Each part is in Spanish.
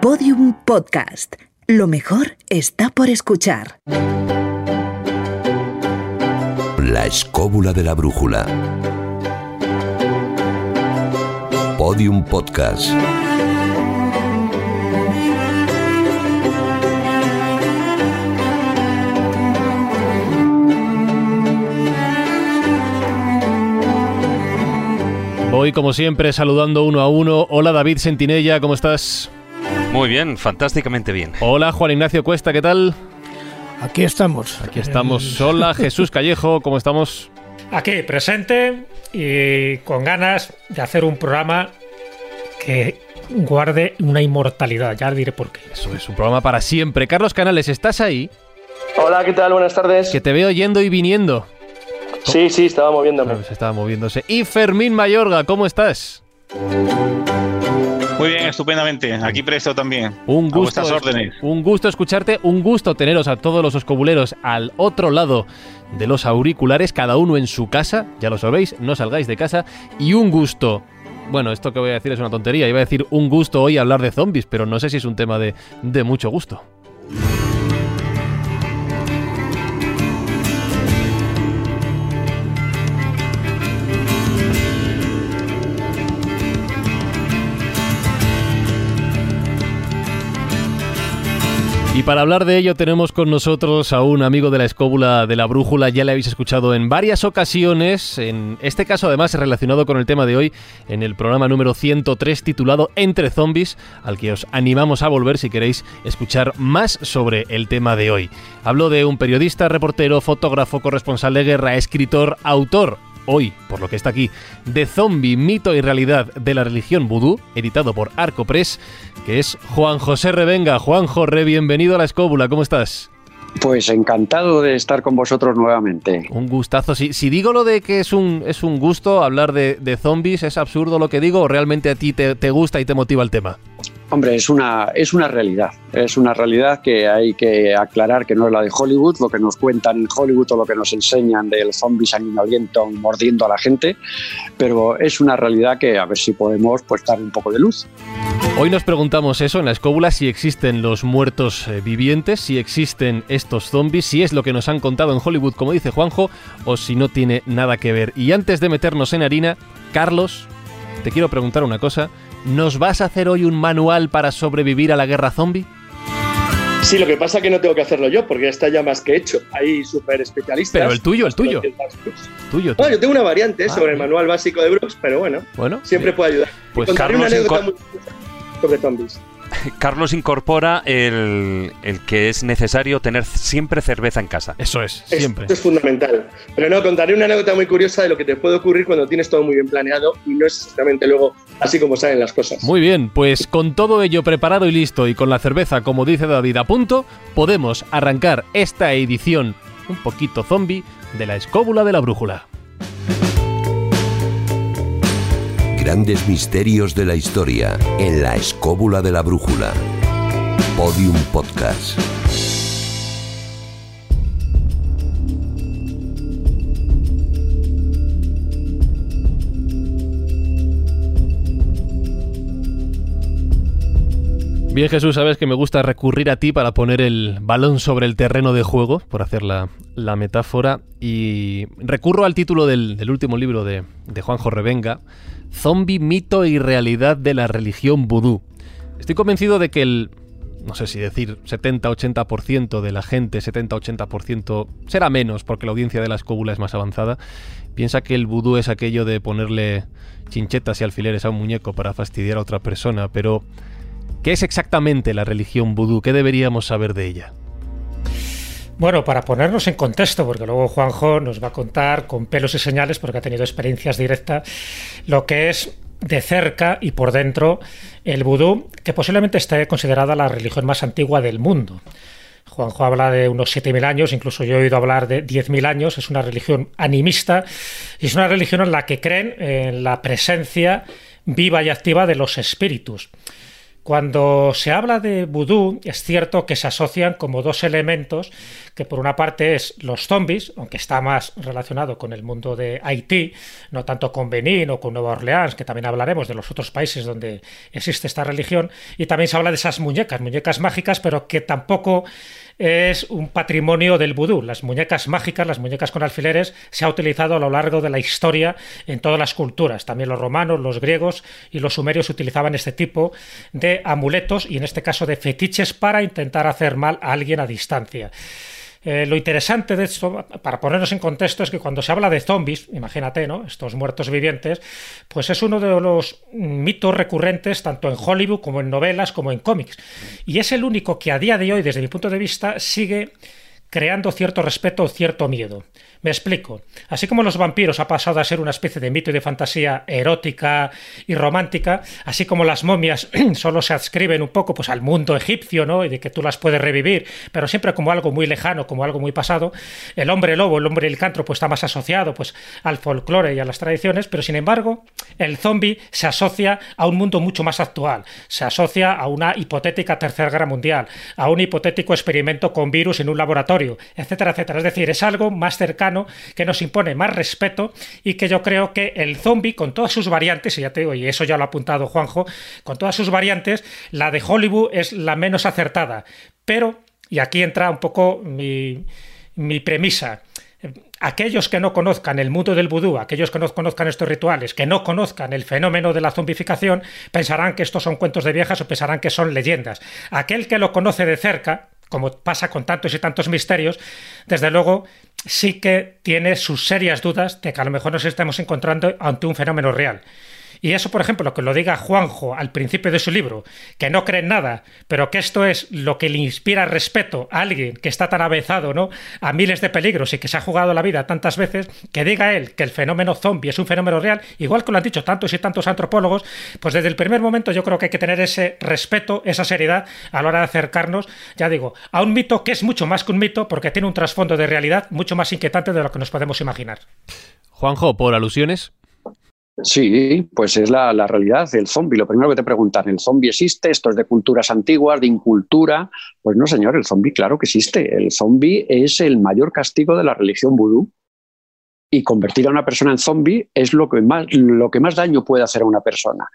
Podium Podcast. Lo mejor está por escuchar. La escóbula de la brújula. Podium Podcast. Voy como siempre saludando uno a uno. Hola David Sentinella, ¿cómo estás? Muy bien, fantásticamente bien. Hola Juan Ignacio Cuesta, ¿qué tal? Aquí estamos. Aquí estamos. Hola Jesús Callejo, ¿cómo estamos? Aquí, presente y con ganas de hacer un programa que guarde una inmortalidad. Ya diré por qué. Eso es un programa para siempre. Carlos Canales, ¿estás ahí? Hola, ¿qué tal? Buenas tardes. Que te veo yendo y viniendo. Sí, sí, estaba moviéndome. Claro, se estaba moviéndose. Y Fermín Mayorga, ¿cómo estás? Muy bien, estupendamente. Aquí presto también. Un A gusto, vuestras órdenes. un gusto escucharte, un gusto teneros a todos los oscobuleros al otro lado de los auriculares, cada uno en su casa, ya lo sabéis, no salgáis de casa, y un gusto. Bueno, esto que voy a decir es una tontería, iba a decir un gusto hoy hablar de zombies, pero no sé si es un tema de, de mucho gusto. Para hablar de ello tenemos con nosotros a un amigo de la escóbula de la brújula, ya le habéis escuchado en varias ocasiones, en este caso además relacionado con el tema de hoy, en el programa número 103 titulado Entre Zombies, al que os animamos a volver si queréis escuchar más sobre el tema de hoy. Hablo de un periodista, reportero, fotógrafo, corresponsal de guerra, escritor, autor, hoy, por lo que está aquí, de Zombie, mito y realidad de la religión vudú, editado por Arco Press, que es Juan José Revenga. Juan Jorre, bienvenido a la escóbula, ¿cómo estás? Pues encantado de estar con vosotros nuevamente. Un gustazo. Si, si digo lo de que es un, es un gusto hablar de, de zombies, ¿es absurdo lo que digo o realmente a ti te, te gusta y te motiva el tema? Hombre, es una, es una realidad. Es una realidad que hay que aclarar que no es la de Hollywood, lo que nos cuentan en Hollywood o lo que nos enseñan del zombie sanguinoliento mordiendo a la gente, pero es una realidad que a ver si podemos pues dar un poco de luz. Hoy nos preguntamos eso en la escóbula, si existen los muertos eh, vivientes, si existen estos zombies, si es lo que nos han contado en Hollywood, como dice Juanjo, o si no tiene nada que ver. Y antes de meternos en harina, Carlos, te quiero preguntar una cosa. ¿Nos vas a hacer hoy un manual para sobrevivir a la guerra zombie? Sí, lo que pasa es que no tengo que hacerlo yo, porque ya está ya más que hecho. Hay súper especialistas. Pero el tuyo, el tuyo. Tuyo, No, tuyo. yo tengo una variante Ah, sobre el manual básico de Brooks, pero bueno, Bueno, siempre puede ayudar. Pues Carlos una anécdota muy sobre zombies. Carlos incorpora el, el que es necesario tener siempre cerveza en casa. Eso es, Es- siempre. Esto es fundamental. Pero no, contaré una anécdota muy curiosa de lo que te puede ocurrir cuando tienes todo muy bien planeado y no es exactamente luego así como salen las cosas. Muy bien, pues con todo ello preparado y listo y con la cerveza, como dice David, a punto, podemos arrancar esta edición un poquito zombie de la escóbula de la brújula. Grandes misterios de la historia en la escóbula de la brújula. Podium Podcast. Bien Jesús, sabes que me gusta recurrir a ti para poner el balón sobre el terreno de juego, por hacer la, la metáfora, y recurro al título del, del último libro de, de Juanjo Revenga, Zombie, mito y realidad de la religión vudú. Estoy convencido de que el, no sé si decir 70-80% de la gente, 70-80% será menos porque la audiencia de la escóbula es más avanzada, piensa que el vudú es aquello de ponerle chinchetas y alfileres a un muñeco para fastidiar a otra persona, pero ¿qué es exactamente la religión vudú? ¿Qué deberíamos saber de ella? Bueno, para ponernos en contexto, porque luego Juanjo nos va a contar con pelos y señales, porque ha tenido experiencias directas, lo que es de cerca y por dentro el vudú, que posiblemente esté considerada la religión más antigua del mundo. Juanjo habla de unos 7.000 años, incluso yo he oído hablar de 10.000 años, es una religión animista y es una religión en la que creen en la presencia viva y activa de los espíritus. Cuando se habla de vudú, es cierto que se asocian como dos elementos, que por una parte es los zombies, aunque está más relacionado con el mundo de Haití, no tanto con Benín o con Nueva Orleans, que también hablaremos de los otros países donde existe esta religión, y también se habla de esas muñecas, muñecas mágicas, pero que tampoco es un patrimonio del vudú. Las muñecas mágicas, las muñecas con alfileres, se ha utilizado a lo largo de la historia en todas las culturas. También los romanos, los griegos y los sumerios utilizaban este tipo de amuletos y en este caso de fetiches para intentar hacer mal a alguien a distancia. Eh, lo interesante de esto, para ponernos en contexto, es que cuando se habla de zombies, imagínate, ¿no? Estos muertos vivientes, pues es uno de los mitos recurrentes tanto en Hollywood como en novelas como en cómics. Y es el único que a día de hoy, desde mi punto de vista, sigue creando cierto respeto o cierto miedo. Me explico. Así como los vampiros ha pasado a ser una especie de mito y de fantasía erótica y romántica, así como las momias solo se adscriben un poco pues, al mundo egipcio, ¿no? Y de que tú las puedes revivir, pero siempre como algo muy lejano, como algo muy pasado. El hombre lobo, el hombre licántropo pues, está más asociado pues, al folclore y a las tradiciones, pero sin embargo, el zombie se asocia a un mundo mucho más actual. Se asocia a una hipotética tercera guerra mundial, a un hipotético experimento con virus en un laboratorio, etcétera, etcétera. Es decir, es algo más cercano que nos impone más respeto y que yo creo que el zombie, con todas sus variantes, y ya te digo, y eso ya lo ha apuntado Juanjo, con todas sus variantes, la de Hollywood es la menos acertada. Pero, y aquí entra un poco mi, mi premisa, aquellos que no conozcan el mundo del vudú, aquellos que no conozcan estos rituales, que no conozcan el fenómeno de la zombificación, pensarán que estos son cuentos de viejas o pensarán que son leyendas. Aquel que lo conoce de cerca, como pasa con tantos y tantos misterios, desde luego sí que tiene sus serias dudas de que a lo mejor nos estemos encontrando ante un fenómeno real. Y eso, por ejemplo, que lo diga Juanjo al principio de su libro, que no cree en nada, pero que esto es lo que le inspira respeto a alguien que está tan avezado ¿no? a miles de peligros y que se ha jugado la vida tantas veces, que diga él que el fenómeno zombie es un fenómeno real, igual que lo han dicho tantos y tantos antropólogos, pues desde el primer momento yo creo que hay que tener ese respeto, esa seriedad a la hora de acercarnos, ya digo, a un mito que es mucho más que un mito porque tiene un trasfondo de realidad mucho más inquietante de lo que nos podemos imaginar. Juanjo, por alusiones, Sí, pues es la, realidad, el zombie. Lo primero que te preguntan, ¿el zombie existe? ¿Esto es de culturas antiguas, de incultura? Pues no, señor, el zombie claro que existe. El zombie es el mayor castigo de la religión vudú. Y convertir a una persona en zombie es lo que más, lo que más daño puede hacer a una persona.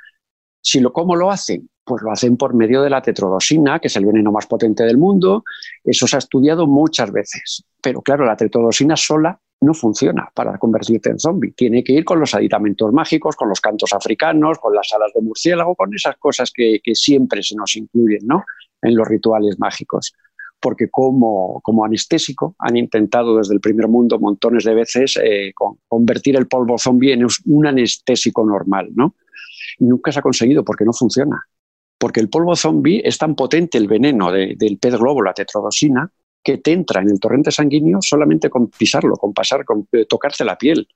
Si lo, ¿Cómo lo hacen? Pues lo hacen por medio de la tetrodosina, que es el veneno más potente del mundo. Eso se ha estudiado muchas veces. Pero claro, la tetrodosina sola no funciona para convertirte en zombie. Tiene que ir con los aditamentos mágicos, con los cantos africanos, con las alas de murciélago, con esas cosas que, siempre se nos incluyen ¿no? en los rituales mágicos. Porque como, anestésico han intentado desde el primer mundo montones de veces eh, convertir el polvo zombie en un anestésico normal. ¿no? nunca se ha conseguido porque no funciona. Porque el polvo zombie es tan potente el veneno del pez globo, la tetrodosina, que te entra en el torrente sanguíneo solamente con pisarlo, con pasar, con eh, tocarte la piel.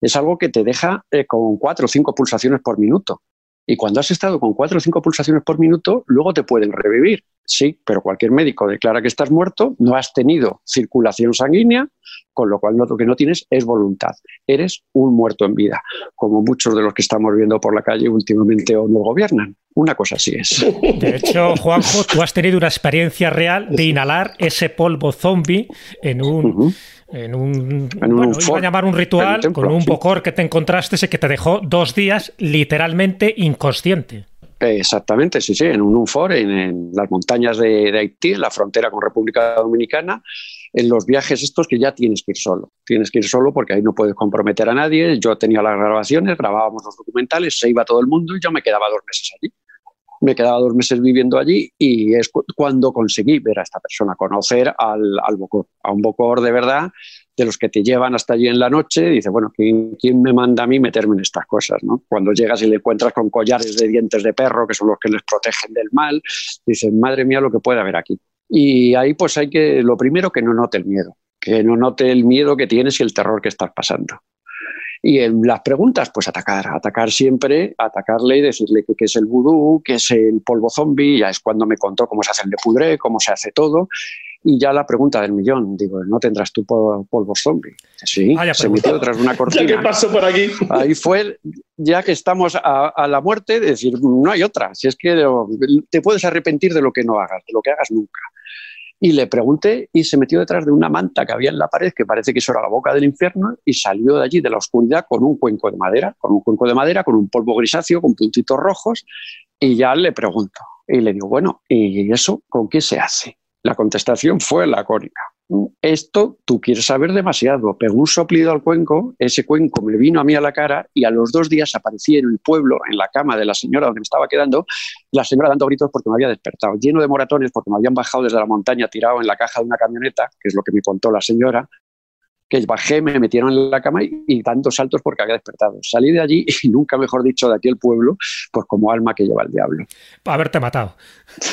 Es algo que te deja eh, con cuatro o cinco pulsaciones por minuto. Y cuando has estado con cuatro o cinco pulsaciones por minuto, luego te pueden revivir. Sí, pero cualquier médico declara que estás muerto, no has tenido circulación sanguínea, con lo cual lo que no tienes es voluntad. Eres un muerto en vida, como muchos de los que estamos viendo por la calle últimamente o no gobiernan. Una cosa así es. De hecho, Juanjo, tú has tenido una experiencia real de inhalar ese polvo zombie en un... En un, iba a llamar un ritual con un bocor que te encontraste ese que te dejó dos días literalmente inconsciente. Exactamente, sí, sí, en un UNFOR, en, las montañas de, Haití, en la frontera con República Dominicana, en los viajes estos que ya tienes que ir solo. Tienes que ir solo porque ahí no puedes comprometer a nadie. Yo tenía las grabaciones, grabábamos los documentales, se iba todo el mundo y yo me quedaba dos meses allí. Me quedaba dos meses viviendo allí y es cuando conseguí ver a esta persona, conocer al, al Bocor, a un Bocor de verdad de los que te llevan hasta allí en la noche, dice, bueno, ¿quién, me manda a mí meterme en estas cosas? ¿no? Cuando llegas y le encuentras con collares de dientes de perro, que son los que les protegen del mal, dices, madre mía, lo que puede haber aquí. Y ahí pues hay que, lo primero, que no note el miedo, que no note el miedo que tienes y el terror que estás pasando. Y en las preguntas, pues atacar, atacar siempre, atacarle y decirle qué es el vudú, qué es el polvo zombie, ya es cuando me contó cómo se hace el de pudré, cómo se hace todo, Y ya la pregunta del millón, digo, ¿no tendrás tú polvos zombie? Sí, se metió de una cortina. ¿Qué pasó por aquí? Ahí fue, ya que estamos a, a, la muerte, decir, no hay otra. Si es que te puedes arrepentir de lo que no hagas, de lo que hagas nunca. Y le pregunté y se metió detrás de una manta que había en la pared, que parece que eso era la boca del infierno, y salió de allí, de la oscuridad, con un cuenco de madera, con un cuenco de madera, con un polvo grisáceo, con puntitos rojos, y ya le pregunto. Y le digo, bueno, ¿y eso con qué se hace? La contestación fue lacónica. Esto tú quieres saber demasiado. Pegó un soplido al cuenco, ese cuenco me vino a mí a la cara y a los dos días aparecí en el pueblo, en la cama de la señora donde me estaba quedando, la señora dando gritos porque me había despertado, lleno de moratones porque me habían bajado desde la montaña tirado en la caja de una camioneta, que es lo que me contó la señora, que bajé, me metieron en la cama y, y tantos saltos porque había despertado. Salí de allí y nunca mejor dicho de aquel pueblo, pues como alma que lleva el diablo. Para haberte matado.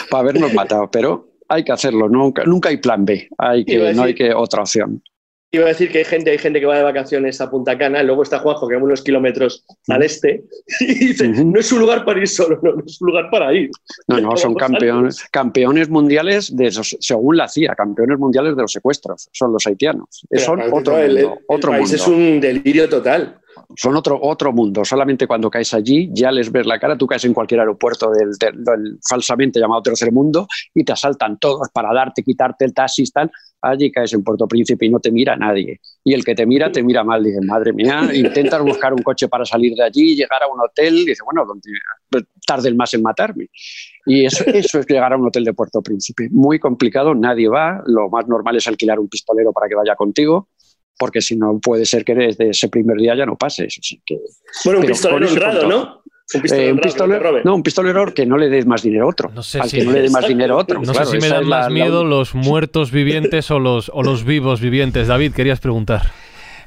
Para habernos matado, pero hay que hacerlo, nunca, nunca hay plan B, hay que, decir, no hay que otra opción. Iba a decir que hay gente, hay gente que va de vacaciones a Punta Cana, luego está Juanjo, que va unos kilómetros al este, y dice, uh -huh. no es un lugar para ir solo, no, no es un lugar para ir. No, no, son campeones, campeones mundiales, de esos, según la CIA, campeones mundiales de los secuestros, son los haitianos. Pero, son otro el, mundo. El, otro país mundo. es un delirio total son otro, otro mundo. Solamente cuando caes allí ya les ves la cara. Tú caes en cualquier aeropuerto del, falsamente llamado tercer mundo y te asaltan todos para darte, quitarte el taxi, tal. Allí caes en Puerto Príncipe y no te mira nadie. Y el que te mira, te mira mal. Dice, madre mía, intentas buscar un coche para salir de allí, llegar a un hotel. Y dice, bueno, tarden más en matarme. Y eso, eso es llegar a un hotel de Puerto Príncipe. Muy complicado, nadie va. Lo más normal es alquilar un pistolero para que vaya contigo porque si no puede ser que desde ese primer día ya no pases. Así que, bueno, un pistolero honrado, ¿no? Un pistolero, eh, un pistolero no, un pistolero que no le des más dinero a otro. No sé al si, que no le des más dinero a otro. No claro, sé si me dan más la, miedo la... los muertos vivientes o los, o los vivos vivientes. David, querías preguntar.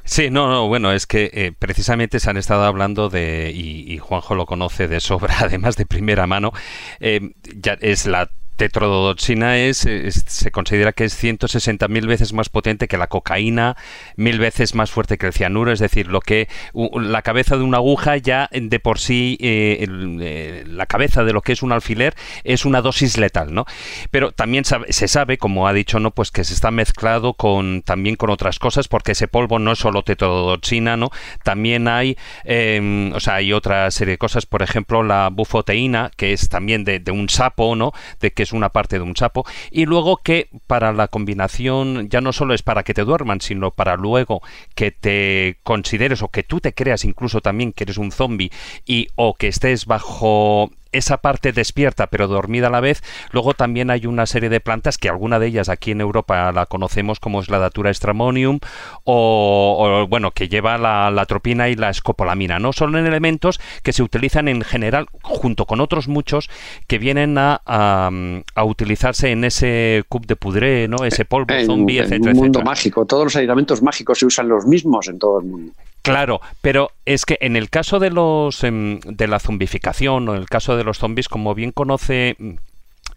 Sí, no, no, bueno, es que eh, precisamente se han estado hablando de, y, y, Juanjo lo conoce de sobra, además de primera mano, eh, ya es la tetrodotoxina es, se considera que es 160.000 veces más potente que la cocaína, mil veces más fuerte que el cianuro, es decir, lo que la cabeza de una aguja ya de por sí, eh, eh, la cabeza de lo que es un alfiler es una dosis letal, ¿no? Pero también se sabe, como ha dicho, ¿no? Pues que se está mezclado con también con otras cosas, porque ese polvo no es solo tetrodotoxina, ¿no? También hay, eh, o sea, hay otra serie de cosas, por ejemplo, la bufoteína, que es también de, de un sapo, ¿no? De que es una parte de un sapo, y luego que para la combinación ya no solo es para que te duerman, sino para luego que te consideres o que tú te creas incluso también que eres un zombie y o que estés bajo esa parte despierta pero dormida a la vez. Luego también hay una serie de plantas que alguna de ellas aquí en Europa la conocemos como es la Datura stramonium o, o bueno, que lleva la, la, tropina y la escopolamina. No son elementos que se utilizan en general junto con otros muchos que vienen a, a, a utilizarse en ese cup de pudré, ¿no? ese polvo en, zombie, en etcétera, un mundo etcétera. mágico. Todos los ayuntamientos mágicos se usan los mismos en todo el mundo. Claro, pero es que en el caso de los eh, de la zombificación o en el caso de los zombies, como bien conoce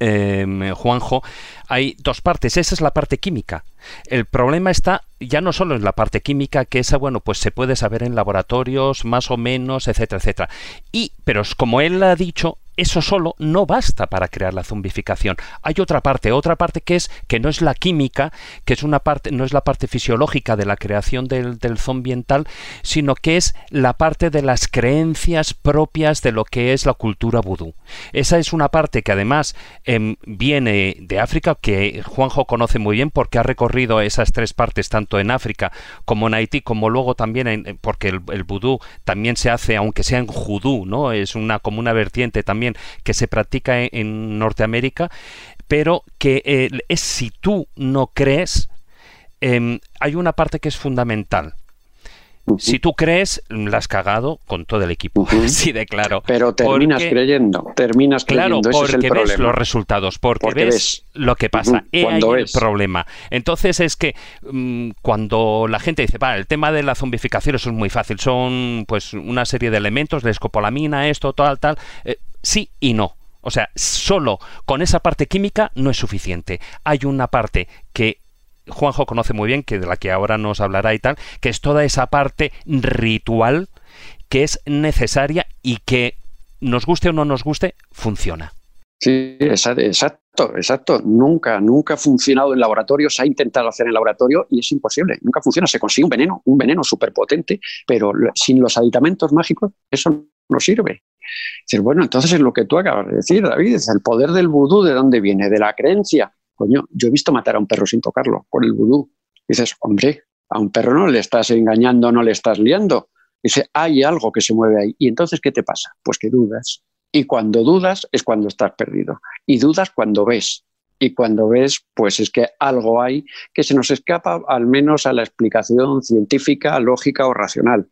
eh, Juanjo, hay dos partes. Esa es la parte química. El problema está ya no solo en la parte química, que esa, bueno, pues se puede saber en laboratorios, más o menos, etcétera, etcétera. Y, pero como él ha dicho, eso solo no basta para crear la zombificación. Hay otra parte, otra parte que es que no es la química, que es una parte, no es la parte fisiológica de la creación del, del zombiental, sino que es la parte de las creencias propias de lo que es la cultura vudú. Esa es una parte que además eh, viene de África, que Juanjo conoce muy bien porque ha recorrido esas tres partes tanto en África como en Haití, como luego también en, porque el, el vudú también se hace, aunque sea en judú, ¿no? Es una como una vertiente también que se practica en, en Norteamérica, pero que eh, es si tú no crees, eh, hay una parte que es fundamental. Uh -huh. Si tú crees, la has cagado con todo el equipo, uh -huh. sí de claro. Pero terminas porque, creyendo, terminas creyendo, claro, ese es el ves los resultados, porque, porque ves, ves, lo que pasa. Uh -huh. El problema. Entonces es que mmm, cuando la gente dice, va, el tema de la zombificación eso es muy fácil, son pues una serie de elementos, la escopolamina, esto, tal, tal, eh, sí y no. O sea, solo con esa parte química no es suficiente. Hay una parte que Juanjo conoce muy bien, que de la que ahora nos hablará y tal, que es toda esa parte ritual que es necesaria y que nos guste o no nos guste, funciona. Sí, exacto. Exacto. Nunca, nunca ha funcionado en laboratorio. Se ha intentado hacer en laboratorio y es imposible. Nunca funciona. Se consigue un veneno, un veneno súper potente, pero sin los aditamentos mágicos eso no sirve. Decir, bueno, entonces es lo que tú acabas de decir, David, es el poder del vudú, ¿de dónde viene? De la creencia. Coño, yo he visto matar a un perro sin tocarlo, por el vudú. Dices, hombre, a un perro no le estás engañando, no le estás liando. Dice, hay algo que se mueve ahí. ¿Y entonces qué te pasa? Pues que dudas. Y cuando dudas es cuando estás perdido. Y dudas cuando ves. Y cuando ves, pues es que algo hay que se nos escapa al menos a la explicación científica, lógica o racional.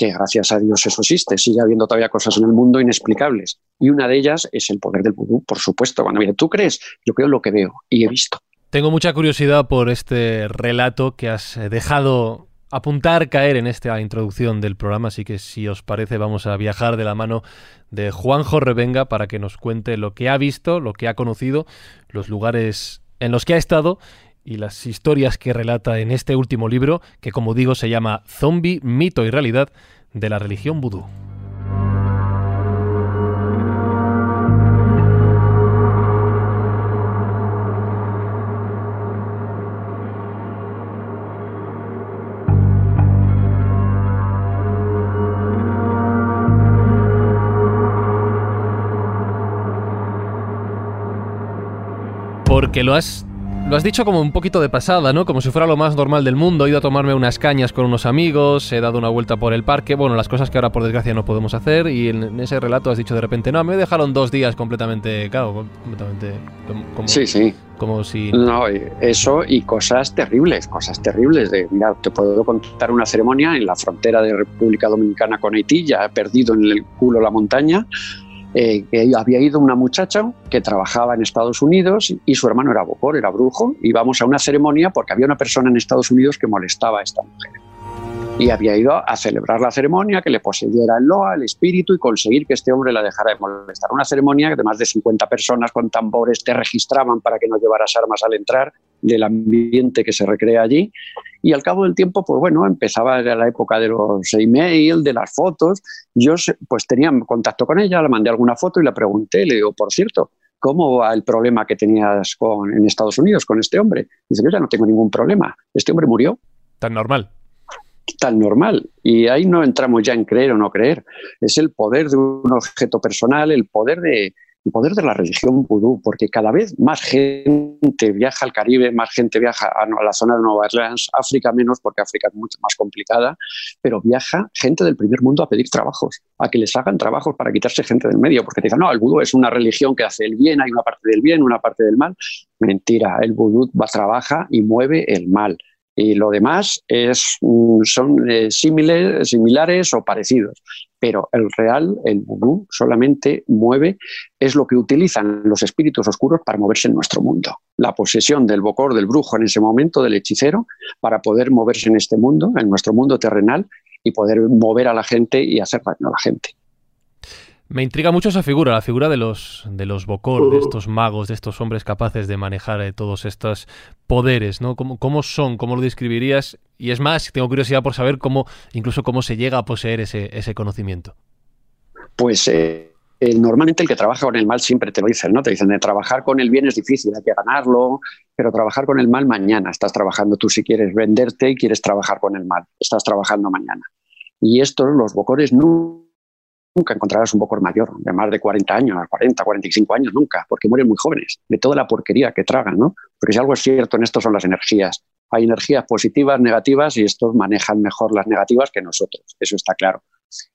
Que gracias a Dios eso existe. Sigue habiendo todavía cosas en el mundo inexplicables. Y una de ellas es el poder del vudú, por supuesto. Cuando mire, ¿tú crees? Yo creo lo que veo y he visto. Tengo mucha curiosidad por este relato que has dejado apuntar, caer en esta introducción del programa, así que si os parece vamos a viajar de la mano de Juanjo Revenga para que nos cuente lo que ha visto, lo que ha conocido, los lugares en los que ha estado y las historias que relata en este último libro, que como digo se llama Zombie, mito y realidad de la religión vudú. porque lo has lo has dicho como un poquito de pasada, ¿no? Como si fuera lo más normal del mundo. He ido a tomarme unas cañas con unos amigos, he dado una vuelta por el parque. Bueno, las cosas que ahora por desgracia no podemos hacer. Y en, ese relato has dicho de repente, no, me dejaron dos días completamente, claro, completamente. Como, sí, sí. Como si. No, eso y cosas terribles, cosas terribles. De, mira, te puedo contar una ceremonia en la frontera de República Dominicana con Haití, ya perdido en el culo la montaña eh, que había ido una muchacha que trabajaba en Estados Unidos y su hermano era bocor, era brujo. Íbamos a una ceremonia porque había una persona en Estados Unidos que molestaba a esta mujer. Y había ido a celebrar la ceremonia, que le poseyera el loa, el espíritu y conseguir que este hombre la dejara de molestar. Una ceremonia de más de 50 personas con tambores te registraban para que no llevaras armas al entrar del ambiente que se recrea allí. Y al cabo del tiempo, pues bueno, empezaba la época de los email, de las fotos. Yo pues tenía contacto con ella, le mandé alguna foto y la pregunté, le digo, por cierto, ¿cómo va el problema que tenías con, en Estados Unidos con este hombre? Dice, yo ya no tengo ningún problema. Este hombre murió. Tan normal. Tan normal. Y ahí no entramos ya en creer o no creer. Es el poder de un objeto personal, el poder de, el poder de la religión vudú, porque cada vez más gente viaja al Caribe, más gente viaja a, la zona de Nueva Orleans, África menos, porque África es mucho más complicada, pero viaja gente del primer mundo a pedir trabajos, a que les hagan trabajos para quitarse gente del medio, porque te dicen, no, el vudú es una religión que hace el bien, hay una parte del bien, una parte del mal. Mentira, el vudú va, trabaja y mueve el mal y lo demás es, mm, son eh, similares o parecidos. Pero el real, el vudú, solamente mueve, es lo que utilizan los espíritus oscuros para moverse en nuestro mundo. La posesión del bocor, del brujo en ese momento, del hechicero, para poder moverse en este mundo, en nuestro mundo terrenal, y poder mover a la gente y hacer daño a la gente. Me intriga mucho esa figura, la figura de los, de los Bokor, de estos magos, de estos hombres capaces de manejar eh, todos estos poderes, ¿no? ¿Cómo, ¿Cómo, son? ¿Cómo lo describirías? Y es más, tengo curiosidad por saber cómo, incluso cómo se llega a poseer ese, ese conocimiento. Pues eh, normalmente el que trabaja con el mal siempre te lo dicen, ¿no? Te dicen, de trabajar con el bien es difícil, hay que ganarlo, pero trabajar con el mal mañana. Estás trabajando tú si quieres venderte y quieres trabajar con el mal. Estás trabajando mañana. Y estos, los bocores, no nunca encontrarás un bocor mayor, de más de 40 años, 40, 45 años, nunca, porque mueren muy jóvenes, de toda la porquería que tragan, ¿no? Porque si algo es cierto en esto son las energías. Hay energías positivas, negativas, y estos manejan mejor las negativas que nosotros, eso está claro.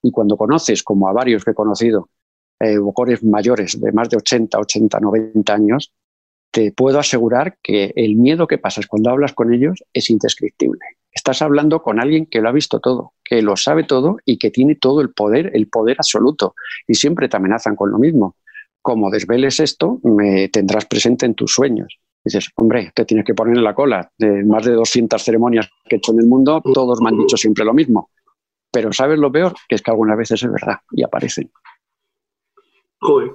Y cuando conoces, como a varios que he conocido, eh, bocores mayores de más de 80, 80, 90 años, te puedo asegurar que el miedo que pasas cuando hablas con ellos es indescriptible. Estás hablando con alguien que lo ha visto todo, que lo sabe todo y que tiene todo el poder, el poder absoluto. Y siempre te amenazan con lo mismo. Como desveles esto, me tendrás presente en tus sueños. dices, hombre, te tienes que poner en la cola. De más de 200 ceremonias que he hecho en el mundo, todos me han dicho siempre lo mismo. Pero ¿sabes lo peor? Que es que algunas veces es verdad y aparecen. Joder.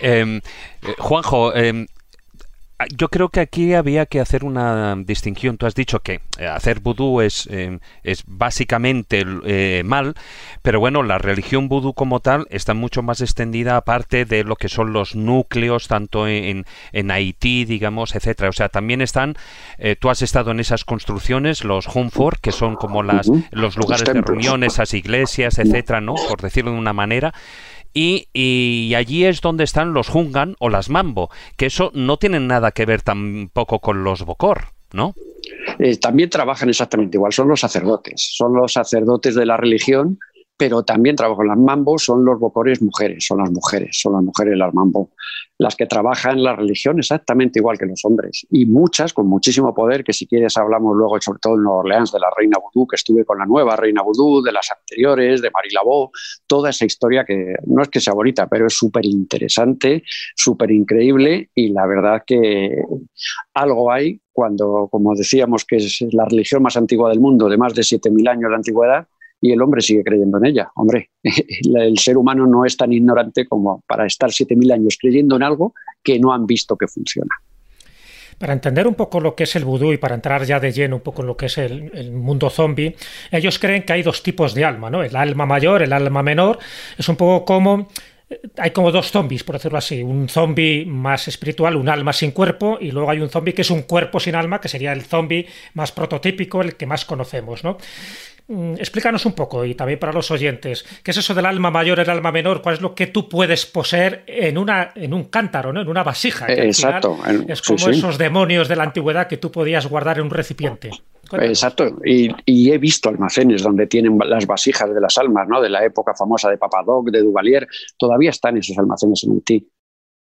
Em, eh, Juanjo, em, yo creo que aquí había que hacer una distinción. Tú has dicho que eh, hacer vudú es, eh, es básicamente eh, mal, pero bueno, la religión vudú como tal está mucho más extendida aparte de lo que son los núcleos, tanto en, en Haití, digamos, etcétera. O sea, también están, tú has estado en esas construcciones, los Humfort, que son como las, los lugares de reuniones, esas iglesias, etcétera, ¿no? Por decirlo de una manera. Y, allí es donde están los Hungan o las Mambo, que eso no tienen nada que ver tampoco con los Bokor, ¿no? Eh, también trabajan exactamente igual, son los sacerdotes, son los sacerdotes de la religión pero también trabajo en las mambos, son los bocores mujeres, son las mujeres, son las mujeres las mambo, las que trabajan la religión exactamente igual que los hombres, y muchas con muchísimo poder, que si quieres hablamos luego, sobre todo en Nueva Orleans, de la reina vudú, que estuve con la nueva reina vudú, de las anteriores, de Marie Laveau, toda esa historia que no es que sea bonita, pero es súper interesante, súper increíble, y la verdad que algo hay cuando, como decíamos, que es la religión más antigua del mundo, de más de 7.000 años de antigüedad, y el hombre sigue creyendo en ella. Hombre, el ser humano no es tan ignorante como para estar 7.000 años creyendo en algo que no han visto que funciona. Para entender un poco lo que es el vudú y para entrar ya de lleno un poco en lo que es el, mundo zombie, ellos creen que hay dos tipos de alma, ¿no? El alma mayor, el alma menor. Es un poco como eh, hay como dos zombies, por decirlo así. Un zombie más espiritual, un alma sin cuerpo, y luego hay un zombie que es un cuerpo sin alma, que sería el zombie más prototípico, el que más conocemos, ¿no? Mm, explícanos un poco, y también para los oyentes, ¿qué es eso del alma mayor, el alma menor? ¿Cuál es lo que tú puedes poseer en, una, en un cántaro, ¿no? en una vasija? Exacto. es como esos demonios de la antigüedad que tú podías guardar en un recipiente. Exacto, y, he visto almacenes donde tienen las vasijas de las almas, ¿no? de la época famosa de Papadoc, de Duvalier, todavía están esos almacenes en Haití.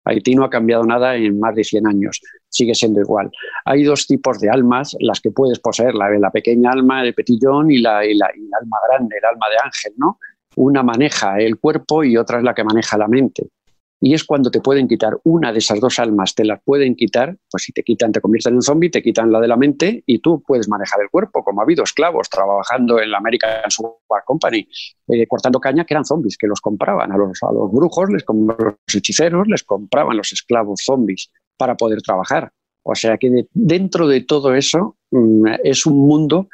Haití no ha cambiado nada en más de 100 años, sigue siendo igual. Hay dos tipos de almas, las que puedes poseer, la, la pequeña alma, el petillón, y la, y la, y el alma grande, el alma de ángel, ¿no? Una maneja el cuerpo y otra es la que maneja la mente. Y es cuando te pueden quitar una de esas dos almas, te las pueden quitar, pues si te quitan, te convierten en zombie, te quitan la de la mente y tú puedes manejar el cuerpo, como ha habido esclavos trabajando en la American Super Company, eh, cortando caña, que eran zombies, que los compraban a los, a los brujos, les, los hechiceros, les compraban los esclavos zombies para poder trabajar. O sea que dentro de todo eso mm, es un mundo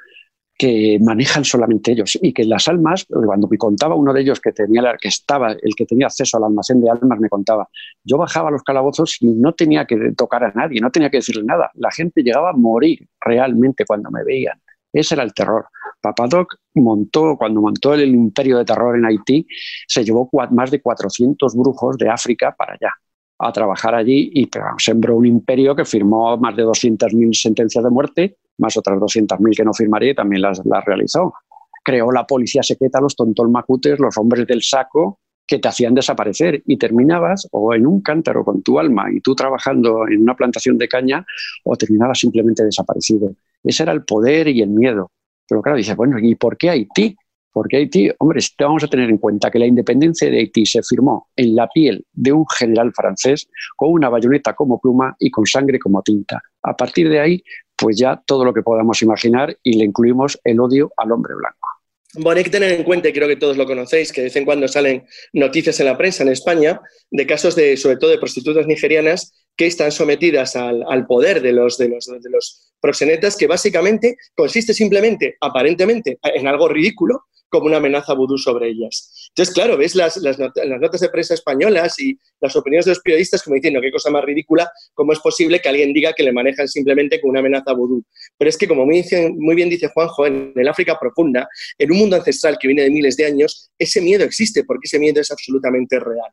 que manejan solamente ellos y que las almas, cuando me contaba uno de ellos que tenía que estaba el que tenía acceso al almacén de almas me contaba, yo bajaba a los calabozos y no tenía que tocar a nadie, no tenía que decirle nada, la gente llegaba a morir realmente cuando me veían. Ese era el terror. Papadoc montó, cuando montó el imperio de terror en Haití, se llevó más de 400 brujos de África para allá a trabajar allí y sembró un imperio que firmó más de 200.000 sentencias de muerte más otras 200.000 que no firmaría y también las, realizó. Creó la policía secreta, los tontolmacutes, los hombres del saco, que te hacían desaparecer y terminabas o en un cántaro con tu alma y tú trabajando en una plantación de caña o terminabas simplemente desaparecido. Ese era el poder y el miedo. Pero claro, dice, bueno, ¿y por qué Haití? Porque Haití, hombre, vamos a tener en cuenta que la independencia de Haití se firmó en la piel de un general francés con una bayoneta como pluma y con sangre como tinta. A partir de ahí pues ya todo lo que podamos imaginar y le incluimos el odio al hombre blanco. Bueno, hay que tener en cuenta, y creo que todos lo conocéis, que de vez en cuando salen noticias en la prensa en España de casos de, sobre todo de prostitutas nigerianas que están sometidas al, poder de los, de, los, de los proxenetas, que básicamente consiste simplemente, aparentemente, en algo ridículo, como una amenaza vudú sobre ellas. Entonces, claro, ves las, las, notas de prensa españolas y las opiniones de los periodistas como diciendo qué cosa más ridícula, cómo es posible que alguien diga que le manejan simplemente con una amenaza vudú. Pero es que, como muy, muy bien dice Juanjo, en el África profunda, en un mundo ancestral que viene de miles de años, ese miedo existe porque ese miedo es absolutamente real.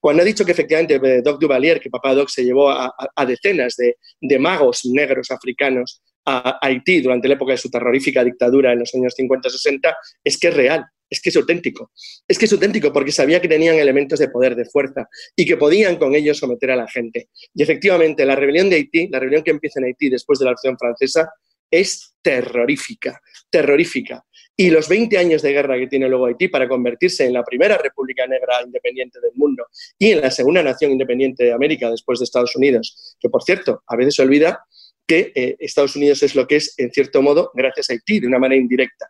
Cuando ha dicho que efectivamente eh, Doc Duvalier, que papá Doc se llevó a, decenas de, magos negros africanos a Haití durante la época de su terrorífica dictadura en los años 50-60 es que es real, es que es auténtico. Es que es auténtico porque sabía que tenían elementos de poder, de fuerza y que podían con ellos someter a la gente. Y efectivamente, la rebelión de Haití, la rebelión que empieza en Haití después de la acción francesa, es terrorífica, terrorífica. Y los 20 años de guerra que tiene luego Haití para convertirse en la primera república negra independiente del mundo y en la segunda nación independiente de América después de Estados Unidos, que por cierto, a veces se olvida que eh, Estados Unidos es lo que es, en cierto modo, gracias a Haití, de una manera indirecta.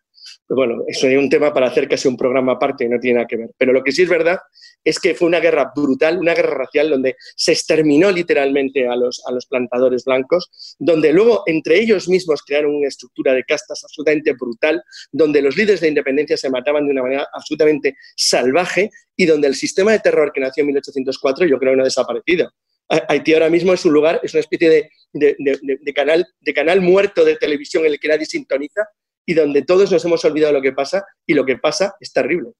Bueno, eso es un tema para hacer casi un programa aparte, no tiene nada que ver. Pero lo que sí es verdad es que fue una guerra brutal, una guerra racial donde se exterminó literalmente a los, a los plantadores blancos, donde luego entre ellos mismos crearon una estructura de castas absolutamente brutal, donde los líderes de independencia se mataban de una manera absolutamente salvaje y donde el sistema de terror que nació en 1804 yo creo que no ha desaparecido. Haití ahora mismo es un lugar, es una especie de, canal, de canal muerto de televisión en el que nadie sintoniza y donde todos nos hemos olvidado lo que pasa y lo que pasa es terrible.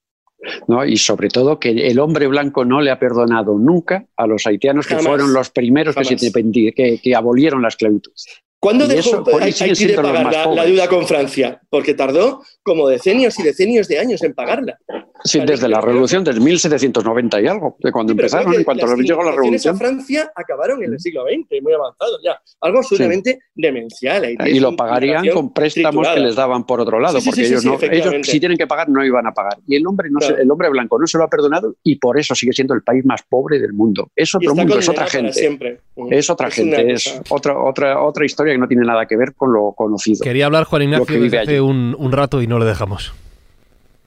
¿No? Y sobre todo que el hombre blanco no le ha perdonado nunca a los haitianos que fueron los primeros que, que, abolieron la esclavitud. ¿Cuándo dejó Haití de pagar la, deuda con Francia? Porque tardó como decenios y decenios de años en pagarla. Sí, desde la revolución del 1790 y algo, de cuando empezaron, en cuanto llegó la revolución. a Francia acabaron en el siglo XX, muy avanzado ya. Algo absolutamente demencial. y lo pagarían con préstamos que les daban por otro lado, porque ellos, no, ellos si tienen que pagar no iban a pagar. Y el hombre, no el hombre blanco no se lo ha perdonado y por eso sigue siendo el país más pobre del mundo. Es otro mundo, es otra gente. Es otra gente, es otra, otra, otra historia que no tiene nada que ver con lo conocido. Quería hablar Juan Ignacio desde hace un, un, rato y no lo dejamos.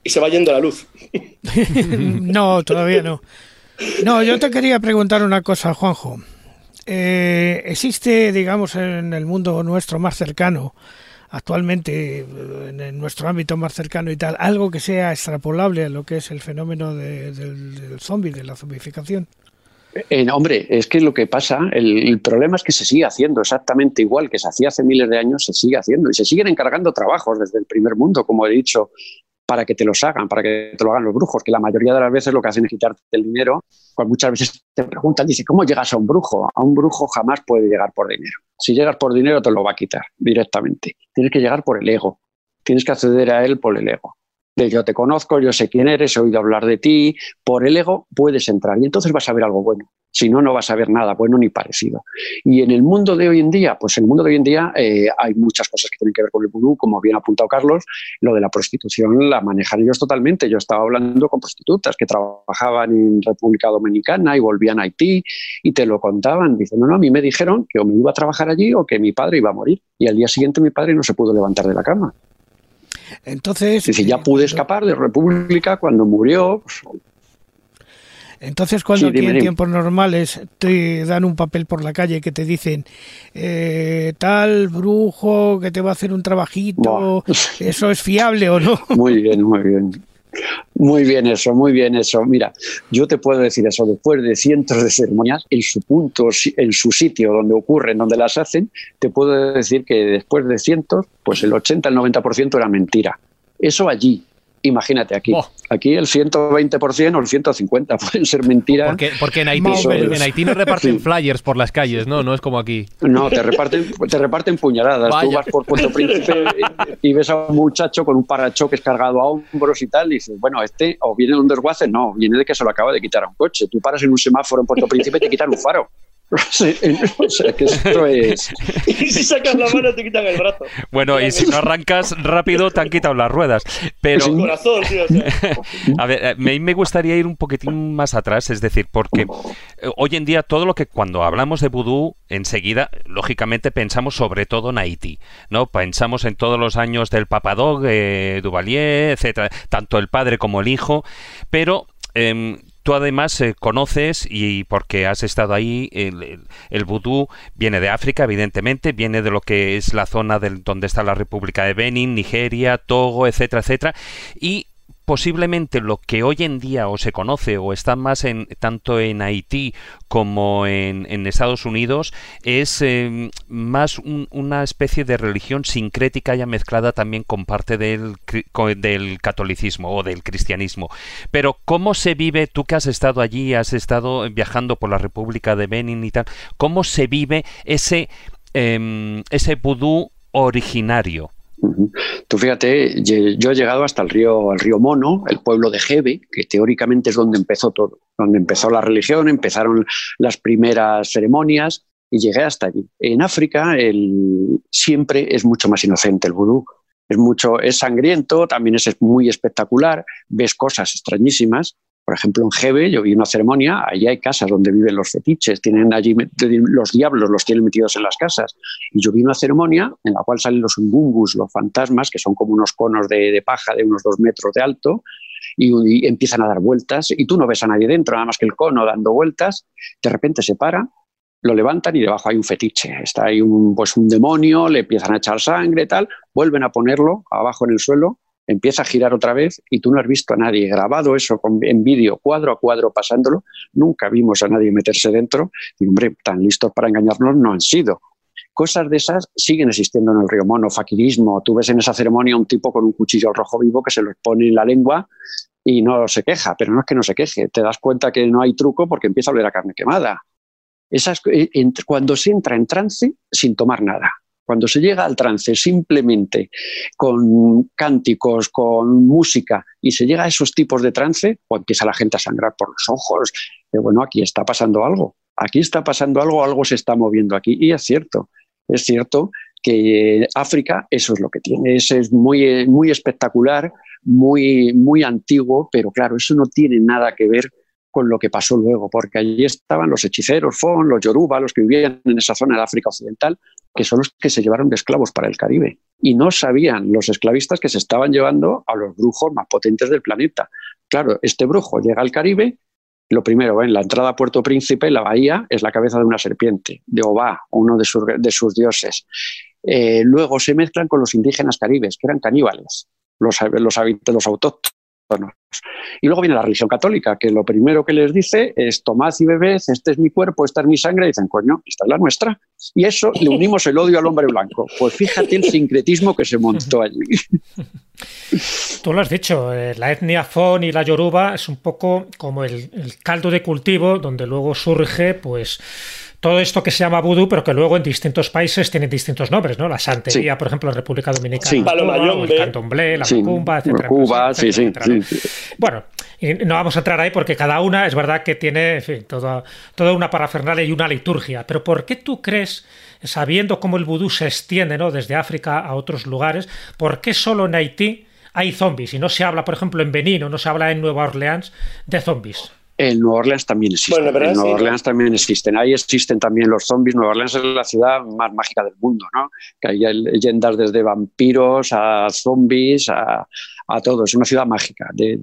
Y se va yendo la luz. no, todavía no. No, yo te quería preguntar una cosa, Juanjo. Eh, ¿Existe, digamos, en el mundo nuestro más cercano, actualmente, en nuestro ámbito más cercano y tal, algo que sea extrapolable a lo que es el fenómeno del, del zombie, de la zombificación? Eh, hombre, es que lo que pasa, el, problema es que se sigue haciendo exactamente igual que se hacía hace miles de años, se sigue haciendo y se siguen encargando trabajos desde el primer mundo, como he dicho, para que te los hagan, para que te lo hagan los brujos, que la mayoría de las veces lo que hacen es quitarte el dinero. Pues muchas veces te preguntan, dice, ¿cómo llegas a un brujo? A un brujo jamás puede llegar por dinero. Si llegas por dinero te lo va a quitar directamente. Tienes que llegar por el ego. Tienes que acceder a él por el ego de yo te conozco, yo sé quién eres, he oído hablar de ti, por el ego puedes entrar y entonces vas a ver algo bueno. Si no, no vas a ver nada bueno ni parecido. Y en el mundo de hoy en día, pues en el mundo de hoy en día eh, hay muchas cosas que tienen que ver con el vudú, como bien ha apuntado Carlos, lo de la prostitución la manejan ellos totalmente. Yo estaba hablando con prostitutas que trabajaban en República Dominicana y volvían a Haití y te lo contaban. Dicen, no, no, a mí me dijeron que o me iba a trabajar allí o que mi padre iba a morir. Y al día siguiente mi padre no se pudo levantar de la cama. Entonces. Si ya pude escapar de República cuando murió. Pues, entonces, cuando aquí en tiempos normales te dan un papel por la calle que te dicen eh, tal brujo que te va a hacer un trabajito, ¿eso es fiable o no? Muy bien, muy bien. Muy bien eso, muy bien eso. Mira, yo te puedo decir eso, después de cientos de ceremonias, en su punto, en su sitio donde ocurren, donde las hacen, te puedo decir que después de cientos, pues el 80, el 90% era mentira. Eso allí, Imagínate aquí. Oh. Aquí el 120% o el 150% pueden ser mentiras. Porque, en, Haití, no reparten flyers por las calles, ¿no? No es como aquí. No, te reparten, te reparten puñaladas. Tú vas por Puerto Príncipe y, ves a un muchacho con un parachoques cargado a hombros y tal, y dices, bueno, este o viene de un desguace, no, viene de que se lo acaba de quitar a un coche. Tú paras en un semáforo en Puerto Príncipe y te quitan un faro. O sea, que esto es... y si sacas la mano te quitan el brazo. Bueno, y si no arrancas rápido te han quitado las ruedas. Pero... corazón, tío, A ver, eh, me, me gustaría ir un poquitín más atrás, es decir, porque eh, hoy en día todo lo que cuando hablamos de vudú, enseguida, lógicamente pensamos sobre todo en Haití, ¿no? Pensamos en todos los años del Papadog, eh, Duvalier, etcétera, tanto el padre como el hijo, pero em, Tú además eh, conoces, y porque has estado ahí, el, el, vudú viene de África, evidentemente, viene de lo que es la zona del, donde está la República de Benin, Nigeria, Togo, etcétera, etcétera, y posiblemente lo que hoy en día o se conoce o está más en tanto en Haití como en, Estados Unidos es em, más una especie de religión sincrética ya mezclada también con parte del, catolicismo o del cristianismo. Pero ¿cómo se vive, tú que has estado allí, has estado viajando por la República de Benin y tal, cómo se vive ese, em, ese vudú originario? Tú fíjate, yo he llegado hasta el río, el río Mono, el pueblo de Jebe, que teóricamente es donde empezó todo, donde empezó la religión, empezaron las primeras ceremonias y llegué hasta allí. En África el, siempre es mucho más inocente el vudú. Es, mucho, es sangriento, también es muy espectacular, ves cosas extrañísimas, Por ejemplo, en Jebe yo vi una ceremonia, allí hay casas donde viven los fetiches, tienen allí los diablos los tienen metidos en las casas. Y yo vi una ceremonia en la cual salen los umbungus, los fantasmas, que son como unos conos de, paja de unos dos metros de alto, y, empiezan a dar vueltas, y tú no ves a nadie dentro, nada más que el cono dando vueltas, de repente se para, lo levantan y debajo hay un fetiche. Está ahí un, pues un demonio, le empiezan a echar sangre, tal, vuelven a ponerlo abajo en el suelo empieza a girar otra vez y tú no has visto a nadie grabado eso en vídeo, cuadro a cuadro, pasándolo. Nunca vimos a nadie meterse dentro. Y, hombre, tan listos para engañarnos no han sido. Cosas de esas siguen existiendo en el río Mono, faquirismo. Tú ves en esa ceremonia un tipo con un cuchillo rojo vivo que se lo pone en la lengua y no se queja, pero no es que no se queje. Te das cuenta que no hay truco porque empieza a oler a carne quemada. Esas, eh, cuando se entra en trance sin tomar nada. Cuando se llega al trance simplemente con cánticos, con música, y se llega a esos tipos de trance, o empieza la gente a sangrar por los ojos, bueno, aquí está pasando algo, aquí está pasando algo, algo se está moviendo aquí. Y es cierto, es cierto que África eso es lo que tiene, es, es muy, muy espectacular, muy, muy antiguo, pero claro, eso no tiene nada que ver con lo que pasó luego, porque allí estaban los hechiceros, Fon, los Yoruba, los que vivían en esa zona de África Occidental, que son los que se llevaron de esclavos para el Caribe. Y no sabían los esclavistas que se estaban llevando a los brujos más potentes del planeta. Claro, este brujo llega al Caribe, lo primero, en la entrada a Puerto Príncipe, la bahía, es la cabeza de una serpiente, de Obá, uno de sus, dioses. Eh, luego se mezclan con los indígenas caribes, que eran caníbales, los, los autóctonos y luego viene la religión católica, que lo primero que les dice es tomad y bebed, este es mi cuerpo, esta es mi sangre, y dicen, coño, esta es la nuestra. Y eso le unimos el odio al hombre blanco. Pues fíjate el sincretismo que se montó allí. Tú lo has dicho, eh, la etnia Fon y la Yoruba es un poco como el, el caldo de cultivo donde luego surge, pues todo esto que se llama vudú, pero que luego en distintos países tienen distintos nombres, ¿no? La santería, por ejemplo, en República Dominicana, sí. el candomblé, la macumba, etcétera. Cuba, sí, sí, Bueno, y no vamos a entrar ahí porque cada una es verdad que tiene en fin, toda, toda una parafernalia y una liturgia. Pero ¿por qué tú crees, sabiendo cómo el vudú se extiende ¿no? desde África a otros lugares, por qué solo en Haití hay zombies y no se habla, por ejemplo, en Benín o no se habla en Nueva Orleans de zombies? En Nueva Orleans también existen. en Nueva Orleans también existen. Ahí existen también los zombies. Nueva Orleans es la ciudad más mágica del mundo, ¿no? Que hay leyendas desde vampiros a zombies a, todo. Es una ciudad mágica de,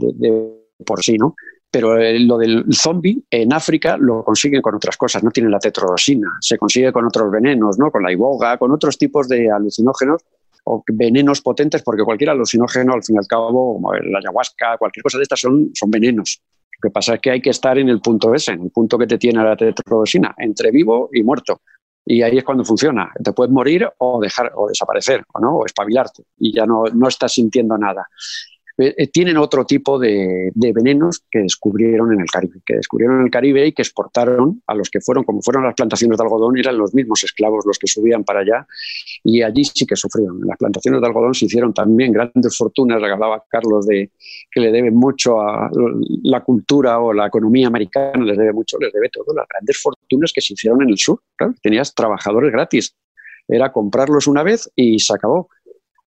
por sí, ¿no? Pero eh, lo del zombie en África lo consiguen con otras cosas, no tienen la tetrodosina, se consigue con otros venenos, ¿no? Con la iboga, con otros tipos de alucinógenos o venenos potentes, porque cualquier alucinógeno, al fin y al cabo, como la ayahuasca, cualquier cosa de estas son, son venenos. Lo que pasa es que hay que estar en el punto ese, en el punto que te tiene la tetrodosina, entre vivo y muerto. Y ahí es cuando funciona. Te puedes morir o dejar o desaparecer, o no, o espabilarte y ya no, no estás sintiendo nada. Eh, eh, tienen otro tipo de, venenos que descubrieron en el Caribe, que descubrieron en el Caribe y que exportaron a los que fueron, como fueron las plantaciones de algodón, eran los mismos esclavos los que subían para allá y allí sí que sufrieron. En las plantaciones de algodón se hicieron también grandes fortunas, hablaba Carlos de que le debe mucho a la cultura o la economía americana, les debe mucho, les debe todo, las grandes fortunas que se hicieron en el sur. tenías trabajadores gratis, era comprarlos una vez y se acabó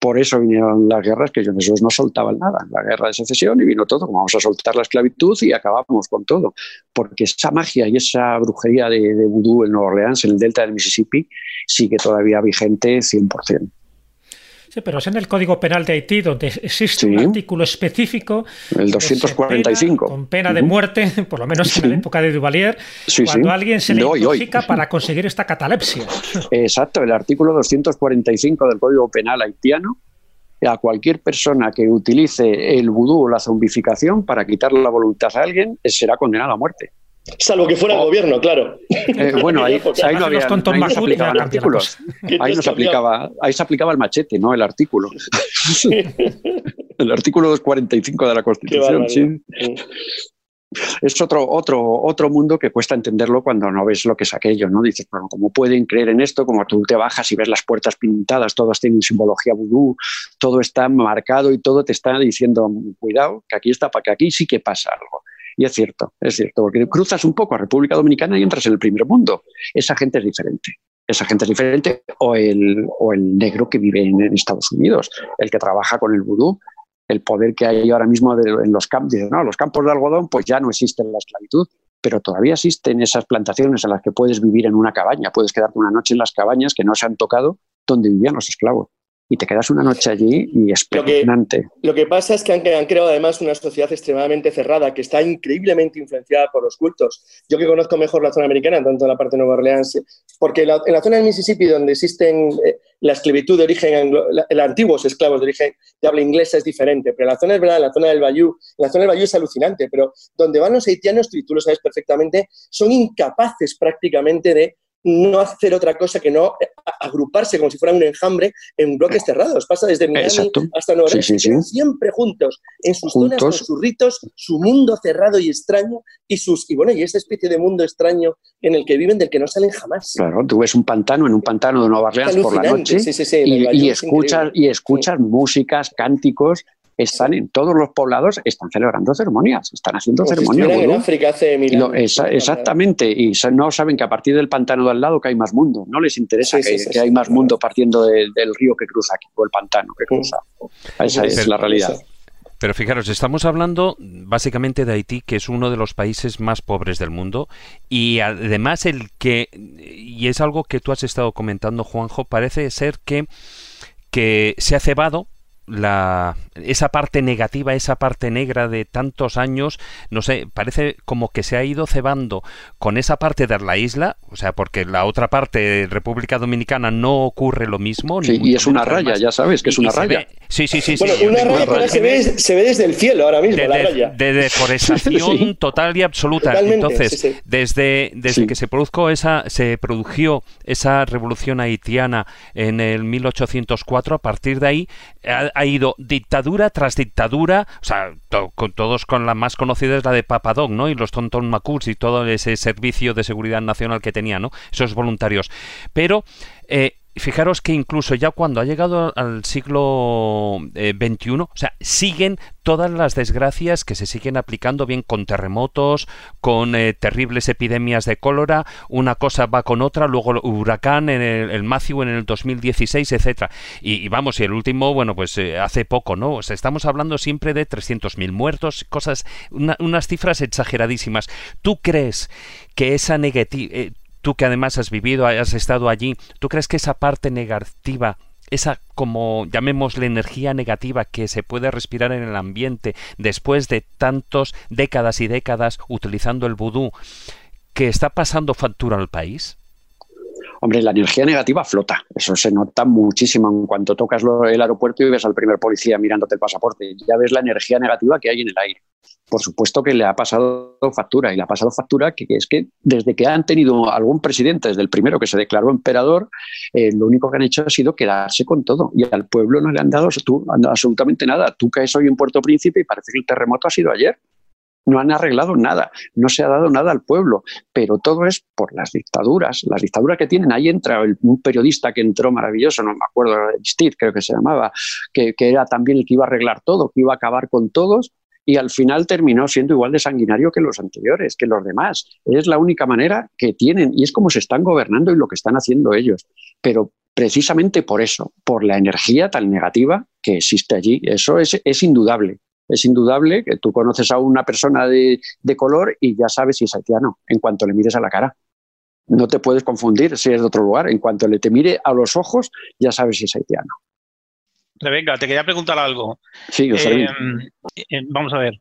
por eso vinieron las guerras, que ellos no soltaban nada. La guerra de secesión y vino todo. Vamos a soltar la esclavitud y acabamos con todo. Porque esa magia y esa brujería de, de vudú en Nueva Orleans, en el delta del Mississippi, sigue todavía vigente 100%. Sí, pero es en el Código Penal de Haití donde existe un artículo específico. El 245. con pena de muerte, por lo menos en la época de Duvalier, cuando alguien se le intoxica para conseguir esta catalepsia. Exacto, el artículo 245 del Código Penal haitiano a cualquier persona que utilice el vudú o la zombificación para quitarle la voluntad a alguien será condenado a muerte. Salvo que fuera el gobierno, claro. Eh, bueno, ahí, ahí no había, ahí se aplicaban artículos. Ahí, no se aplicaba, ahí se aplicaba el machete, no el artículo. el artículo 245 de la Constitución, sí. Es otro, otro, otro mundo que cuesta entenderlo cuando no ves lo que es aquello, ¿no? Dices, bueno, ¿cómo pueden creer en esto? Como tú te bajas y ves las puertas pintadas, todas tienen simbología vudú, todo está marcado y todo te está diciendo, cuidado, que aquí está, para que aquí sí que pasa algo. Y es cierto, es cierto, porque cruzas un poco a República Dominicana y entras en el primer mundo. Esa gente es diferente. Esa gente es diferente o el, o el negro que vive en, Estados Unidos, el que trabaja con el vudú. el poder que hay ahora mismo en los campos. no, los campos de algodón pues ya no existen la esclavitud, pero todavía existen esas plantaciones en las que puedes vivir en una cabaña, puedes quedarte una noche en las cabañas que no se han tocado donde vivían los esclavos y te quedas una noche allí y es lo que, lo que pasa es que han, han, creado además una sociedad extremadamente cerrada que está increíblemente influenciada por los cultos. Yo que conozco mejor la zona americana, tanto en la parte de Nueva Orleans, porque en la zona del Mississippi, donde existen eh, la esclavitud de origen, el antiguos esclavos de origen de habla inglesa es diferente, pero la zona es verdad, la zona del Bayou, la zona del Bayou es alucinante, pero donde van los haitianos, tú lo sabes perfectamente, son incapaces prácticamente de no hacer otra cosa que no agruparse como si fuera un enjambre en bloques cerrados. Pasa desde Miami hasta Nueva York, siempre juntos, en sus zonas, con sus ritos, su mundo cerrado y extraño y sus y bueno, y esa especie de mundo extraño en el que viven del que no salen jamás. Claro, tú ves un pantano en un pantano de Nueva Orleans por la noche y, escuchas, y escuchas músicas, cánticos están en todos los poblados, están celebrando ceremonias, están haciendo ceremonias. en África hace mil años. exactamente, y no saben que a partir del pantano de al lado que hay más mundo, no les interesa que, hay más mundo partiendo del río que cruza aquí, o el pantano que cruza. Esa es la realidad. Pero fijaros, estamos hablando básicamente de Haití, que es uno de los países más pobres del mundo, y además el que, y es algo que tú has estado comentando, Juanjo, parece ser que, que se ha cebado la, esa parte negativa, esa parte negra de tantos años, no sé, parece como que se ha ido cebando con esa parte de la isla, o sea, porque la otra parte, República Dominicana, no ocurre lo mismo. Sí, y es una raya, ya sabes que es una raya. sí, sí, sí. Bueno, una raya, Se, ve, se, ve, desde el cielo ahora mismo, de, la raya. De, deforestación total y absoluta. Entonces, desde, desde que se produjo esa, se produjo esa revolución haitiana en el 1804, a partir de ahí ha, ido dictadura tras dictadura, o sea, con, todos con la más conocida es la de Papadón, ¿no? Y los Tonton Macuts y todo ese servicio de seguridad nacional que tenía, ¿no? Esos voluntarios. Pero eh, fijaros que incluso ya cuando ha llegado al siglo XXI, eh, o sea, siguen todas las desgracias que se siguen aplicando, bien con terremotos, con eh, terribles epidemias de cólera, una cosa va con otra, luego el huracán en el, el Matthew en el 2016, etcétera. Y, vamos, y el último, bueno, pues eh, hace poco, ¿no? O sea, estamos hablando siempre de 300.000 muertos, cosas, unas cifras exageradísimas. ¿Tú crees que esa negativa tú que además has vivido, has estado allí, ¿tú crees que esa parte negativa, esa como llamémosle energía negativa que se puede respirar en el ambiente después de tantas décadas y décadas utilizando el vudú, que está pasando factura al país? Hombre, la energía negativa flota. Eso se nota muchísimo en cuanto tocas el aeropuerto y ves al primer policía mirándote el pasaporte. Ya ves la energía negativa que hay en el aire. Por supuesto que le ha pasado factura y le ha pasado factura que, es que desde que han tenido algún presidente, desde el primero que se declaró emperador, eh, lo único que han hecho ha sido quedarse con todo y al pueblo no le han dado absolutamente nada. Tú caes hoy en Puerto Príncipe y parece que el terremoto ha sido ayer no han arreglado nada, no se ha dado nada al pueblo, pero todo es por las dictaduras, las dictaduras que tienen. Ahí entra un periodista que entró maravilloso, no me acuerdo, Steve creo que se llamaba, que, era también el que iba a arreglar todo, que iba a acabar con todos. Y al final terminó siendo igual de sanguinario que los anteriores, que los demás. Es la única manera que tienen y es como se están gobernando y lo que están haciendo ellos. Pero precisamente por eso, por la energía tan negativa que existe allí, eso es, indudable es indudable que tú conoces a una persona de, color y ya sabes si es haitiano en cuanto le mires a la cara. No te puedes confundir si es de otro lugar. En cuanto le te mire a los ojos, ya sabes si es haitiano. Rebeca, te quería preguntar algo. Sí, eh, eh, vamos a ver.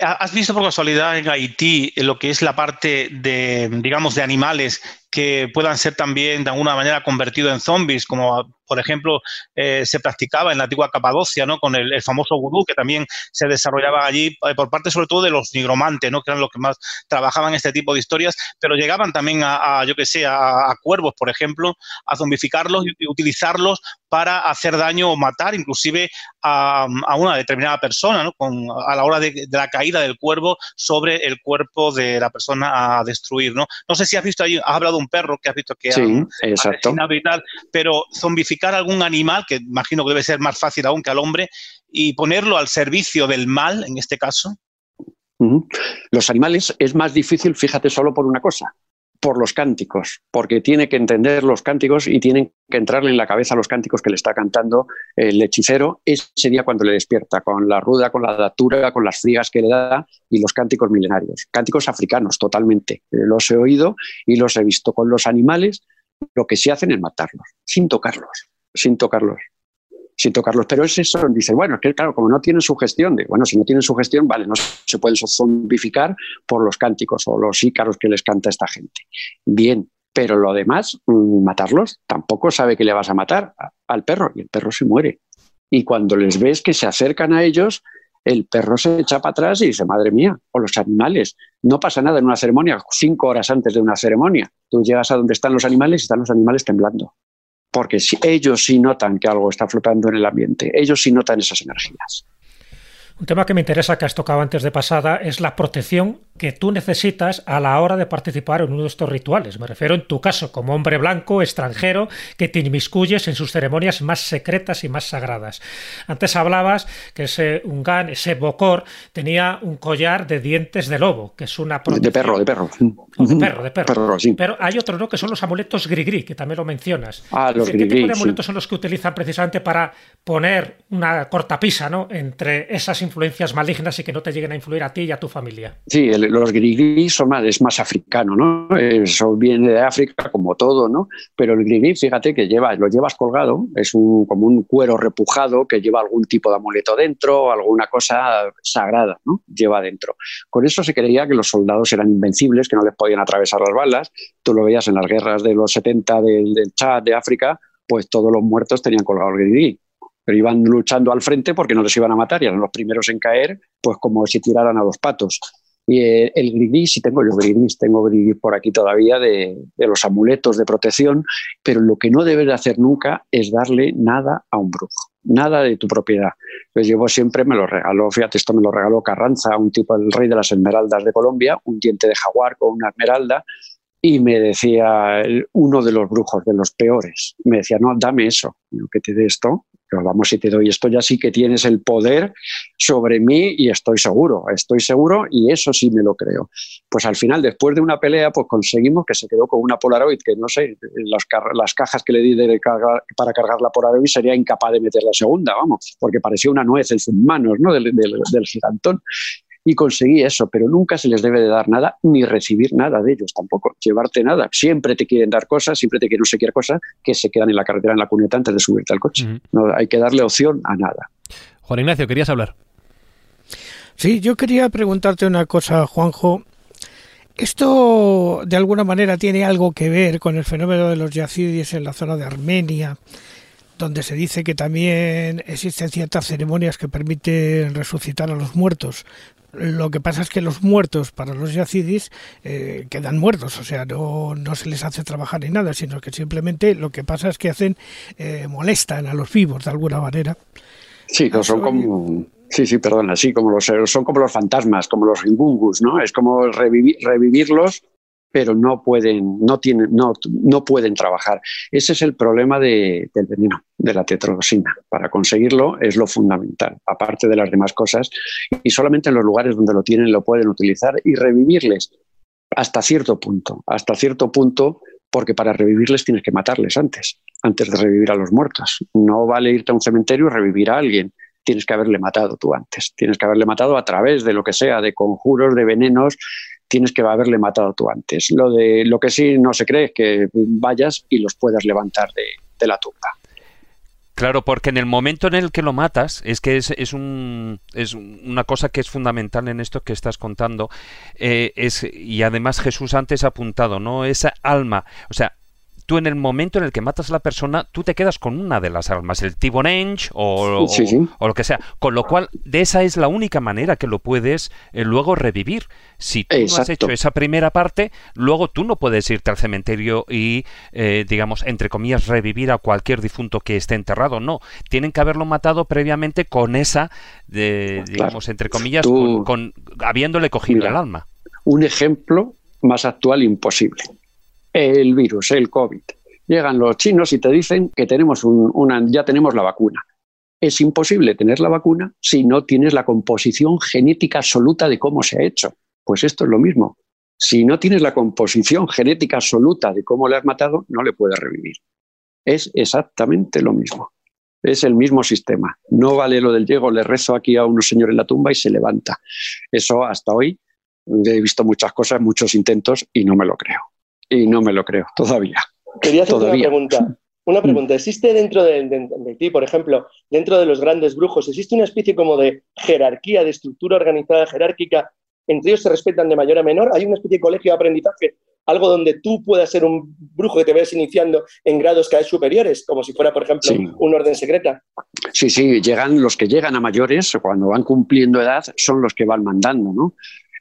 ¿Has visto por casualidad en Haití lo que es la parte de, digamos, de animales que puedan ser también de alguna manera convertidos en zombies, como por ejemplo eh, se practicaba en la antigua Capadocia, ¿no? con el, famoso gurú que también se desarrollaba allí eh, por parte sobre todo de los nigromantes, ¿no? que eran los que más trabajaban este tipo de historias, pero llegaban también a, yo que sé, a, cuervos, por ejemplo, a zombificarlos y, utilizarlos para hacer daño o matar inclusive a, una determinada persona, ¿no? con, a la hora de, la caída del cuervo sobre el cuerpo de la persona a destruir. No, no sé si has visto ahí, has hablado un perro que has visto que sí, y tal, pero zombificar algún animal, que imagino que debe ser más fácil aún que al hombre, y ponerlo al servicio del mal, en este caso. Los animales es más difícil, fíjate, solo por una cosa, por los cánticos, porque tiene que entender los cánticos y tienen que entrarle en la cabeza los cánticos que le está cantando el hechicero ese día cuando le despierta, con la ruda, con la datura, con las frigas que le da y los cánticos milenarios. Cánticos africanos, totalmente. Los he oído y los he visto con los animales. Lo que sí hacen es matarlos, sin tocarlos, sin tocarlos sin tocarlos. Pero es eso, dice, bueno, es que claro, como no tienen sugestión, de, bueno, si no tienen sugestión, vale, no se pueden zombificar por los cánticos o los ícaros que les canta esta gente. Bien, pero lo demás, mm, matarlos, tampoco sabe que le vas a matar al perro y el perro se muere. Y cuando les ves que se acercan a ellos, el perro se echa para atrás y dice, madre mía, o los animales. No pasa nada en una ceremonia, cinco horas antes de una ceremonia. Tú llegas a donde están los animales y están los animales temblando porque si, ellos sí notan que algo está flotando en el ambiente, ellos sí notan esas energías. Un tema que me interesa, que has tocado antes de pasada, es la protección que tú necesitas a la hora de participar en uno de estos rituales. Me refiero en tu caso como hombre blanco, extranjero, que te inmiscuyes en sus ceremonias más secretas y más sagradas. Antes hablabas que ese Ungan, ese Bokor, tenía un collar de dientes de lobo, que es una protección... De perro, de perro. de perro, de perro. Pero hay otro, ¿no? Que son los amuletos gris-gris, que también lo mencionas. Ah, los ¿Qué tipo de amuletos son los que utilizan precisamente para poner una cortapisa, ¿no? Entre esas influencias malignas y que no te lleguen a influir a ti y a tu familia. Sí, el, los grigri son más, es más africano, ¿no? Eso viene de África como todo, ¿no? Pero el grigri, fíjate que lleva, lo llevas colgado, es un, como un cuero repujado que lleva algún tipo de amuleto dentro, alguna cosa sagrada, ¿no? Lleva dentro. Con eso se creía que los soldados eran invencibles, que no les podían atravesar las balas. Tú lo veías en las guerras de los 70 del, Chad, de África, pues todos los muertos tenían colgado el grigri pero iban luchando al frente porque no les iban a matar y eran los primeros en caer, pues como si tiraran a los patos. Y eh, el gris, sí tengo yo gris, tengo gris por aquí todavía de, los amuletos de protección, pero lo que no debes de hacer nunca es darle nada a un brujo, nada de tu propiedad. Pues llevo siempre, me lo regaló, fíjate, esto me lo regaló Carranza, un tipo del rey de las esmeraldas de Colombia, un diente de jaguar con una esmeralda, y me decía uno de los brujos, de los peores, me decía, no, dame eso, que te dé esto, vamos, si te doy esto ya sí que tienes el poder sobre mí y estoy seguro, estoy seguro y eso sí me lo creo. Pues al final, después de una pelea, pues conseguimos que se quedó con una Polaroid que no sé, las, las cajas que le di de para cargar la Polaroid sería incapaz de meter la segunda, vamos, porque parecía una nuez en sus manos, ¿no? Del, del gigantón y conseguí eso, pero nunca se les debe de dar nada ni recibir nada de ellos tampoco, llevarte nada. Siempre te quieren dar cosas, siempre te quieren no sé qué cosa que se quedan en la carretera, en la cuneta antes de subirte al coche. No hay que darle opción a nada. Juan Ignacio, querías hablar. Sí, yo quería preguntarte una cosa, Juanjo. ¿Esto de alguna manera tiene algo que ver con el fenómeno de los yazidis en la zona de Armenia, donde se dice que también existen ciertas ceremonias que permiten resucitar a los muertos, lo que pasa es que los muertos para los yazidis eh, quedan muertos, o sea, no, no, se les hace trabajar ni nada, sino que simplemente lo que pasa es que hacen, eh, molestan a los vivos de alguna manera. Sí, son como... Sí, sí, perdona, sí, como los, son como los fantasmas, como los ringungus, ¿no? Es como revivirlos pero no pueden, no tienen, no, no pueden trabajar. Ese es el problema del veneno, de la tetrodoxina. Para conseguirlo es lo fundamental, aparte de las demás cosas, y solamente en los lugares donde lo tienen lo pueden utilizar y revivirles hasta cierto punto, hasta cierto punto, porque para revivirles tienes que matarles antes, antes de revivir a los muertos. No vale irte a un cementerio y revivir a alguien tienes que haberle matado tú antes. Tienes que haberle matado a través de lo que sea, de conjuros, de venenos, tienes que haberle matado tú antes. Lo, de, lo que sí no se cree es que vayas y los puedas levantar de, la tumba. Claro, porque en el momento en el que lo matas, es que es, un, es una cosa que es fundamental en esto que estás contando, eh, es, y además Jesús antes ha apuntado, ¿no? Esa alma, o sea, tú en el momento en el que matas a la persona, tú te quedas con una de las almas, el Tibonenge o, o, lo que sea. Con lo cual, de esa es la única manera que lo puedes eh, luego revivir. Si tú no has hecho esa primera parte, luego tú no puedes irte al cementerio y, eh, digamos, entre comillas, revivir a cualquier difunto que esté enterrado. No, tienen que haberlo matado previamente con esa, de, digamos, entre comillas, con, habiéndole cogido el alma. Un ejemplo más actual imposible el virus, el COVID. Llegan los chinos y te dicen que tenemos una, ya tenemos la vacuna. Es imposible tener la vacuna si no tienes la composición genética absoluta de cómo se ha hecho. Pues esto es lo mismo. Si no tienes la composición genética absoluta de cómo le has matado, no le puedes revivir. Es exactamente lo mismo. Es el mismo sistema. No vale lo del llego, le rezo aquí a un señor en la tumba y se levanta. Eso hasta hoy he visto muchas cosas, muchos intentos y no me lo creo. Y no me lo creo todavía. Quería hacer Todavía. una pregunta. Una pregunta. ¿Existe dentro de, de- de ti, por ejemplo, dentro de los grandes brujos, existe una especie como de jerarquía, de estructura organizada jerárquica? ¿Entre ellos se respetan de mayor a menor? ¿Hay una especie de colegio de aprendizaje? ¿Algo donde tú puedas ser un brujo que te vayas iniciando en grados cada vez superiores, como si fuera, por ejemplo, Sí. un orden secreta? Sí, sí, llegan los que llegan a mayores, cuando van cumpliendo edad, son los que van mandando, ¿no?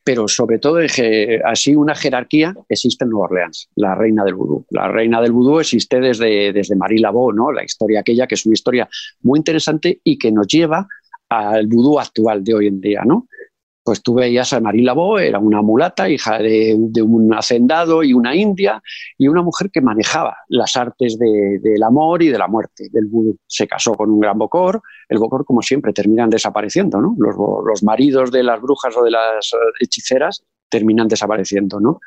Pero sobre todo, je- así una jerarquía existe en Nueva Orleans, la reina del vudú. La reina del vudú existe desde, desde Marie Laveau, ¿no? La historia aquella que es una historia muy interesante y que nos lleva al vudú actual de hoy en día, ¿no? Pues tú veías a Marie Laveau, era una mulata, hija de, de un hacendado y una india, y una mujer que manejaba las artes de- del amor y de la muerte, del vudú. Se casó con un gran bocor, el bocor, como siempre, terminan desapareciendo, ¿no? Los, los maridos de las brujas o de las hechiceras terminan desapareciendo, ¿no?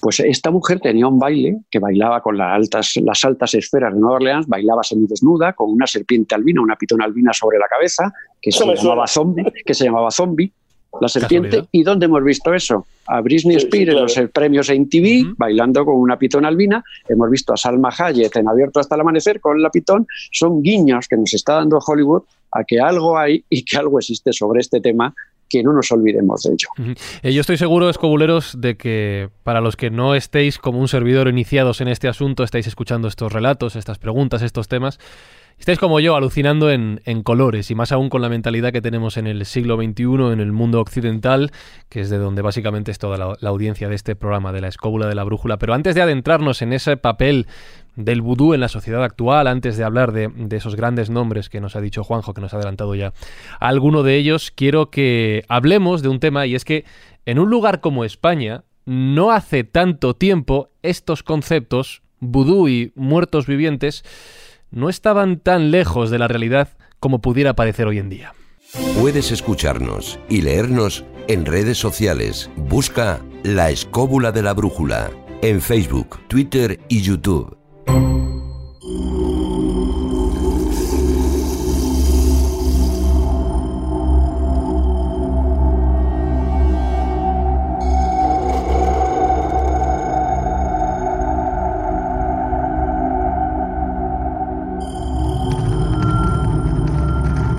Pues esta mujer tenía un baile que bailaba con las altas, las altas esferas de Nueva Orleans, bailaba semidesnuda con una serpiente albina, una pitón albina sobre la cabeza, que se llamaba zombie, que se llamaba zombie, la serpiente. Casualidad. ¿Y dónde hemos visto eso? A Britney Sí, sí, Spears claro. en los premios en TV, Ujú. bailando con una pitón albina. Hemos visto a Salma Hayek en Abierto hasta el amanecer con la pitón. Son guiños que nos está dando Hollywood a que algo hay y que algo existe sobre este tema que no nos olvidemos de ello. Eh, yo estoy seguro, escobuleros, de que para los que no estéis como un servidor iniciados en este asunto, estáis escuchando estos relatos, estas preguntas, estos temas, estáis como yo alucinando en, colores y más aún con la mentalidad que tenemos en el siglo XXI, en el mundo occidental, que es de donde básicamente es toda la, audiencia de este programa, de la escóbula de la brújula. Pero antes de adentrarnos en ese papel del vudú en la sociedad actual, antes de hablar de, de esos grandes nombres que nos ha dicho Juanjo, que nos ha adelantado ya alguno de ellos, quiero que hablemos de un tema y es que en un lugar como España, no hace tanto tiempo, estos conceptos, vudú y muertos vivientes, no estaban tan lejos de la realidad como pudiera parecer hoy en día. Puedes escucharnos y leernos en redes sociales. Busca La Escóbula de la Brújula en Facebook, Twitter y YouTube.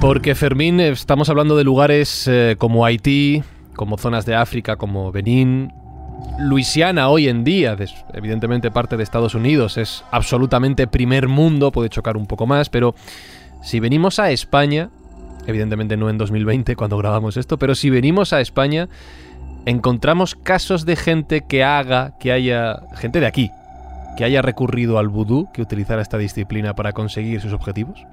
Porque Fermín, estamos hablando de lugares eh, como Haití, como zonas de África, como Benín, Luisiana hoy en día, evidentemente parte de Estados Unidos, es absolutamente primer mundo, puede chocar un poco más, pero si venimos a España, evidentemente no en 2020 cuando grabamos esto, pero si venimos a España, encontramos casos de gente que haga, que haya, gente de aquí, que haya recurrido al vudú, que utilizara esta disciplina para conseguir sus objetivos.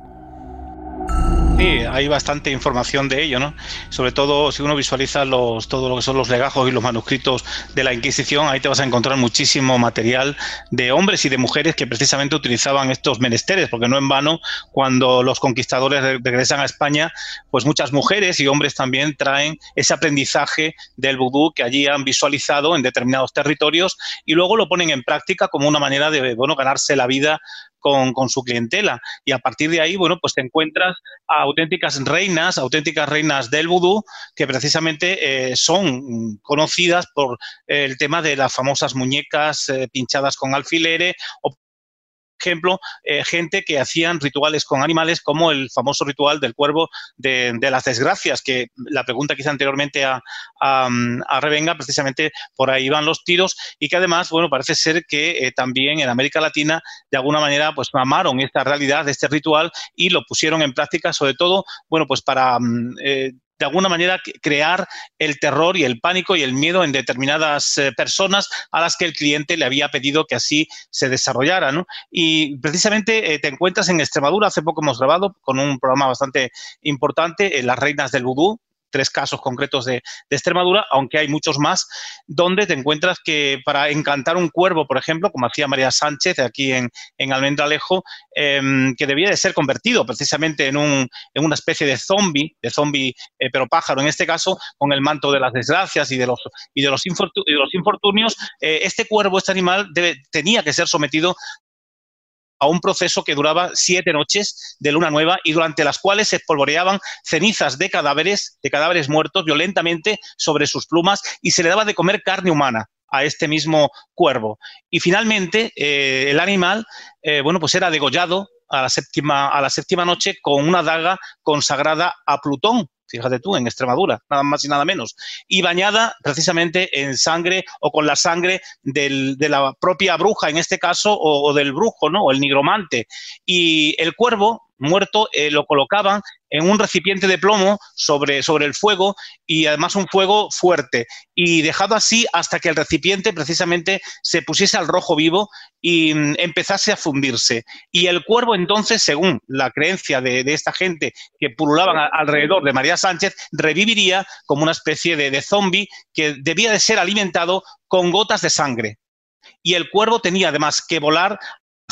Sí, hay bastante información de ello, ¿no? Sobre todo si uno visualiza los, todo lo que son los legajos y los manuscritos de la Inquisición, ahí te vas a encontrar muchísimo material de hombres y de mujeres que precisamente utilizaban estos menesteres, porque no en vano, cuando los conquistadores re- regresan a España, pues muchas mujeres y hombres también traen ese aprendizaje del vudú que allí han visualizado en determinados territorios y luego lo ponen en práctica como una manera de, bueno, ganarse la vida con, con su clientela. Y a partir de ahí, bueno, pues te encuentras a auténticas reinas, auténticas reinas del vudú, que precisamente eh, son conocidas por el tema de las famosas muñecas eh, pinchadas con alfileres o ejemplo, eh, gente que hacían rituales con animales, como el famoso ritual del cuervo de, las desgracias, que la pregunta que hice anteriormente a, a, a Revenga, precisamente por ahí van los tiros, y que además, bueno, parece ser que eh, también en América Latina, de alguna manera, pues amaron esta realidad, este ritual, y lo pusieron en práctica, sobre todo, bueno, pues para mm, eh, de alguna manera crear el terror y el pánico y el miedo en determinadas eh, personas a las que el cliente le había pedido que así se desarrollara. ¿no? Y precisamente eh, te encuentras en Extremadura, hace poco hemos grabado con un programa bastante importante, eh, Las Reinas del Vudú, tres casos concretos de, Extremadura, aunque hay muchos más, donde te encuentras que para encantar un cuervo, por ejemplo, como hacía María Sánchez aquí en, en Almendralejo, em, que debía de ser convertido precisamente en, un, una especie de zombie, de zombie eh, pero pájaro en este caso, con el manto de las desgracias y de los, y de los, infortunios, eh, este cuervo, este animal, tenía que ser sometido a un proceso que duraba siete noches de luna nueva y durante las cuales se espolvoreaban cenizas de cadáveres, de cadáveres muertos violentamente sobre sus plumas y se le daba de comer carne humana a este mismo cuervo. Y finalmente, eh, el animal, eh, bueno, pues era degollado a la, séptima, a la séptima noche con una daga consagrada a Plutón, fíjate tú, en Extremadura, nada más y nada menos, y bañada precisamente en sangre o con la sangre de la propia bruja, en este caso, o, o, del brujo, ¿no? O el nigromante. Y el cuervo, muerto eh, lo colocaban en un recipiente de plomo sobre, sobre el fuego y además un fuego fuerte y dejado así hasta que el recipiente precisamente se pusiese al rojo vivo y mm, empezase a fundirse. Y el cuervo entonces, según la creencia de, esta gente que pululaban alrededor de María Sánchez, reviviría como una especie de, de zombie que debía de ser alimentado con gotas de sangre y el cuervo tenía además que volar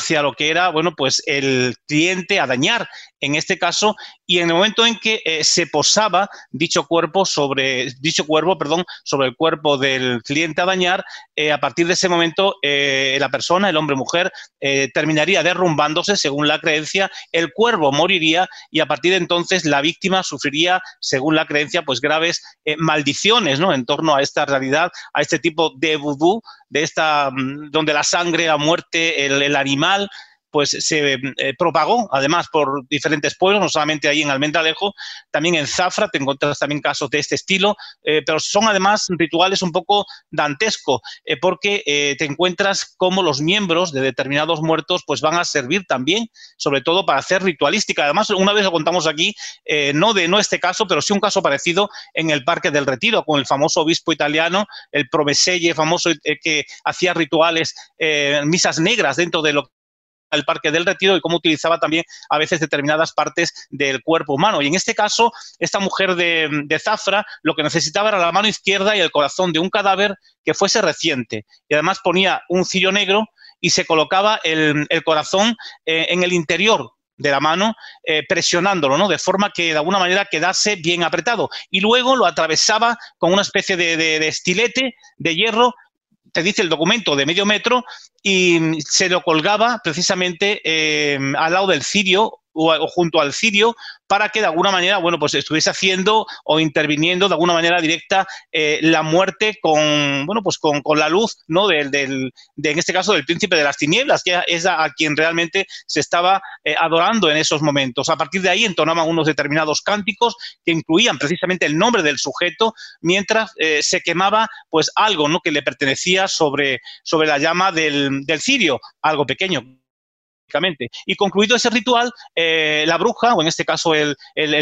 hacia lo que era, bueno, pues el cliente a dañar en este caso, y en el momento en que eh, se posaba dicho cuerpo sobre, dicho cuerpo, perdón, sobre el cuerpo del cliente a dañar, eh, a partir de ese momento eh, la persona, el hombre mujer, terminaría derrumbándose según la creencia, el cuervo moriría y a partir de entonces la víctima sufriría, según la creencia, pues graves maldiciones, ¿no? En torno a esta realidad, a este tipo de vudú, de esta, mm, donde la sangre, la muerte, el animal, pues se eh, propagó además por diferentes pueblos, no solamente ahí en Almendralejo, también en Zafra te encuentras también casos de este estilo, eh, pero son además rituales un poco dantesco, eh, porque te encuentras como los miembros de determinados muertos pues van a servir también, sobre todo para hacer ritualística. Además, una vez lo contamos aquí, no de no este caso, pero sí un caso parecido en el Parque del Retiro, con el famoso obispo italiano, el Promeselle famoso que hacía rituales, misas negras dentro de lo el Parque del Retiro y cómo utilizaba también a veces determinadas partes del cuerpo humano. Y en este caso, esta mujer de, Zafra lo que necesitaba era la mano izquierda y el corazón de un cadáver que fuese reciente. Y además ponía un cillo negro y se colocaba el, corazón eh, en el interior de la mano, eh, presionándolo, ¿no? De forma que de alguna manera quedase bien apretado. Y luego lo atravesaba con una especie de estilete de hierro te dice el documento de medio metro y se lo colgaba precisamente eh, al lado del cirio o, junto al cirio para que de alguna manera, bueno, pues estuviese haciendo o interviniendo de alguna manera directa eh, la muerte con, bueno, pues con, la luz, ¿no? Del, del de, en este caso, del príncipe de las tinieblas, que es a, quien realmente se estaba eh, adorando en esos momentos. A partir de ahí entonaban unos determinados cánticos que incluían precisamente el nombre del sujeto, mientras eh, se quemaba, pues algo, ¿no? Que le pertenecía sobre, sobre la llama del, del cirio, algo pequeño, y concluido ese ritual, eh, la bruja, o en este caso el,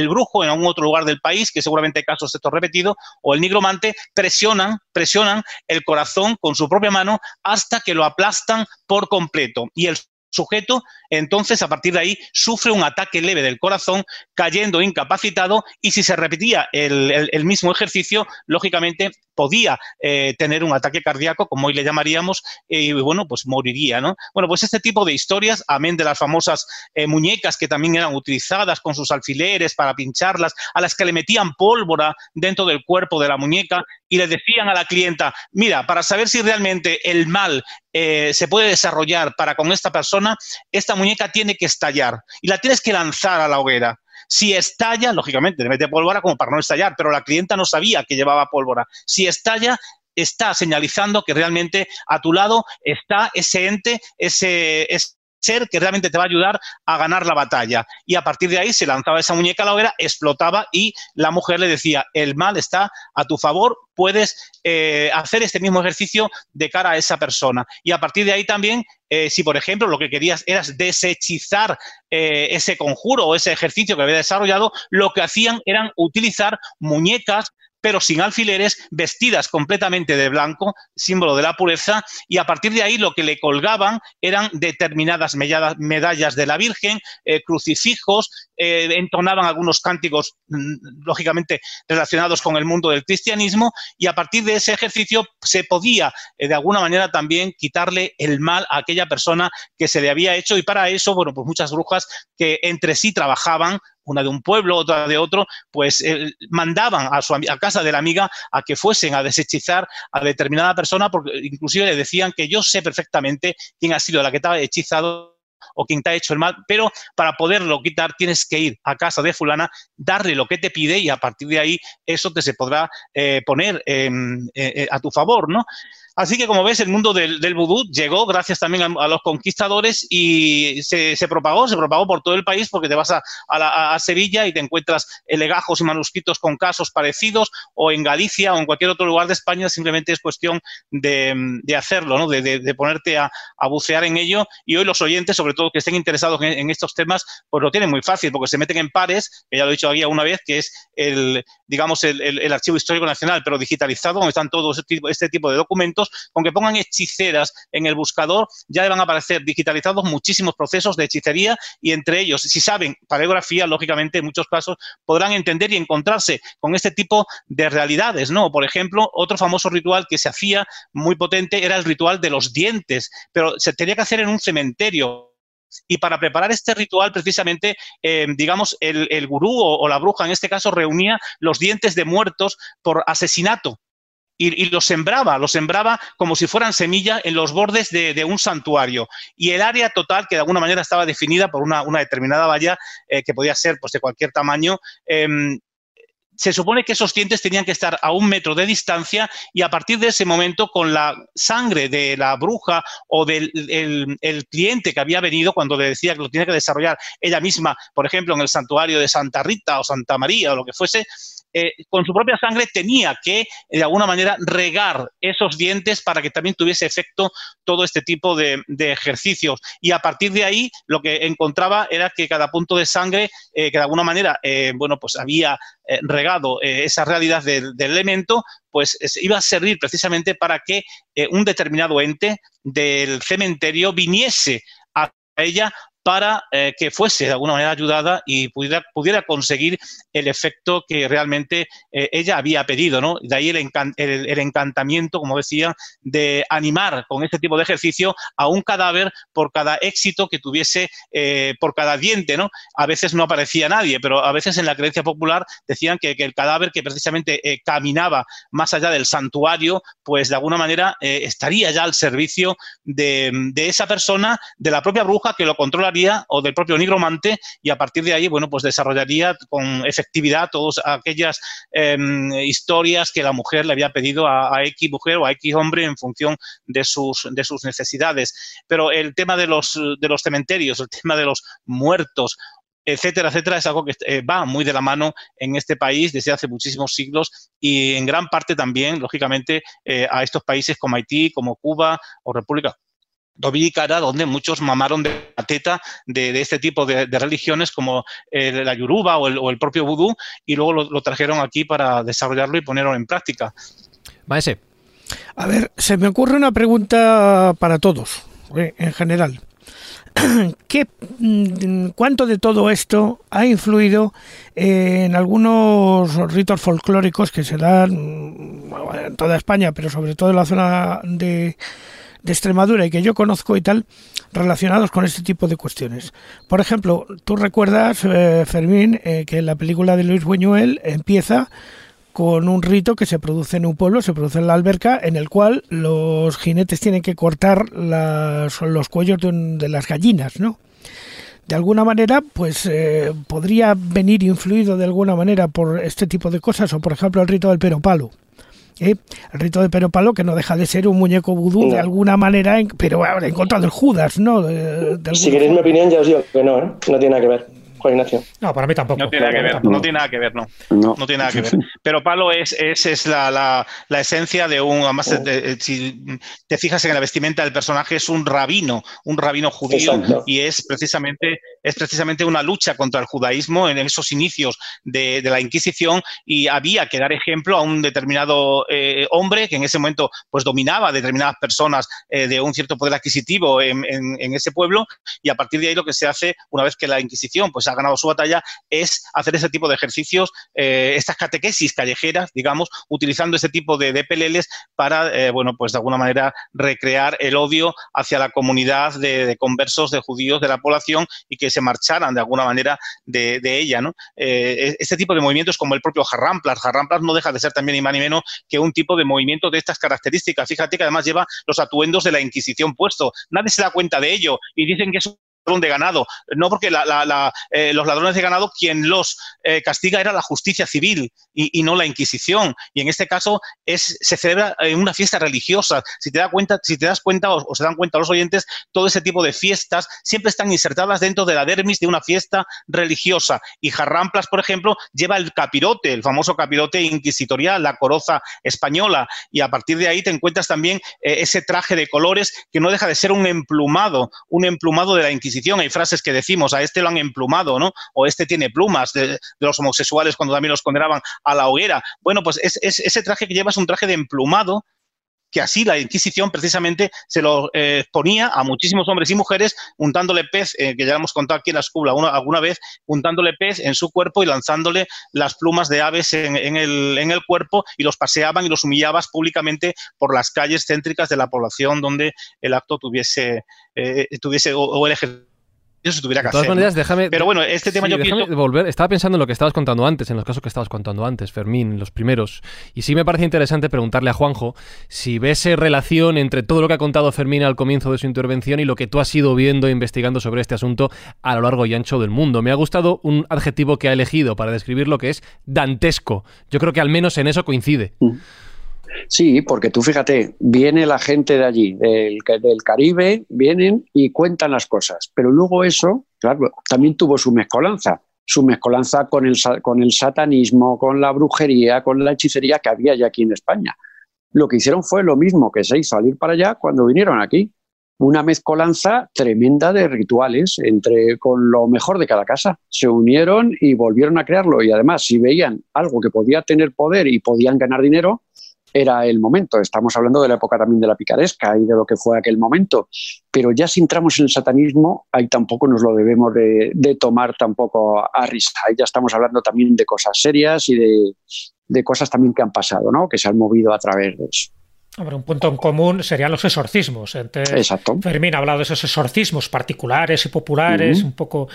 brujo en algún otro lugar del país, que seguramente hay casos de esto repetido, o el nigromante, presionan, presionan el corazón con su propia mano hasta que lo aplastan por completo. Y el sujeto, entonces a partir de ahí sufre un ataque leve del corazón, cayendo incapacitado y si se repetía el mismo ejercicio, lógicamente podía eh, tener un ataque cardíaco, como hoy le llamaríamos, y bueno, pues moriría, ¿no? Bueno, pues este tipo de historias, amén de las famosas eh, muñecas que también eran utilizadas con sus alfileres para pincharlas, a las que le metían pólvora dentro del cuerpo de la muñeca y le decían a la clienta, mira, para saber si realmente el mal eh, se puede desarrollar para con esta persona, esta muñeca tiene que estallar y la tienes que lanzar a la hoguera. Si estalla, lógicamente, le mete pólvora como para no estallar, pero la clienta no sabía que llevaba pólvora. Si estalla, está señalizando que realmente a tu lado está ese ente, ese, ser que realmente te va a ayudar a ganar la batalla. Y a partir de ahí se lanzaba esa muñeca a la hoguera, explotaba y la mujer le decía, el mal está a tu favor, puedes eh, hacer este mismo ejercicio de cara a esa persona. Y a partir de ahí también, eh, si por ejemplo lo que querías era desechizar eh, ese conjuro o ese ejercicio que había desarrollado, lo que hacían eran utilizar muñecas pero sin alfileres, vestidas completamente de blanco, símbolo de la pureza, y a partir de ahí lo que le colgaban eran determinadas medallas de la Virgen, eh, crucifijos, eh, entonaban algunos cánticos, mm, lógicamente relacionados con el mundo del cristianismo, y a partir de ese ejercicio se podía, eh, de alguna manera, también quitarle el mal a aquella persona que se le había hecho, y para eso, bueno, pues muchas brujas que entre sí trabajaban una de un pueblo, otra de otro, pues mandaban a su a casa de la amiga a que fuesen a deshechizar a determinada persona, porque inclusive le decían que yo sé perfectamente quién ha sido la que ha hechizado o quien te ha hecho el mal, pero para poderlo quitar tienes que ir a casa de fulana, darle lo que te pide y a partir de ahí eso te se podrá eh, poner eh, eh, a tu favor, ¿no? Así que, como ves, el mundo del, del vudú llegó gracias también a, los conquistadores y se, propagó, se propagó por todo el país porque te vas a, a, Sevilla y te encuentras legajos y manuscritos con casos parecidos o en Galicia o en cualquier otro lugar de España, simplemente es cuestión de, hacerlo, ¿no? de, ponerte a, bucear en ello y hoy los oyentes, sobre todo que estén interesados en, estos temas, pues lo tienen muy fácil porque se meten en pares, que ya lo he dicho aquí una vez, que es el, digamos, el, el Archivo Histórico Nacional, pero digitalizado, donde están todos este tipo, este tipo de documentos con que pongan hechiceras en el buscador, ya van a aparecer digitalizados muchísimos procesos de hechicería y entre ellos, si saben paleografía, lógicamente en muchos casos podrán entender y encontrarse con este tipo de realidades, ¿no? Por ejemplo, otro famoso ritual que se hacía muy potente era el ritual de los dientes, pero se tenía que hacer en un cementerio y para preparar este ritual, precisamente, eh, digamos, el, gurú o, la bruja, en este caso, reunía los dientes de muertos por asesinato y, lo sembraba, lo sembraba como si fueran semilla en los bordes de, un santuario. Y el área total, que de alguna manera estaba definida por una, determinada valla, eh, que podía ser pues, de cualquier tamaño, em, se supone que esos dientes tenían que estar a un metro de distancia y a partir de ese momento con la sangre de la bruja o del el, cliente que había venido cuando le decía que lo tiene que desarrollar ella misma, por ejemplo, en el santuario de Santa Rita o Santa María o lo que fuese, eh, con su propia sangre tenía que, de alguna manera, regar esos dientes para que también tuviese efecto todo este tipo de, ejercicios. Y a partir de ahí, lo que encontraba era que cada punto de sangre, eh, que de alguna manera, eh, bueno, pues había regado esa realidad del, del elemento, pues iba a servir precisamente para que un determinado ente del cementerio viniese a ella para eh, que fuese de alguna manera ayudada y pudiera, pudiera conseguir el efecto que realmente eh, ella había pedido, ¿no? De ahí el, el, encantamiento, como decía, de animar con este tipo de ejercicio a un cadáver por cada éxito que tuviese, eh, por cada diente, ¿no? A veces no aparecía nadie, pero a veces en la creencia popular decían que, el cadáver que precisamente caminaba más allá del santuario, pues de alguna manera estaría ya al servicio de, de esa persona, de la propia bruja que lo controla o del propio nigromante y a partir de ahí, bueno, pues desarrollaría con efectividad todas aquellas em, historias que la mujer le había pedido a, X mujer o a X hombre en función de sus, de sus necesidades. Pero el tema de los, de los cementerios, el tema de los muertos etcétera, etcétera, es algo que eh, va muy de la mano en este país desde hace muchísimos siglos y en gran parte también, lógicamente, eh, a estos países como Haití, como Cuba o República dominicana, donde muchos mamaron de la teta de, este tipo de, religiones como la yoruba o el, propio vudú y luego lo, trajeron aquí para desarrollarlo y ponerlo en práctica. Maese. A ver, se me ocurre una pregunta para todos, eh, en general. ¿Qué, mm, ¿Cuánto de todo esto ha influido en algunos ritos folclóricos que se dan en toda España, pero sobre todo en la zona de, de Extremadura y que yo conozco y tal, relacionados con este tipo de cuestiones. Por ejemplo, tú recuerdas, eh, Fermín, eh, que la película de Luis Buñuel empieza con un rito que se produce en un pueblo, se produce en la alberca, en el cual los jinetes tienen que cortar los cuellos de, las gallinas, ¿no? de alguna manera, pues eh, podría venir influido de alguna manera por este tipo de cosas, o por ejemplo el rito del pero-palo. ¿Eh? El rito de Pero Palo, que no deja de ser un muñeco vudú de alguna manera, pero ahora en contra del Judas, ¿no? si queréis mi opinión, ya os digo que no, ¿eh? no tiene nada que ver. Juan Ignacio. No, para mí tampoco. No tiene nada que ver, no, tiene nada que ver, no. No, tiene nada que ver. Pero Pablo es, es, es la, la, la, esencia de un, además, oh. si te fijas en la vestimenta del personaje, es un rabino, un rabino judío, Exacto. y es precisamente, es precisamente una lucha contra el judaísmo en esos inicios de, de la Inquisición, y había que dar ejemplo a un determinado eh, hombre que en ese momento pues dominaba a determinadas personas eh, de un cierto poder adquisitivo en, en, en ese pueblo, y a partir de ahí lo que se hace, una vez que la Inquisición pues ha ganado su batalla, es hacer ese tipo de ejercicios, eh, estas catequesis callejeras, digamos, utilizando ese tipo de, de peleles para, eh, bueno, pues de alguna manera recrear el odio hacia la comunidad de, de, conversos, de judíos de la población y que se marcharan de alguna manera de, ella, ¿no? Eh, este tipo de movimientos como el propio Jarramplas, Jarramplas no deja de ser también ni más ni menos que un tipo de movimiento de estas características. Fíjate que además lleva los atuendos de la Inquisición puesto. Nadie se da cuenta de ello y dicen que es de ganado, no porque la, la, la, eh, los ladrones de ganado quien los eh, castiga era la justicia civil y, y, no la Inquisición. Y en este caso es, se celebra en una fiesta religiosa. Si te, da cuenta, si te das cuenta o, o, se dan cuenta los oyentes, todo ese tipo de fiestas siempre están insertadas dentro de la dermis de una fiesta religiosa. Y Jarramplas, por ejemplo, lleva el capirote, el famoso capirote inquisitorial, la coroza española. Y a partir de ahí te encuentras también eh, ese traje de colores que no deja de ser un emplumado, un emplumado de la Inquisición Hay frases que decimos, a este lo han emplumado, ¿no? O este tiene plumas de, los homosexuales cuando también los condenaban a la hoguera. Bueno, pues es, es, ese traje que lleva es un traje de emplumado que así la Inquisición precisamente se lo eh, ponía a muchísimos hombres y mujeres untándole pez, eh, que ya hemos contado aquí en la escuela una, alguna vez, untándole pez en su cuerpo y lanzándole las plumas de aves en, el, en, el, cuerpo y los paseaban y los humillabas públicamente por las calles céntricas de la población donde el acto tuviese, eh, tuviese o, o el ejercicio eso se tuviera que de todas hacer. maneras, ¿no? déjame. Pero bueno, este tema sí, yo déjame pienso... volver. Estaba pensando en lo que estabas contando antes, en los casos que estabas contando antes, Fermín, los primeros. Y sí me parece interesante preguntarle a Juanjo si ve esa relación entre todo lo que ha contado Fermín al comienzo de su intervención y lo que tú has ido viendo e investigando sobre este asunto a lo largo y ancho del mundo. Me ha gustado un adjetivo que ha elegido para describir lo que es dantesco. Yo creo que al menos en eso coincide. Mm. Sí, porque tú fíjate, viene la gente de allí, del, del, Caribe, vienen y cuentan las cosas, pero luego eso, claro, también tuvo su mezcolanza, su mezcolanza con el, satanismo, con la brujería, con la hechicería que había ya aquí en España. Lo que hicieron fue lo mismo que se hizo al ir para allá cuando vinieron aquí, una mezcolanza tremenda de rituales entre con lo mejor de cada casa. Se unieron y volvieron a crearlo y además si veían algo que podía tener poder y podían ganar dinero, era el momento. Estamos hablando de la época también de la picaresca y de lo que fue aquel momento. Pero ya si entramos en el satanismo, ahí tampoco nos lo debemos de, tomar tampoco a risa. Ahí ya estamos hablando también de cosas serias y de, de cosas también que han pasado, ¿no? que se han movido a través de eso. Hombre, un punto en común serían los exorcismos. Entonces, Exacto. Fermín ha hablado de esos exorcismos particulares y populares, uh -huh. un poco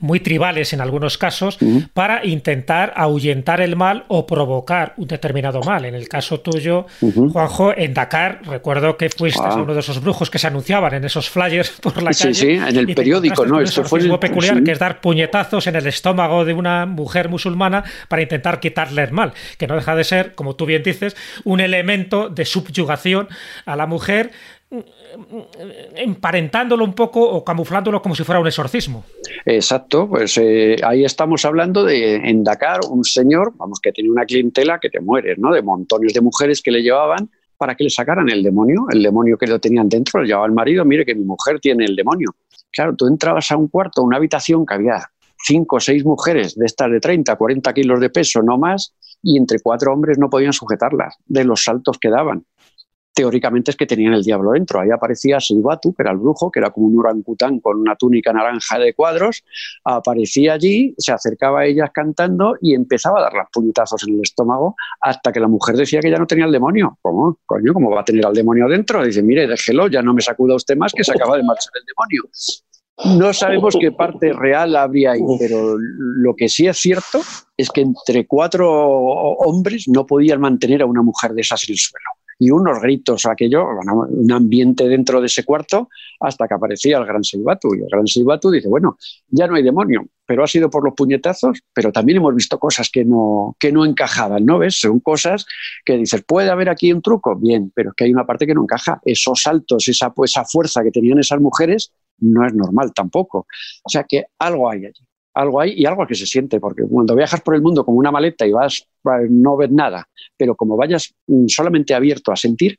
muy tribales en algunos casos, uh -huh. para intentar ahuyentar el mal o provocar un determinado mal. En el caso tuyo, uh -huh. Juanjo, en Dakar, recuerdo que fuiste ah. uno de esos brujos que se anunciaban en esos flyers por la sí, calle. Sí, en el periódico, ¿no? Esto fue el peculiar, que es dar puñetazos en el estómago de una mujer musulmana para intentar quitarle el mal, que no deja de ser, como tú bien dices, un elemento de subyugación a la mujer emparentándolo un poco o camuflándolo como si fuera un exorcismo. Exacto, pues eh, ahí estamos hablando de en Dakar un señor, vamos, que tenía una clientela que te mueres, ¿no? De montones de mujeres que le llevaban para que le sacaran el demonio, el demonio que lo tenían dentro, le llevaba al marido, mire que mi mujer tiene el demonio. Claro, tú entrabas a un cuarto, una habitación que había cinco o seis mujeres de estas de 30, 40 kilos de peso, no más, y entre cuatro hombres no podían sujetarlas de los saltos que daban teóricamente es que tenían el diablo dentro. Ahí aparecía Silvatu, que era el brujo, que era como un orangután con una túnica naranja de cuadros, aparecía allí, se acercaba a ellas cantando y empezaba a dar las puñetazos en el estómago hasta que la mujer decía que ya no tenía el demonio. ¿Cómo? Coño, ¿cómo va a tener al demonio dentro? Dice, mire, déjelo, ya no me sacuda usted más que se acaba de marchar el demonio. No sabemos qué parte real habría ahí, pero lo que sí es cierto es que entre cuatro hombres no podían mantener a una mujer de esas en el suelo y unos gritos, aquello, un ambiente dentro de ese cuarto, hasta que aparecía el gran Seibatu. Y el gran Seibatu dice, bueno, ya no hay demonio, pero ha sido por los puñetazos, pero también hemos visto cosas que no, que no encajaban, ¿no ves? Son cosas que dices, ¿puede haber aquí un truco? Bien, pero es que hay una parte que no encaja. Esos saltos, esa, esa fuerza que tenían esas mujeres, no es normal tampoco. O sea que algo hay allí algo hay y algo que se siente, porque cuando viajas por el mundo como una maleta y vas, no ves nada, pero como vayas mm, solamente abierto a sentir,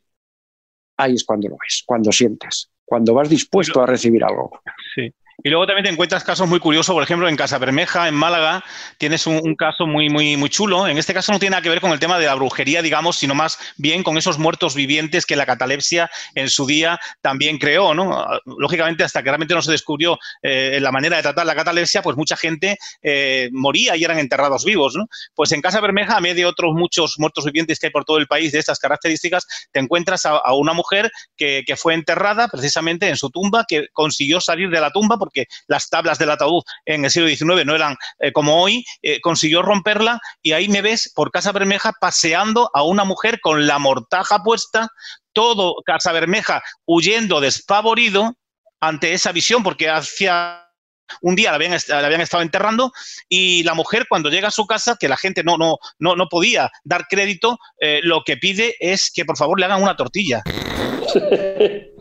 ahí es cuando lo ves, cuando sientes, cuando vas dispuesto a recibir algo. Sí. Y luego también te encuentras casos muy curiosos, por ejemplo, en Casa Bermeja, en Málaga, tienes un, caso muy, muy, muy chulo. En este caso no tiene nada que ver con el tema de la brujería, digamos, sino más bien con esos muertos vivientes que la catalepsia en su día también creó, ¿no? Lógicamente, hasta que realmente no se descubrió eh, la manera de tratar la catalepsia, pues mucha gente eh, moría y eran enterrados vivos, ¿no? Pues en Casa Bermeja, a medio de otros muchos muertos vivientes que hay por todo el país de estas características, te encuentras a, una mujer que, que, fue enterrada precisamente en su tumba, que consiguió salir de la tumba porque las tablas del ataúd en el siglo XIX no eran eh, como hoy, eh, consiguió romperla y ahí me ves por Casa Bermeja paseando a una mujer con la mortaja puesta, todo Casa Bermeja huyendo despavorido ante esa visión porque hacía un día la habían, estado enterrando y la mujer cuando llega a su casa, que la gente no, no, no, no podía dar crédito, eh, lo que pide es que por favor le hagan una tortilla.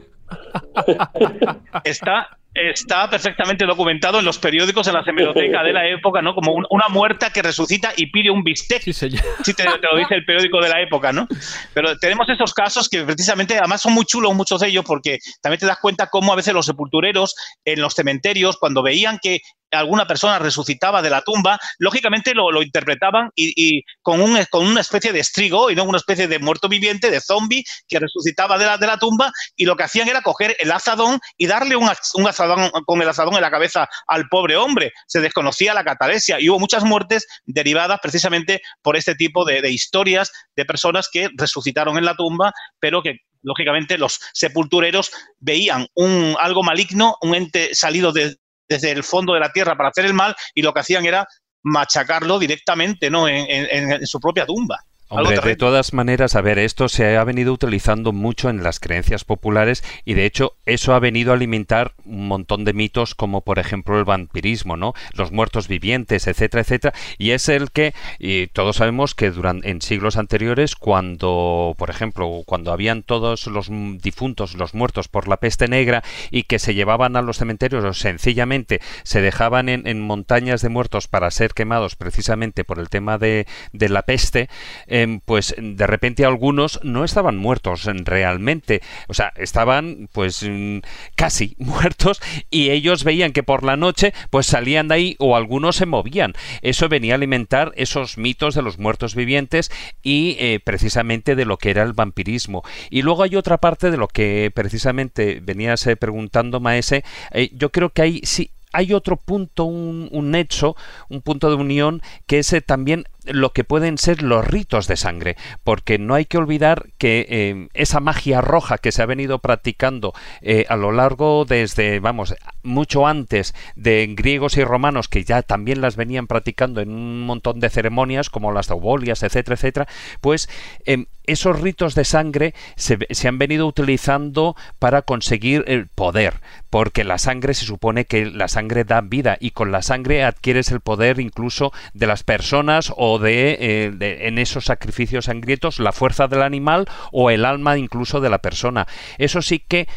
Está está perfectamente documentado en los periódicos, en la hemeroteca de la época, ¿no? Como una muerta que resucita y pide un bistec. Sí, sí te, lo dice el periódico de la época, ¿no? Pero tenemos esos casos que precisamente, además son muy chulos muchos de ellos, porque también te das cuenta cómo a veces los sepultureros en los cementerios, cuando veían que alguna persona resucitaba de la tumba, lógicamente lo, interpretaban y, con, un, con una especie de estrigo y no una especie de muerto viviente, de zombie que resucitaba de la, de la tumba y lo que hacían era coger el azadón y darle un, un azadón con el azadón en la cabeza al pobre hombre. Se desconocía la catalepsia y hubo muchas muertes derivadas precisamente por este tipo de, de historias de personas que resucitaron en la tumba, pero que lógicamente los sepultureros veían un, algo maligno, un ente salido de, desde el fondo de la tierra para hacer el mal y lo que hacían era machacarlo directamente ¿no? en su propia tumba. Hombre, de todas maneras, a ver, esto se ha venido utilizando mucho en las creencias populares y de hecho eso ha venido a alimentar un montón de mitos como por ejemplo el vampirismo, ¿no? Los muertos vivientes, etcétera, etcétera, y es el que y todos sabemos que durante en siglos anteriores cuando, por ejemplo, cuando habían todos los difuntos, los muertos por la peste negra y que se llevaban a los cementerios o sencillamente se dejaban en, montañas de muertos para ser quemados precisamente por el tema de, de la peste, Em, pues de repente algunos no estaban muertos realmente, o sea, estaban pues mm, casi muertos y ellos veían que por la noche pues salían de ahí o algunos se movían. Eso venía a alimentar esos mitos de los muertos vivientes y eh, precisamente de lo que era el vampirismo. Y luego hay otra parte de lo que precisamente venías eh, preguntando, Maese. Eh, yo creo que hay sí hay otro punto, un, un, nexo, un punto de unión, que es también lo que pueden ser los ritos de sangre, porque no hay que olvidar que eh, esa magia roja que se ha venido practicando eh, a lo largo desde, vamos, mucho antes de griegos y romanos que ya también las venían practicando en un montón de ceremonias como las taubolias, etcétera, etcétera, pues em, esos ritos de sangre se, se, han venido utilizando para conseguir el poder, porque la sangre se supone que la sangre da vida y con la sangre adquieres el poder incluso de las personas o eh, de, en esos sacrificios sangrientos la fuerza del animal o el alma incluso de la persona. Eso sí que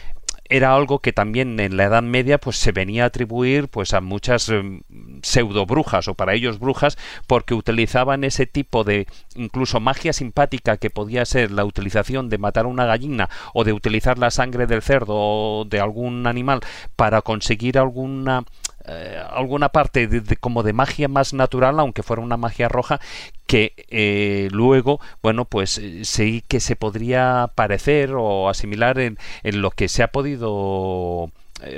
era algo que también en la Edad Media pues se venía a atribuir pues a muchas em, pseudo brujas o para ellos brujas porque utilizaban ese tipo de incluso magia simpática que podía ser la utilización de matar una gallina o de utilizar la sangre del cerdo o de algún animal para conseguir alguna eh, alguna parte de, como de magia más natural, aunque fuera una magia roja, que eh, luego, bueno, pues eh, sí que se podría parecer o asimilar en, en lo que se ha podido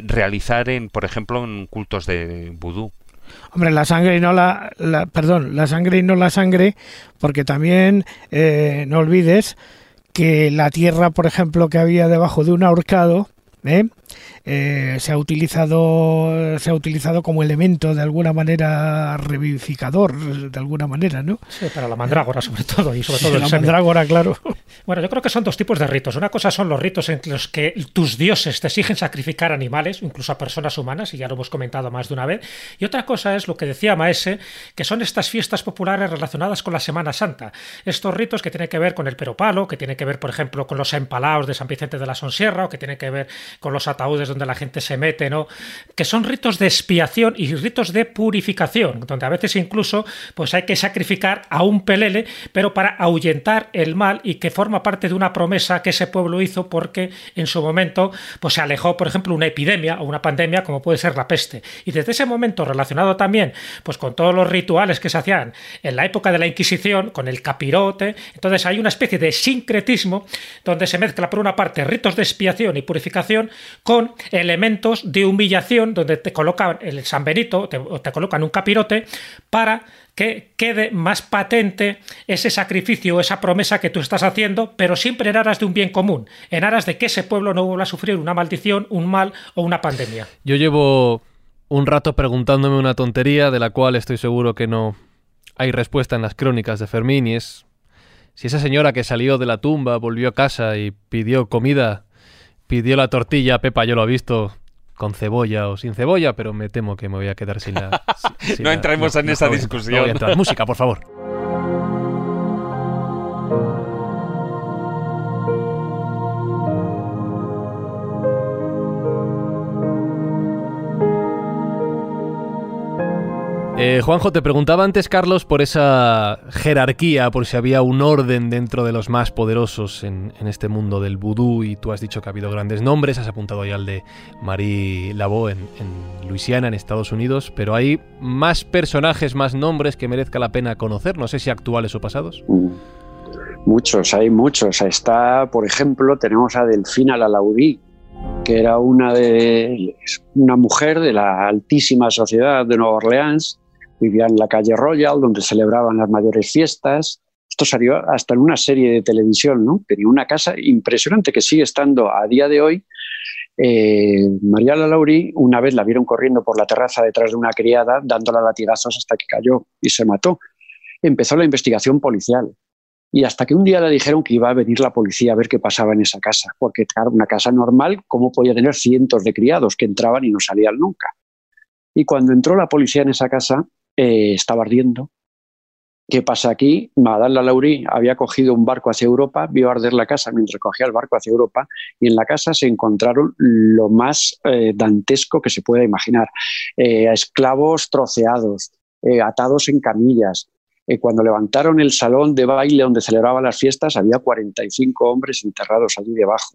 realizar en, por ejemplo, en cultos de vudú. Hombre, la sangre y no la, perdón, la sangre y no la sangre, porque también no olvides que la tierra, por ejemplo, que había debajo de un ahorcado, ¿eh? Eh, se ha utilizado se ha utilizado como elemento de alguna manera revivificador de alguna manera no sí para la mandrágora sobre todo y sobre todo la mandrágora claro. Bueno yo creo que son dos tipos de ritos. Una cosa son los ritos en los que tus dioses te exigen sacrificar animales incluso a personas humanas y ya lo hemos comentado más de una vez. Y otra cosa es lo que decía Maese que son estas fiestas populares relacionadas con la Semana Santa. Estos ritos que tienen que ver con el peropalo que tienen que ver por ejemplo con los empalaos de San Vicente de la Sonsierra o que tienen que ver con los ataúdes ataúdes donde la gente se mete, ¿no? Que son ritos de expiación y ritos de purificación, donde a veces incluso pues hay que sacrificar a un pelele, pero para ahuyentar el mal y que forma parte de una promesa que ese pueblo hizo porque en su momento pues se alejó, por ejemplo, una epidemia o una pandemia como puede ser la peste. Y desde ese momento relacionado también pues con todos los rituales que se hacían en la época de la Inquisición, con el capirote, entonces hay una especie de sincretismo donde se mezcla por una parte ritos de expiación y purificación con elementos de humillación donde te colocan el San Benito, te, te colocan un capirote para que quede más patente ese sacrificio, esa promesa que tú estás haciendo, pero siempre en aras de un bien común, en aras de que ese pueblo no vuelva a sufrir una maldición, un mal o una pandemia. Yo llevo un rato preguntándome una tontería de la cual estoy seguro que no hay respuesta en las crónicas de Fermín y es si esa señora que salió de la tumba volvió a casa y pidió comida, pidió la tortilla, Pepa yo lo he visto con cebolla o sin cebolla, pero me temo que me voy a quedar sin la... sin no la- entremos en esa discusión. no voy a entrar. Música, por favor. Eh, Juanjo, te preguntaba antes, Carlos, por esa jerarquía, por si había un orden dentro de los más poderosos en, este mundo del vudú, y tú has dicho que ha habido grandes nombres, has apuntado ya al de Marie Laveau en, en Luisiana, en Estados Unidos, pero hay más personajes, más nombres que merezca la pena conocer, no sé si actuales o pasados. Mm. Muchos, hay muchos. Está, por ejemplo, tenemos a Delfina Lalaudí, que era una, de, una mujer de la altísima sociedad de Nueva Orleans, vivía en la calle Royal, donde celebraban las mayores fiestas. Esto salió hasta en una serie de televisión, ¿no? Tenía una casa impresionante que sigue estando a día de hoy. Eh, María Lalauri, una vez la vieron corriendo por la terraza detrás de una criada, dándola latigazos hasta que cayó y se mató. Empezó la investigación policial. Y hasta que un día le dijeron que iba a venir la policía a ver qué pasaba en esa casa, porque claro, una casa normal, ¿cómo podía tener cientos de criados que entraban y no salían nunca? Y cuando entró la policía en esa casa, eh, estaba ardiendo. ¿Qué pasa aquí? Madame Lalaurie había cogido un barco hacia Europa, vio arder la casa mientras cogía el barco hacia Europa y en la casa se encontraron lo más eh, dantesco que se pueda imaginar. Eh, esclavos troceados, atados en camillas, cuando levantaron el salón de baile donde celebraban las fiestas, había 45 hombres enterrados allí debajo.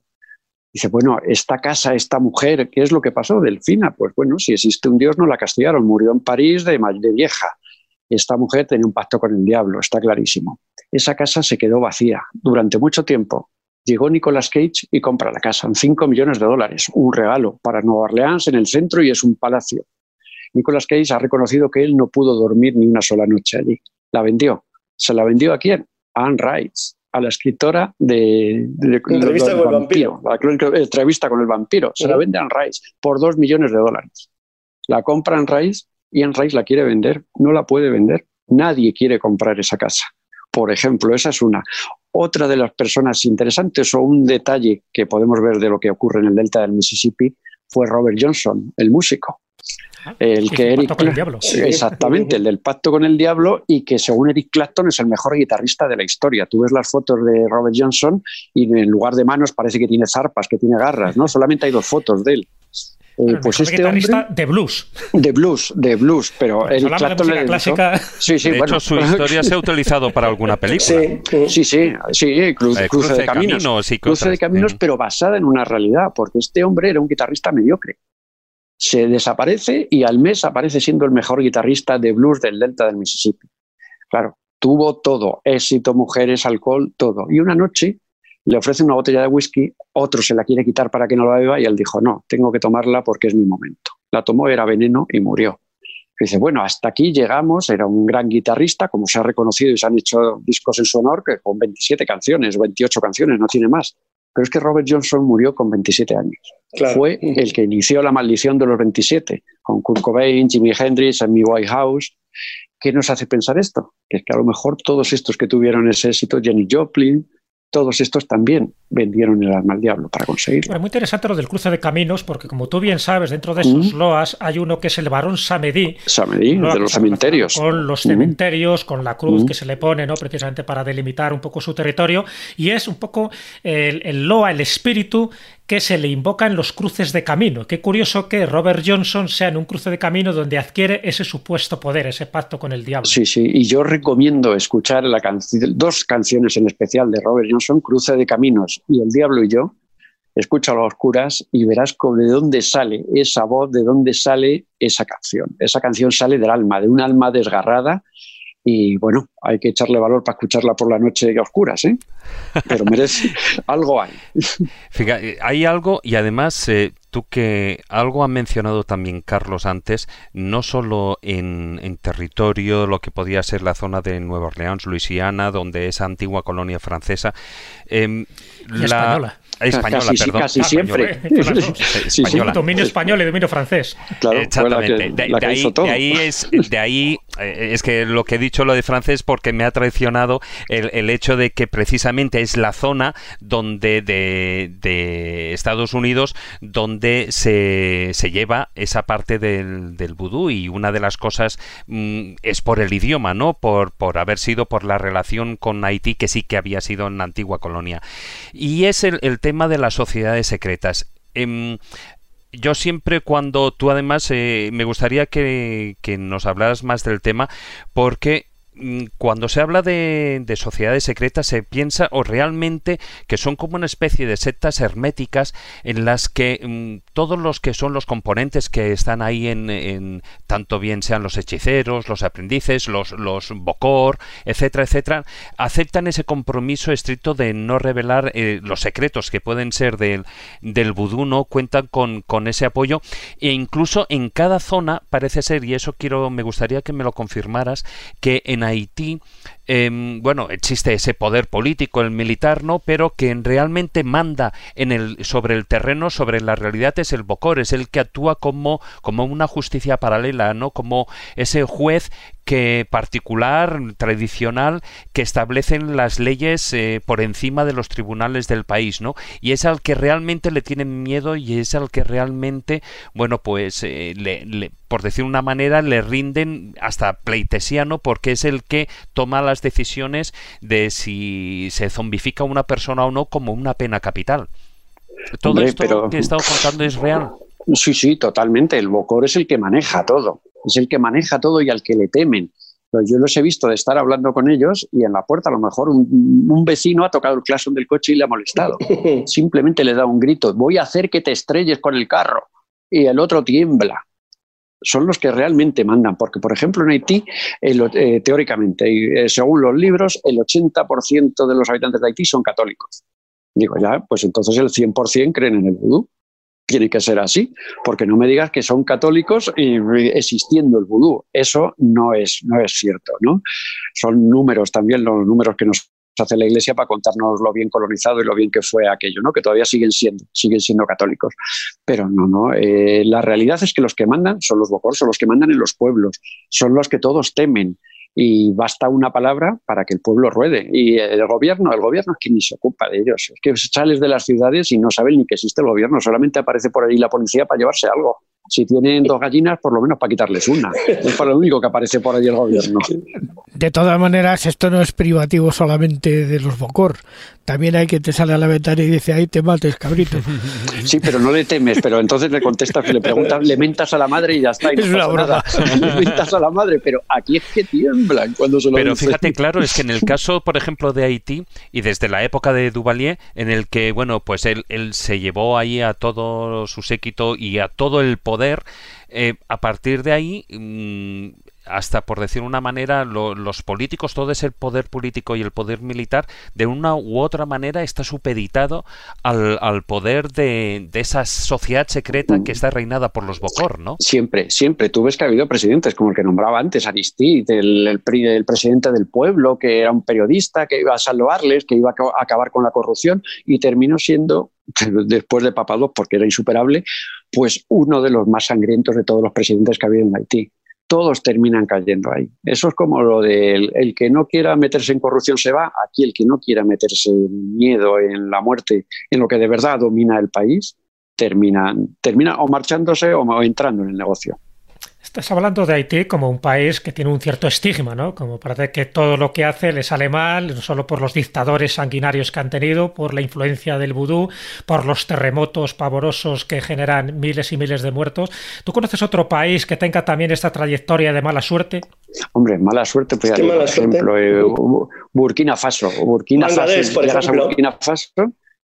Dice, bueno, esta casa, esta mujer, ¿qué es lo que pasó? Delfina, pues bueno, si existe un Dios no la castigaron, murió en París de, de vieja. Esta mujer tenía un pacto con el diablo, está clarísimo. Esa casa se quedó vacía durante mucho tiempo. Llegó Nicolas Cage y compra la casa en 5 millones de dólares, un regalo para Nueva Orleans en el centro y es un palacio. Nicolas Cage ha reconocido que él no pudo dormir ni una sola noche allí la vendió. ¿Se la vendió a quién? A Anne Rice, a la escritora de, de, de Entrevista con el vampiro. La entrevista con el vampiro. Se uh -huh. la vende a Rice por dos millones de dólares. La compra Rice y Anne Rice la quiere vender. No la puede vender. Nadie quiere comprar esa casa. Por ejemplo, esa es una. Otra de las personas interesantes o un detalle que podemos ver de lo que ocurre en el delta del Mississippi fue Robert Johnson, el músico. El que Eric con el diablo. Exactamente, el del pacto con el diablo y que según Eric Clapton es el mejor guitarrista de la historia. Tú ves las fotos de Robert Johnson y en lugar de manos parece que tiene zarpas, que tiene garras, ¿no? Solamente hay dos fotos de él. Eh, pues este guitarrista hombre, de blues. De blues, de blues, pero pues Eric Clapton le clásica. Sí, sí, de bueno. hecho, su historia se ha utilizado para alguna película. Sí, sí, sí, sí cruce, eh, cruce, de, de caminos. caminos y cruce de caminos, pero basada en una realidad, porque este hombre era un guitarrista mediocre se desaparece y al mes aparece siendo el mejor guitarrista de blues del delta del Mississippi. Claro, tuvo todo, éxito, mujeres, alcohol, todo. Y una noche le ofrece una botella de whisky, otro se la quiere quitar para que no la beba y él dijo, no, tengo que tomarla porque es mi momento. La tomó, era veneno y murió. Y dice, bueno, hasta aquí llegamos, era un gran guitarrista, como se ha reconocido y se han hecho discos en su honor, que con 27 canciones, 28 canciones, no tiene más. Pero es que Robert Johnson murió con 27 años. Claro. Fue el que inició la maldición de los 27, con Kurt Cobain, Jimi Hendrix, Amy Whitehouse. ¿Qué nos hace pensar esto? Que es que a lo mejor todos estos que tuvieron ese éxito, Jenny Joplin, todos estos también vendieron el alma al diablo para conseguirlo. Bueno, muy interesante lo del cruce de caminos, porque como tú bien sabes, dentro de esos mm. loas hay uno que es el varón Samedí. Samedí, de los cementerios. Con los cementerios, mm. con la cruz mm. que se le pone, ¿no? Precisamente para delimitar un poco su territorio. Y es un poco el, el loa, el espíritu que se le invoca en los cruces de camino. Qué curioso que Robert Johnson sea en un cruce de camino donde adquiere ese supuesto poder, ese pacto con el diablo. Sí, sí, y yo recomiendo escuchar dos canciones en especial de Robert Johnson, Cruce de Caminos y El Diablo y yo. Escúchalo a oscuras y verás de dónde sale esa voz, de dónde sale esa canción. Esa canción sale del alma, de un alma desgarrada y bueno, hay que echarle valor para escucharla por la noche a oscuras, ¿eh? Pero merece, algo hay. Fíjate, hay algo y además eh, tú que algo ha mencionado también Carlos antes, no solo en, territorio, lo que podía ser la zona de Nueva Orleans, Luisiana, donde es antigua colonia francesa, em, la, española española, casi, perdón. Casi siempre. dominio español y dominio francés. Claro, Exactamente. de, ahí, es, de ahí eh, es que lo que he dicho lo de francés porque me ha traicionado el, hecho de que precisamente es la zona donde de, Estados Unidos donde se, se, lleva esa parte del, del vudú y una de las cosas mm, es por el idioma, ¿no? Por, por haber sido por la relación con Haití que sí que había sido en la antigua colonia. Y es el, el tema de las sociedades secretas. Em, yo siempre cuando tú además eh, me gustaría que, que, nos hablaras más del tema porque cuando se habla de, sociedades secretas se piensa o realmente que son como una especie de sectas herméticas en las que mm, todos los que son los componentes que están ahí en, tanto bien sean los hechiceros, los aprendices, los, los bocor, etcétera, etcétera, aceptan ese compromiso estricto de no revelar eh, los secretos que pueden ser del, del vudú, ¿no? Cuentan con, con ese apoyo e incluso en cada zona parece ser, y eso quiero, me gustaría que me lo confirmaras, que en Haití Em, bueno, existe ese poder político, el militar, ¿no? Pero quien realmente manda en el, sobre el terreno, sobre la realidad, es el Bocor, es el que actúa como, como una justicia paralela, ¿no? Como ese juez que particular, tradicional, que establecen las leyes eh, por encima de los tribunales del país, ¿no? Y es al que realmente le tienen miedo y es al que realmente, bueno, pues, eh, le, por decir una manera, le rinden hasta pleitesiano porque es el que toma las decisiones de si se zombifica una persona o no como una pena capital. Todo esto que he estado contando es real. Sí, sí, totalmente. El Bocor es el que maneja todo. Es el que maneja todo y al que le temen. yo los he visto de estar hablando con ellos y en la puerta a lo mejor un, vecino ha tocado el claxon del coche y le ha molestado. Simplemente le da un grito, voy a hacer que te estrelles con el carro. Y el otro tiembla son los que realmente mandan, porque por ejemplo en Haití, eh, teóricamente, eh, según los libros, el 80% de los habitantes de Haití son católicos. Digo, ya, pues entonces el 100% creen en el vudú. Tiene que ser así, porque no me digas que son católicos y existiendo el vudú. Eso no es, no es cierto, ¿no? Son números también, los números que nos hace la Iglesia para contarnos lo bien colonizado y lo bien que fue aquello, ¿no? Que todavía siguen siendo, siguen siendo católicos. Pero no, no. Eh, la realidad es que los que mandan son los bocor, son los que mandan en los pueblos, son los que todos temen. Y basta una palabra para que el pueblo ruede. Y el gobierno, el gobierno es quien se ocupa de ellos. Es que sales de las ciudades y no saben ni que existe el gobierno, solamente aparece por ahí la policía para llevarse algo. Si tienen dos gallinas, por lo menos para quitarles una. Es para lo único que aparece por ahí el gobierno. De todas maneras, esto no es privativo solamente de los Bocor. También hay que te sale a la ventana y dice, ahí te mates, cabrito. Sí, pero no le temes, pero entonces le contestas, le preguntas, le mentas a la madre y ya está. es una broma. Le mentas a la madre, pero aquí es que tiemblan cuando se lo Pero fíjate, claro, es que en el caso, por ejemplo, de Haití, y desde la época de Duvalier, en el que, bueno, pues él, él se llevó ahí a todo su séquito y a todo el poder eh, a partir de ahí, mm, hasta por decir una manera, los políticos, todo ese poder político y el poder militar, de una u otra manera está supeditado al, poder de, esa sociedad secreta que está reinada por los Bocor, ¿no? Siempre, siempre. Tú ves que ha habido presidentes, como el que nombraba antes, Aristide, el, el, presidente del pueblo, que era un periodista, que iba a salvarles, que iba a acabar con la corrupción, y terminó siendo después de Papados, porque era insuperable, pues uno de los más sangrientos de todos los presidentes que ha habido en Haití. Todos terminan cayendo ahí. Eso es como lo del el que no quiera meterse en corrupción se va. Aquí el que no quiera meterse en miedo, en la muerte, en lo que de verdad domina el país, termina, termina o marchándose o entrando en el negocio Estás hablando de Haití como un país que tiene un cierto estigma, ¿no? Como parece que todo lo que hace le sale mal, no solo por los dictadores sanguinarios que han tenido, por la influencia del vudú, por los terremotos pavorosos que generan miles y miles de muertos. ¿Tú conoces otro país que tenga también esta trayectoria de mala suerte? Hombre, mala suerte, pues, por ejemplo, eh, Burkina Faso. Burkina Faso, por Burkina Faso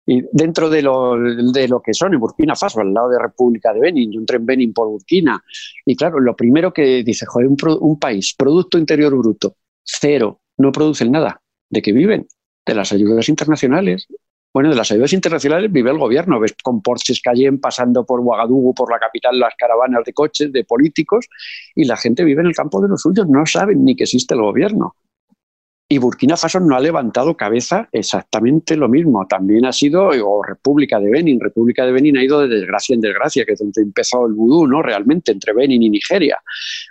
y dentro de lo, de lo que son en Burkina Faso, al lado de República de Benin, yo entré en Benin por Burkina. Y claro, lo primero que dice, joder, un, un país, Producto Interior Bruto, cero, no producen nada. ¿De qué viven? De las ayudas internacionales. Bueno, de las ayudas internacionales vive el gobierno. Ves con Porsches Cayenne pasando por Ouagadougou, por la capital, las caravanas de coches, de políticos, y la gente vive en el campo de los suyos. No saben ni que existe el gobierno. Y Burkina Faso no ha levantado cabeza exactamente lo mismo. También ha sido, o República de Benin, República de Benin ha ido de desgracia en desgracia, que es donde empezó el vudú, ¿no? Realmente, entre Benin y Nigeria.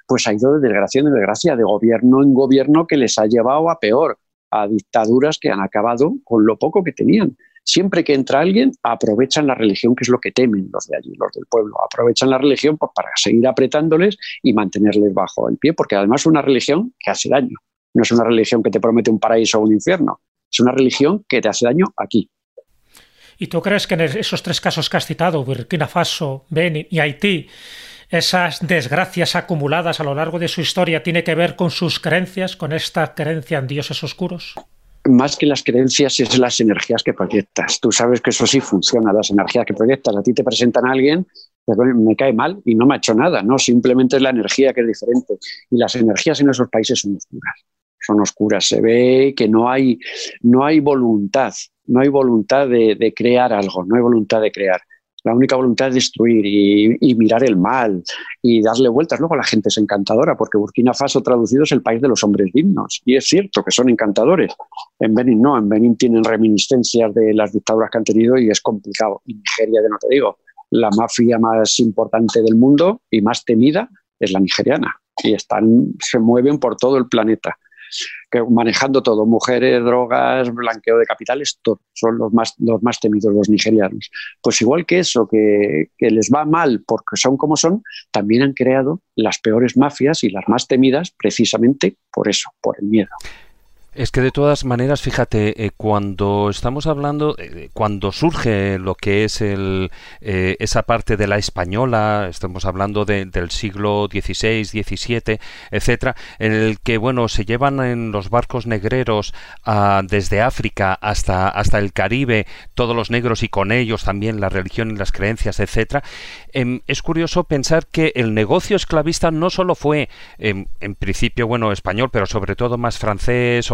Pues ha ido de desgracia en desgracia, de gobierno en gobierno que les ha llevado a peor, a dictaduras que han acabado con lo poco que tenían. Siempre que entra alguien, aprovechan la religión, que es lo que temen los de allí, los del pueblo. Aprovechan la religión pues, para seguir apretándoles y mantenerles bajo el pie, porque además es una religión que hace daño no es una religión que te promete un paraíso o un infierno. Es una religión que te hace daño aquí. ¿Y tú crees que en esos tres casos que has citado, Burkina Faso, Benin y Haití, esas desgracias acumuladas a lo largo de su historia tiene que ver con sus creencias, con esta creencia en dioses oscuros? Más que las creencias es las energías que proyectas. Tú sabes que eso sí funciona, las energías que proyectas. A ti te presentan a alguien, me cae mal y no me ha hecho nada, no, simplemente es la energía que es diferente. Y las energías en esos países son oscuras son oscuras. Se ve que no hay, no hay voluntad, no hay voluntad de, crear algo, no hay voluntad de crear. La única voluntad es destruir y, mirar el mal y darle vueltas. Luego la gente es encantadora, porque Burkina Faso traducido es el país de los hombres dignos. Y es cierto que son encantadores. En Benin no, en Benin tienen reminiscencias de las dictaduras que han tenido y es complicado. Y Nigeria, de no te digo, la mafia más importante del mundo y más temida es la nigeriana. Y están, se mueven por todo el planeta que manejando todo, mujeres, drogas, blanqueo de capitales, son los más, los más temidos los nigerianos. Pues igual que eso, que, que les va mal porque son como son, también han creado las peores mafias y las más temidas precisamente por eso, por el miedo. Es que de todas maneras, fíjate, eh, cuando estamos hablando, eh, cuando surge lo que es el, eh, esa parte de la española, estamos hablando del siglo XVI, XVII, etcétera, en el que bueno se llevan en los barcos negreros desde África hasta hasta el Caribe todos los negros y con ellos también la religión y las creencias, etcétera. Em, es curioso pensar que el negocio esclavista no solo fue em, en principio bueno español, pero sobre todo más francés,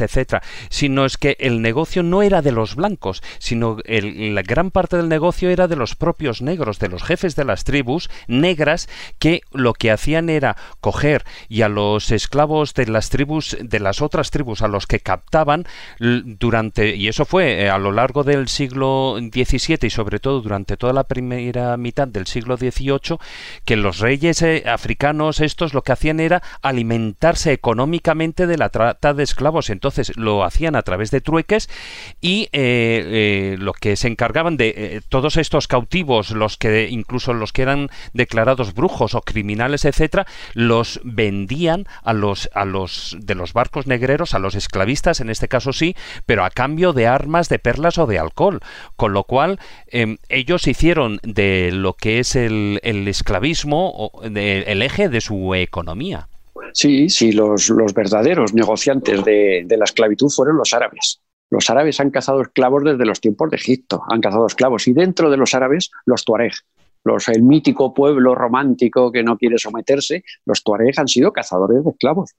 etcétera, sino es que el negocio no era de los blancos, sino la gran parte del negocio era de los propios negros, de los jefes de las tribus negras que lo que hacían era coger y a los esclavos de las tribus de las otras tribus a los que captaban durante y eso fue eh, a lo largo del siglo XVII y sobre todo durante toda la primera mitad del siglo XVIII que los reyes eh, africanos estos lo que hacían era alimentarse económicamente de la trata de esclavos entonces lo hacían a través de trueques y eh, eh, lo que se encargaban de eh, todos estos cautivos, los que incluso los que eran declarados brujos o criminales, etcétera, los vendían a los a los de los barcos negreros, a los esclavistas, en este caso sí, pero a cambio de armas, de perlas o de alcohol, con lo cual em, ellos hicieron de lo que es el, el esclavismo el eje de su economía. Sí, sí, los, verdaderos negociantes de, la esclavitud fueron los árabes. Los árabes han cazado esclavos desde los tiempos de Egipto, han cazado esclavos y dentro de los árabes los tuareg, los, el mítico pueblo romántico que no quiere someterse, los tuareg han sido cazadores de esclavos.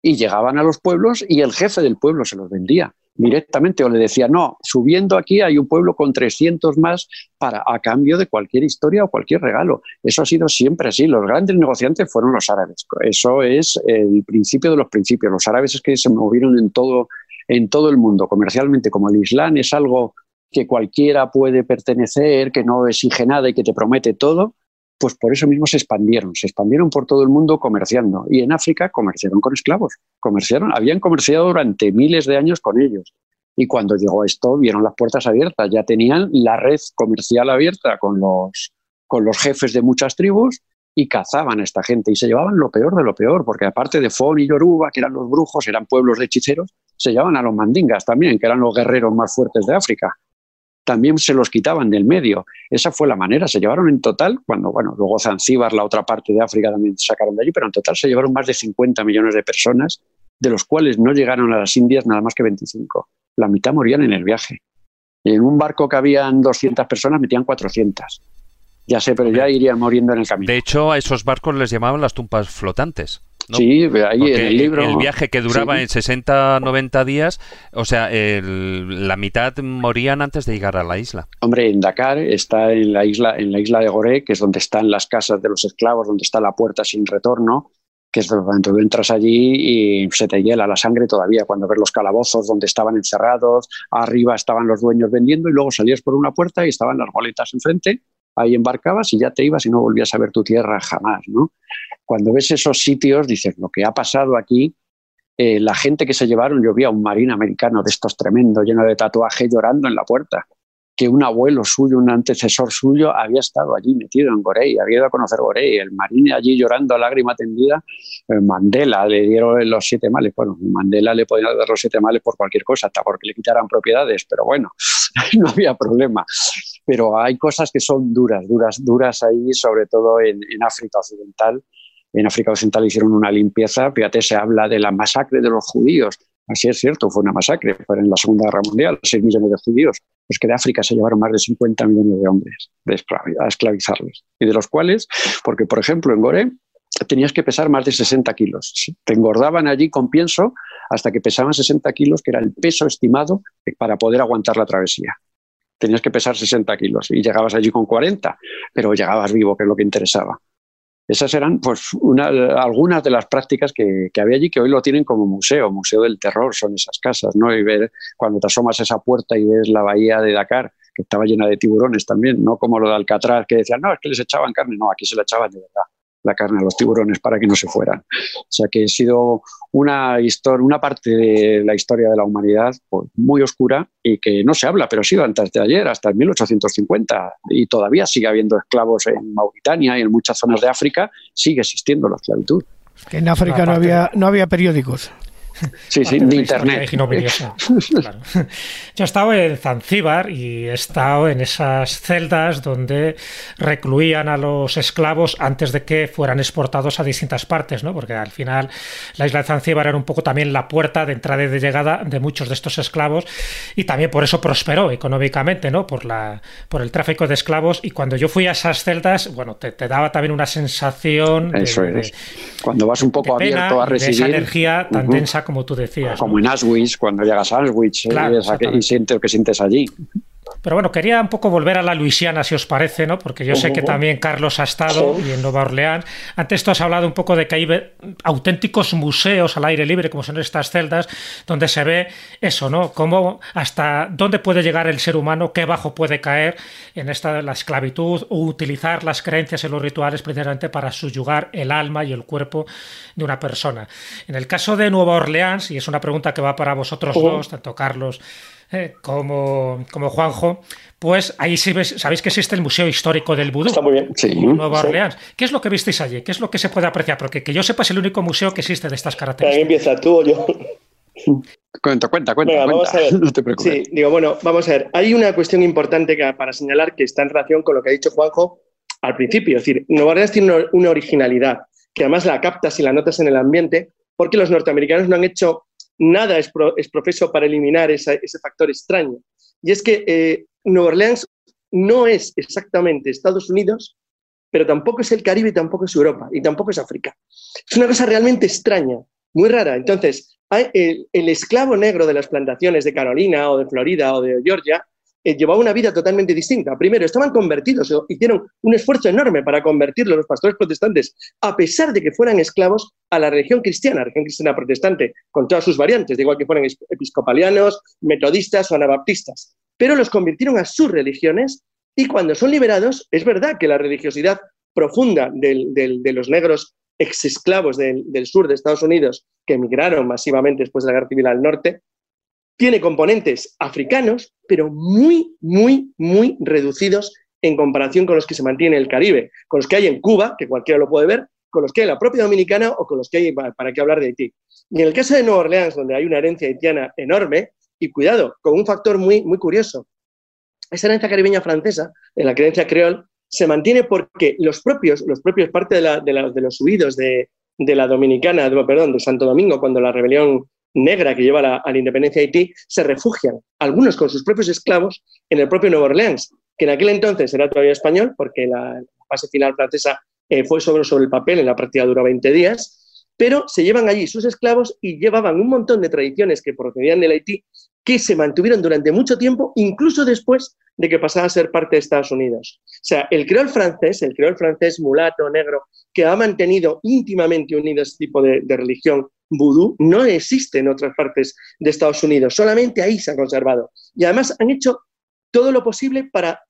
Y llegaban a los pueblos y el jefe del pueblo se los vendía directamente o le decía, no, subiendo aquí hay un pueblo con 300 más para, a cambio de cualquier historia o cualquier regalo. Eso ha sido siempre así. Los grandes negociantes fueron los árabes. Eso es el principio de los principios. Los árabes es que se movieron en todo, en todo el mundo. Comercialmente, como el Islam es algo que cualquiera puede pertenecer, que no exige nada y que te promete todo, pues por eso mismo se expandieron, se expandieron por todo el mundo comerciando. Y en África comerciaron con esclavos, comerciaron, habían comerciado durante miles de años con ellos. Y cuando llegó esto, vieron las puertas abiertas, ya tenían la red comercial abierta con los, con los jefes de muchas tribus y cazaban a esta gente y se llevaban lo peor de lo peor, porque aparte de Fon y Yoruba, que eran los brujos, eran pueblos de hechiceros, se llevaban a los mandingas también, que eran los guerreros más fuertes de África. También se los quitaban del medio. Esa fue la manera. Se llevaron en total, cuando, bueno, luego Zanzíbar, la otra parte de África, también sacaron de allí, pero en total se llevaron más de 50 millones de personas, de los cuales no llegaron a las Indias nada más que 25. La mitad morían en el viaje. En un barco que habían 200 personas metían 400. Ya sé, pero ya irían muriendo en el camino. De hecho, a esos barcos les llamaban las tumpas flotantes. Sí, ahí en el libro. El viaje que duraba en 60, 90 días, o sea, la mitad morían antes de llegar a la isla. Hombre, en Dakar está en la isla, en la isla de Goré, que es donde están las casas de los esclavos, donde está la puerta sin retorno, que es donde tú entras allí y se te hiela la sangre todavía cuando ves los calabozos donde estaban encerrados, arriba estaban los dueños vendiendo y luego salías por una puerta y estaban las goletas enfrente ahí embarcabas y ya te ibas y no volvías a ver tu tierra jamás, ¿no? Cuando ves esos sitios, dices, lo que ha pasado aquí, eh, la gente que se llevaron, yo vi a un marín americano de estos tremendos, lleno de tatuaje, llorando en la puerta, que un abuelo suyo, un antecesor suyo, había estado allí metido en Gorey, había ido a conocer Gorey, el marín allí llorando a lágrima tendida, eh, Mandela le dieron los siete males, bueno, Mandela le podía dar los siete males por cualquier cosa, hasta porque le quitaran propiedades, pero bueno, no había problema pero hay cosas que son duras, duras, duras ahí, sobre todo en, África Occidental. En África Occidental hicieron una limpieza, fíjate, se habla de la masacre de los judíos. Así es cierto, fue una masacre, fue en la Segunda Guerra Mundial, 6 millones de judíos. Es que de África se llevaron más de 50 millones de hombres a esclavizarlos. Y de los cuales, porque por ejemplo en Gore tenías que pesar más de 60 kilos. Te engordaban allí con pienso hasta que pesaban 60 kilos, que era el peso estimado para poder aguantar la travesía tenías que pesar 60 kilos y llegabas allí con 40, pero llegabas vivo, que es lo que interesaba. Esas eran pues, algunas de las prácticas que, había allí que hoy lo tienen como museo, museo del terror, son esas casas, ¿no? Y ver cuando te asomas a esa puerta y ves la bahía de Dakar, que estaba llena de tiburones también, no como lo de Alcatraz, que decían, no, es que les echaban carne, no, aquí se la echaban de verdad la carne a los tiburones para que no se fueran. O sea que ha sido una, historia, una parte de la historia de la humanidad pues, muy oscura y que no se habla, pero ha sido antes de ayer, hasta el 1850, y todavía sigue habiendo esclavos en Mauritania y en muchas zonas de África, sigue existiendo la esclavitud. En África no había, no había periódicos. Sí, sí, de internet. Yo he estado en Zanzíbar y he estado en esas celdas donde recluían a los esclavos antes de que fueran exportados a distintas partes, ¿no? Porque al final la isla de Zanzíbar era un poco también la puerta de entrada y de llegada de muchos de estos esclavos y también por eso prosperó económicamente, ¿no? Por, la, por el tráfico de esclavos y cuando yo fui a esas celdas, bueno, te, daba también una sensación eso es. cuando vas un poco abierto a recibir esa energía tan densa como tú decías. Como en Auschwitz, cuando llegas a Auschwitz ¿eh? y sientes lo que sientes allí. Pero bueno, quería un poco volver a la Luisiana, si os parece, ¿no? Porque yo sé que también Carlos ha estado y en Nueva Orleans. Antes tú has hablado un poco de que hay auténticos museos al aire libre, como son estas celdas, donde se ve eso, ¿no? Cómo hasta dónde puede llegar el ser humano, qué bajo puede caer en esta la esclavitud o utilizar las creencias y los rituales precisamente para subyugar el alma y el cuerpo de una persona. En el caso de Nueva Orleans, y es una pregunta que va para vosotros dos, tanto Carlos eh, como, como Juanjo, pues ahí sí sabéis que existe el Museo Histórico del Vudú. Está muy bien. en Nueva Orleans. ¿Qué es lo que visteis allí? ¿Qué es lo que se puede apreciar? Porque que yo sepa es el único museo que existe de estas características. empieza tú o yo? Cuenta, cuenta, cuenta. Vamos a ver. No te preocupes. Sí, digo, bueno, vamos a ver. Hay una cuestión importante para señalar que está en relación con lo que ha dicho Juanjo al principio. Es decir, Nueva Orleans tiene una originalidad que además la captas y la notas en el ambiente porque los norteamericanos no han hecho nada es, profeso para eliminar ese factor extraño. Y es que eh, Nueva Orleans no es exactamente Estados Unidos, pero tampoco es el Caribe, tampoco es Europa, y tampoco es África. Es una cosa realmente extraña, muy rara. Entonces, el esclavo negro de las plantaciones de Carolina o de Florida o de Georgia eh, llevaba una vida totalmente distinta. Primero, estaban convertidos, hicieron un esfuerzo enorme para convertirlos los pastores protestantes, a pesar de que fueran esclavos, a la religión cristiana, religión cristiana protestante, con todas sus variantes, de igual que fueran episcopalianos, metodistas o anabaptistas. Pero los convirtieron a sus religiones y cuando son liberados, es verdad que la religiosidad profunda de los negros exesclavos del, del sur de Estados Unidos, que emigraron masivamente después de la guerra civil al norte, tiene componentes africanos, pero muy, muy, muy reducidos en comparación con los que se mantienen en el Caribe, con los que hay en Cuba, que cualquiera lo puede ver, con los que hay en la propia Dominicana o con los que hay, para qué hablar de Haití. Y en el caso de Nueva Orleans, donde hay una herencia haitiana enorme, y cuidado, con un factor muy, muy curioso, esa herencia caribeña francesa, en la creencia creol, se mantiene porque los propios, los propios parte de, la, de, los huidos de, la Dominicana, perdón, de Santo Domingo, cuando la rebelión negra que lleva a la independencia de Haití, se refugian, algunos con sus propios esclavos, en el propio Nueva Orleans, que en aquel entonces era todavía español, porque la fase final francesa eh, fue sobre, sobre el papel, en la práctica duró 20 días, pero se llevan allí sus esclavos y llevaban un montón de tradiciones que procedían del Haití que se mantuvieron durante mucho tiempo, incluso después de que pasara a ser parte de Estados Unidos. O sea, el creol francés, el creol francés mulato, negro, que ha mantenido íntimamente unido este tipo de, de religión vudú, no existe en otras partes de Estados Unidos, solamente ahí se ha conservado. Y además han hecho todo lo posible para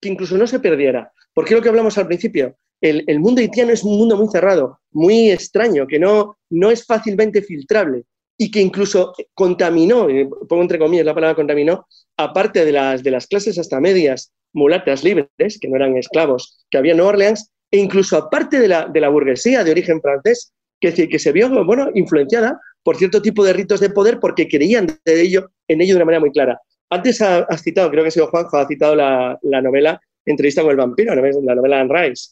que incluso no se perdiera. Porque lo que hablamos al principio, el, mundo haitiano es un mundo muy cerrado, muy extraño, que no, no es fácilmente filtrable y que incluso contaminó, pongo entre comillas la palabra contaminó, aparte de las, de las clases hasta medias mulatas libres, que no eran esclavos, que había en Nueva Orleans, e incluso aparte de la, de la burguesía de origen francés, que, que se vio bueno, influenciada por cierto tipo de ritos de poder porque creían de ello, en ello de una manera muy clara. Antes has citado, creo que ha sido Juanjo, ha citado la, la novela Entrevista con el vampiro, la novela Anne Rice.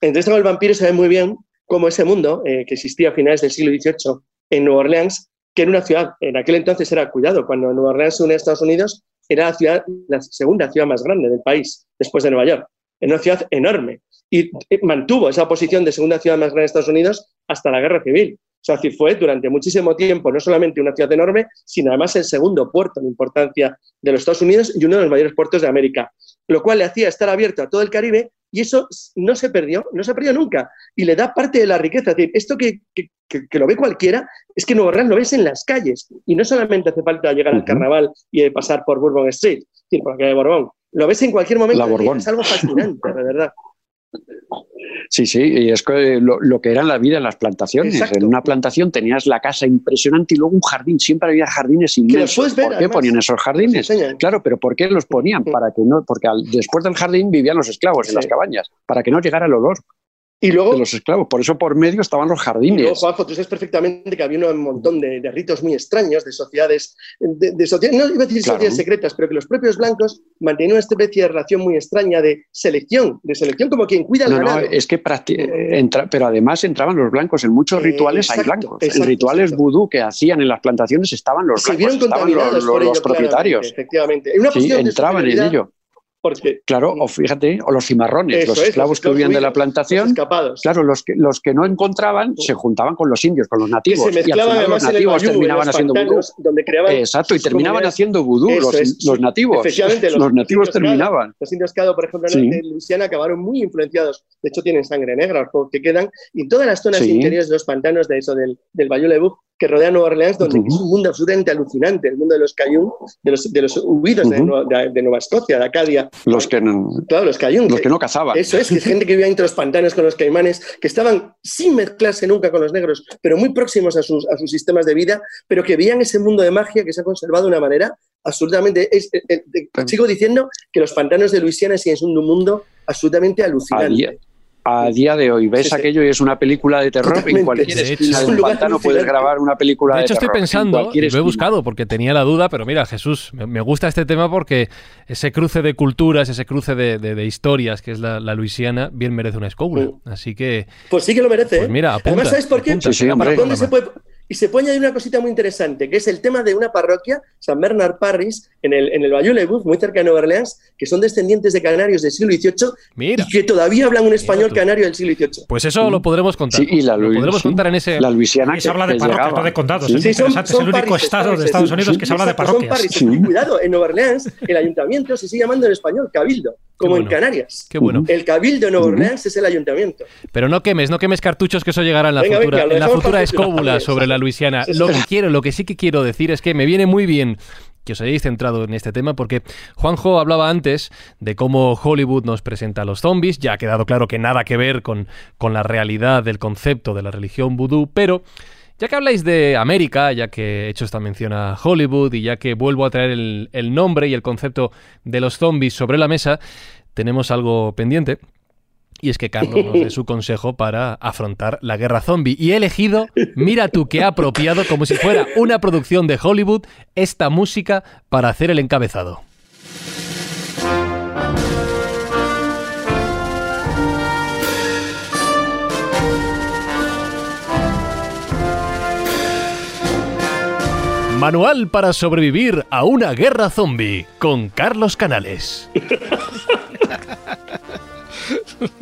Entrevista con el vampiro se ve muy bien cómo ese mundo eh, que existía a finales del siglo XVIII en Nueva Orleans, que era una ciudad, en aquel entonces era, cuidado, cuando Nueva Orleans se une a Estados Unidos, era la, ciudad, la segunda ciudad más grande del país, después de Nueva York. Era una ciudad enorme y eh, mantuvo esa posición de segunda ciudad más grande de Estados Unidos hasta la Guerra Civil. O sea, fue durante muchísimo tiempo no solamente una ciudad enorme, sino además el segundo puerto en importancia de los Estados Unidos y uno de los mayores puertos de América, lo cual le hacía estar abierto a todo el Caribe y eso no se perdió, no se perdió nunca y le da parte de la riqueza. Es decir, esto que, lo ve cualquiera es que Nueva Orleans lo ves en las calles y no solamente hace falta llegar al carnaval y pasar por Bourbon Street, por la calle de Borbón, lo ves en cualquier momento. Es algo fascinante, de verdad. Sí, sí, y es lo, que era la vida en las plantaciones. En una plantación tenías la casa impresionante y luego un jardín. Siempre había jardines inmensos. ¿Por qué ponían esos jardines? Claro, pero ¿por qué los ponían? Para que no, porque después del jardín vivían los esclavos en las cabañas, para que no llegara el olor. Y luego, de los esclavos. Por eso por medio estaban los jardines. Y luego, Juanjo, tú sabes perfectamente que había un montón de, ritos muy extraños, de sociedades, de, no iba a decir sociedades secretas, pero que los propios blancos mantenían una especie de relación muy extraña de selección, de selección como quien cuida no, No, es que entra, pero además entraban los blancos en muchos rituales hay blancos. en rituales vudú que hacían en las plantaciones estaban los blancos, estaban los, propietarios. Efectivamente. sí, entraban en ello claro, o fíjate, o los cimarrones, los esclavos que huían de la plantación, claro, los que, los que no encontraban se juntaban con los indios, con los nativos, y al final los nativos terminaban haciendo vudú. Exacto, y terminaban haciendo vudú los, los, nativos. los, nativos terminaban. los indios que por ejemplo, en Luisiana acabaron muy influenciados, de hecho tienen sangre negra, los que quedan, y todas las zonas interiores de los pantanos de eso, del, del Bayou Lebuc, que rodea Nueva Orleans, donde es un mundo absolutamente alucinante, el mundo de los Cayún, de los, de los huidos de, Nueva, Escocia, de Acadia. Los que no, claro, los Cayún. Los que, no cazaban. Eso es, que es gente que vivía entre los pantanos con los caimanes, que estaban sin mezclarse nunca con los negros, pero muy próximos a sus, a sus sistemas de vida, pero que veían ese mundo de magia que se ha conservado de una manera absolutamente. sigo diciendo que los pantanos de Luisiana siguen siendo un mundo absolutamente alucinante a día de hoy. Ves aquello y es una película de terror. En cualquier esquina del pantano puedes grabar una película de, de hecho, estoy pensando, lo he buscado porque tenía la duda, pero mira, Jesús, me, gusta este tema porque ese cruce de culturas, ese cruce de, historias que es la, Luisiana, bien merece una escóbula. Así que. Pues sí que lo merece. Pues ¿eh? mira, Además, ¿sabes por qué? ¿Dónde se puede.? Y se puede añadir una cosita muy interesante, que es el tema de una parroquia, San Bernard Parish, en el, en el Bayou Lebus, muy cerca de Nueva Orleans, que son descendientes de canarios del siglo XVIII y que todavía hablan un español canario del siglo XVIII. Pues eso lo podremos contar. Sí, y la lo podremos contar en ese... La Luisiana se habla de parroquias, no de condados. Sí, es, son, es el único estado de Estados Unidos que se habla de parroquias. Son cuidado, en Nueva Orleans el ayuntamiento se sigue llamando en español cabildo, como en Canarias. Qué bueno. El cabildo de Nueva Orleans es el ayuntamiento. Pero no quemes, no quemes cartuchos, que eso llegará en la futura, en la futura escóbula sobre la Luisiana. Lo que quiero, lo que sí que quiero decir es que me viene muy bien que os hayáis centrado en este tema, porque Juanjo hablaba antes de cómo Hollywood nos presenta a los zombies, ya ha quedado claro que nada que ver con, con la realidad del concepto de la religión vudú, pero ya que habláis de América, ya que he hecho esta mención a Hollywood y ya que vuelvo a traer el, el nombre y el concepto de los zombies sobre la mesa, tenemos algo pendiente. Y es que Carlos nos dé su consejo para afrontar la guerra zombie. Y he elegido, mira tú que apropiado, como si fuera una producción de Hollywood, esta música para hacer el encabezado. Manual para sobrevivir a una guerra zombie con Carlos Canales.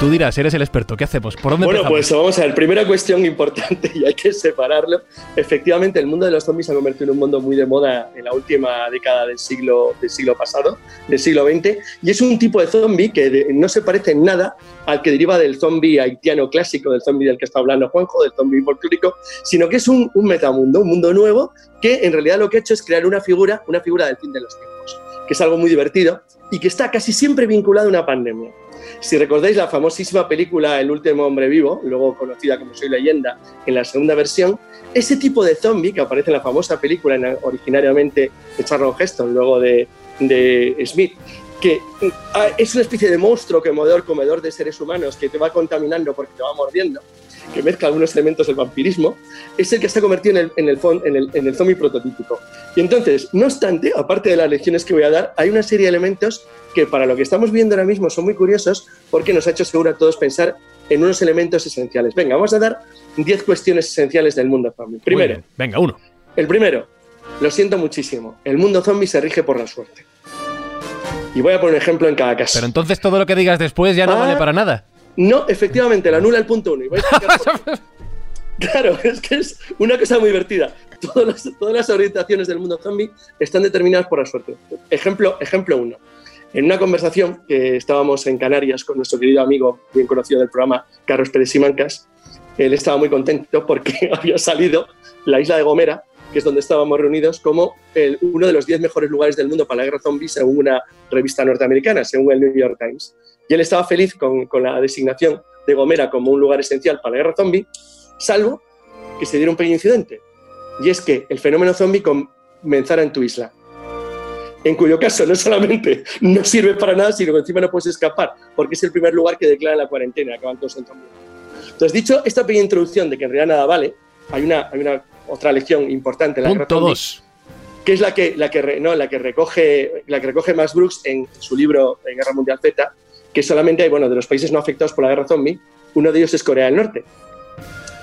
Tú dirás, eres el experto, ¿qué hacemos? ¿Por dónde Bueno, empezamos? pues vamos a ver. Primera cuestión importante y hay que separarlo. Efectivamente, el mundo de los zombies se ha convertido en un mundo muy de moda en la última década del siglo, del siglo pasado, del siglo XX, y es un tipo de zombie que de- no se parece en nada al que deriva del zombie haitiano clásico, del zombie del que está hablando Juanjo, del zombie folclórico, sino que es un, un metamundo, un mundo nuevo que en realidad lo que ha hecho es crear una figura, una figura del fin de los tiempos, que es algo muy divertido y que está casi siempre vinculado a una pandemia. Si recordáis la famosísima película El último hombre vivo, luego conocida como Soy leyenda en la segunda versión, ese tipo de zombie que aparece en la famosa película en- originariamente de Charlton Heston, luego de, de Smith, que ah, es una especie de monstruo comedor, comedor de seres humanos que te va contaminando porque te va mordiendo, que mezcla algunos elementos del vampirismo, es el que se ha convertido en el, en el, fon- en el, en el zombie prototípico. Y entonces, no obstante, aparte de las lecciones que voy a dar, hay una serie de elementos que para lo que estamos viendo ahora mismo son muy curiosos porque nos ha hecho seguro a todos pensar en unos elementos esenciales. Venga, vamos a dar 10 cuestiones esenciales del mundo zombie. Primero, bien. Venga, uno. el primero, lo siento muchísimo, el mundo zombie se rige por la suerte. Y voy a poner un ejemplo en cada caso. Pero entonces todo lo que digas después ya no Ah. vale para nada. No, efectivamente, la anula el punto uno. Y a. Claro, es que es una cosa muy divertida. Todas las, todas las orientaciones del mundo zombie están determinadas por la suerte. Ejemplo, ejemplo uno. En una conversación que estábamos en Canarias con nuestro querido amigo, bien conocido del programa, Carlos Pérez Simancas, él estaba muy contento porque había salido la isla de Gomera, que es donde estábamos reunidos, como el- uno de los 10 mejores lugares del mundo para la guerra zombie, según una revista norteamericana, según el New York Times. Y él estaba feliz con, con la designación de Gomera como un lugar esencial para la guerra zombie, salvo que se diera un pequeño incidente. Y es que el fenómeno zombie comenzara en tu isla. En cuyo caso no solamente no sirve para nada, sino que encima no puedes escapar, porque es el primer lugar que declara la cuarentena, acaban todos en zombie. Entonces, dicho esta pequeña introducción de que en realidad nada vale, hay una, hay una otra lección importante en la guerra Punto zombie, que es la que, la que, re- no, la que recoge la que recoge Max Brooks en su libro en Guerra Mundial Z, que solamente hay, bueno, de los países no afectados por la guerra zombie, uno de ellos es Corea del Norte.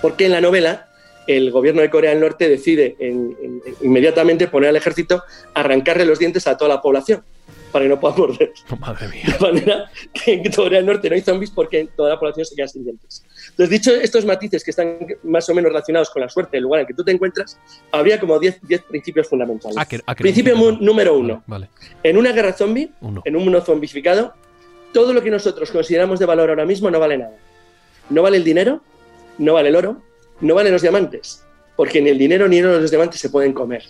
Porque en la novela el gobierno de Corea del Norte decide en- en- en- inmediatamente poner al ejército a arrancarle los dientes a toda la población para que no puedan morder. Oh, madre mía. De manera que en Corea del Norte no hay zombies porque toda la población se queda sin dientes. Entonces, dicho estos matices que están más o menos relacionados con la suerte del lugar en que tú te encuentras, habría como 10 10 principios fundamentales. Ah, que- ah, que no Principio número uno. Vale, En una guerra zombie, uno. en un mundo zombificado, todo lo que nosotros consideramos de valor ahora mismo no vale nada. No vale el dinero, no vale el oro, no valen los diamantes, porque ni el dinero ni los diamantes se pueden comer.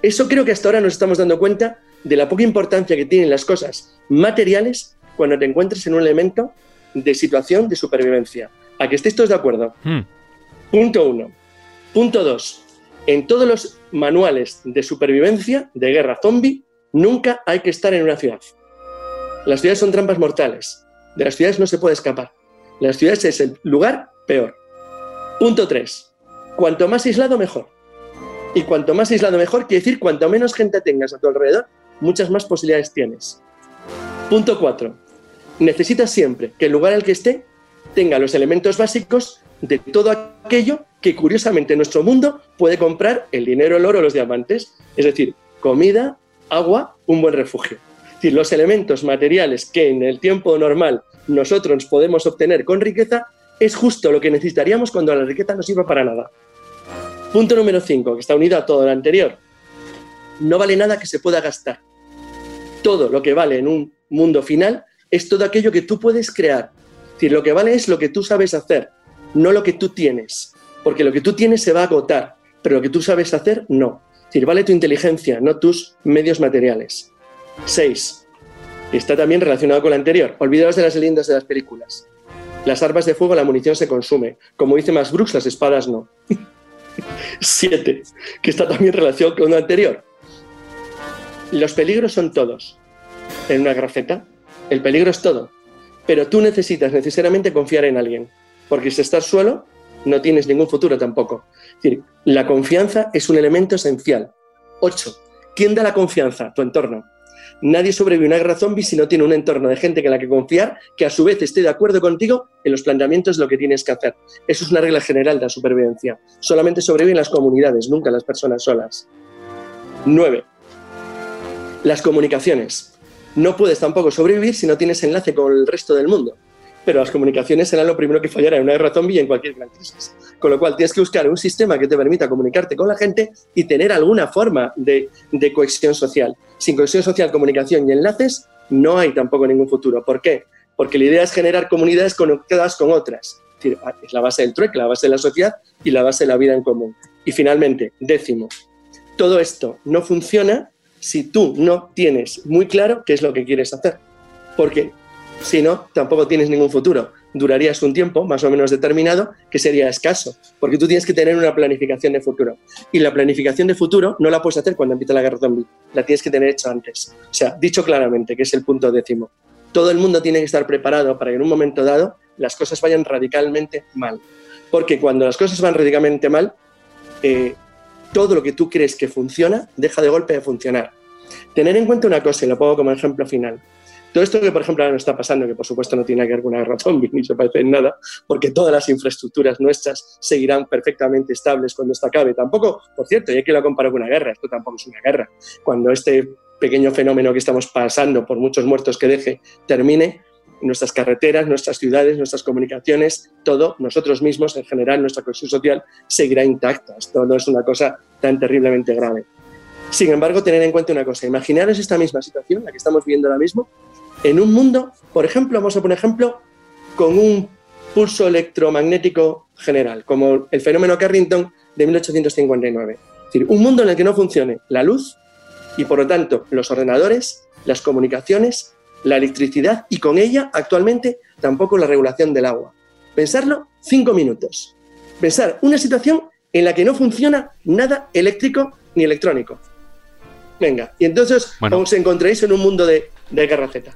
Eso creo que hasta ahora nos estamos dando cuenta de la poca importancia que tienen las cosas materiales cuando te encuentres en un elemento de situación de supervivencia. ¿A que estéis todos de acuerdo? Hmm. Punto uno. Punto dos. En todos los manuales de supervivencia de guerra zombie, nunca hay que estar en una ciudad. Las ciudades son trampas mortales. De las ciudades no se puede escapar. Las ciudades es el lugar peor. Punto 3. Cuanto más aislado, mejor. Y cuanto más aislado, mejor quiere decir cuanto menos gente tengas a tu alrededor, muchas más posibilidades tienes. Punto 4. Necesitas siempre que el lugar al que esté tenga los elementos básicos de todo aquello que curiosamente en nuestro mundo puede comprar el dinero, el oro, los diamantes. Es decir, comida, agua, un buen refugio. Decir, los elementos materiales que en el tiempo normal nosotros podemos obtener con riqueza es justo lo que necesitaríamos cuando la riqueza no sirva para nada. Punto número 5, que está unido a todo lo anterior. No vale nada que se pueda gastar. Todo lo que vale en un mundo final es todo aquello que tú puedes crear. Es decir, lo que vale es lo que tú sabes hacer, no lo que tú tienes. Porque lo que tú tienes se va a agotar, pero lo que tú sabes hacer, no. Es decir, vale tu inteligencia, no tus medios materiales. 6. Está también relacionado con lo anterior. Olvidaos de las leyendas de las películas. Las armas de fuego, la munición se consume. Como dice Max Brooks, las espadas no. 7. Que está también relacionado con lo anterior. Los peligros son todos. en una grafeta. El peligro es todo. Pero tú necesitas necesariamente confiar en alguien, porque si estás solo, no tienes ningún futuro tampoco. La confianza es un elemento esencial. 8. ¿Quién da la confianza? Tu entorno. Nadie sobrevive a una guerra zombie si no tiene un entorno de gente en la que confiar, que a su vez esté de acuerdo contigo en los planteamientos de lo que tienes que hacer. Eso es una regla general de la supervivencia. Solamente sobreviven las comunidades, nunca las personas solas. 9. Las comunicaciones. No puedes tampoco sobrevivir si no tienes enlace con el resto del mundo pero las comunicaciones serán lo primero que fallará en una guerra zombie y en cualquier gran crisis. Con lo cual tienes que buscar un sistema que te permita comunicarte con la gente y tener alguna forma de, de cohesión social. Sin cohesión social, comunicación y enlaces, no hay tampoco ningún futuro. ¿Por qué? Porque la idea es generar comunidades conectadas con otras. Es, decir, es la base del trueque, la base de la sociedad y la base de la vida en común. Y finalmente, décimo, todo esto no funciona si tú no tienes muy claro qué es lo que quieres hacer. Porque si no, tampoco tienes ningún futuro. Durarías un tiempo más o menos determinado que sería escaso, porque tú tienes que tener una planificación de futuro. Y la planificación de futuro no la puedes hacer cuando empieza la guerra zombie, la tienes que tener hecha antes. O sea, dicho claramente, que es el punto décimo. Todo el mundo tiene que estar preparado para que en un momento dado las cosas vayan radicalmente mal. Porque cuando las cosas van radicalmente mal, eh, todo lo que tú crees que funciona deja de golpe de funcionar. Tener en cuenta una cosa, y lo pongo como ejemplo final. Todo esto que, por ejemplo, ahora nos está pasando, que por supuesto no tiene que ver con una guerra zombie, ni se parece en nada, porque todas las infraestructuras nuestras seguirán perfectamente estables cuando esto acabe. Tampoco, por cierto, ya que lo comparo con una guerra, esto tampoco es una guerra. Cuando este pequeño fenómeno que estamos pasando, por muchos muertos que deje, termine, nuestras carreteras, nuestras ciudades, nuestras comunicaciones, todo, nosotros mismos, en general, nuestra cohesión social seguirá intacta. Esto no es una cosa tan terriblemente grave. Sin embargo, tener en cuenta una cosa, imaginaros esta misma situación, la que estamos viendo ahora mismo, en un mundo, por ejemplo, vamos a poner ejemplo, con un pulso electromagnético general, como el fenómeno Carrington de 1859. Es decir, un mundo en el que no funcione la luz y, por lo tanto, los ordenadores, las comunicaciones, la electricidad y con ella, actualmente, tampoco la regulación del agua. Pensarlo cinco minutos. Pensar una situación en la que no funciona nada eléctrico ni electrónico. Venga, y entonces bueno. os encontréis en un mundo de, de guerra Z.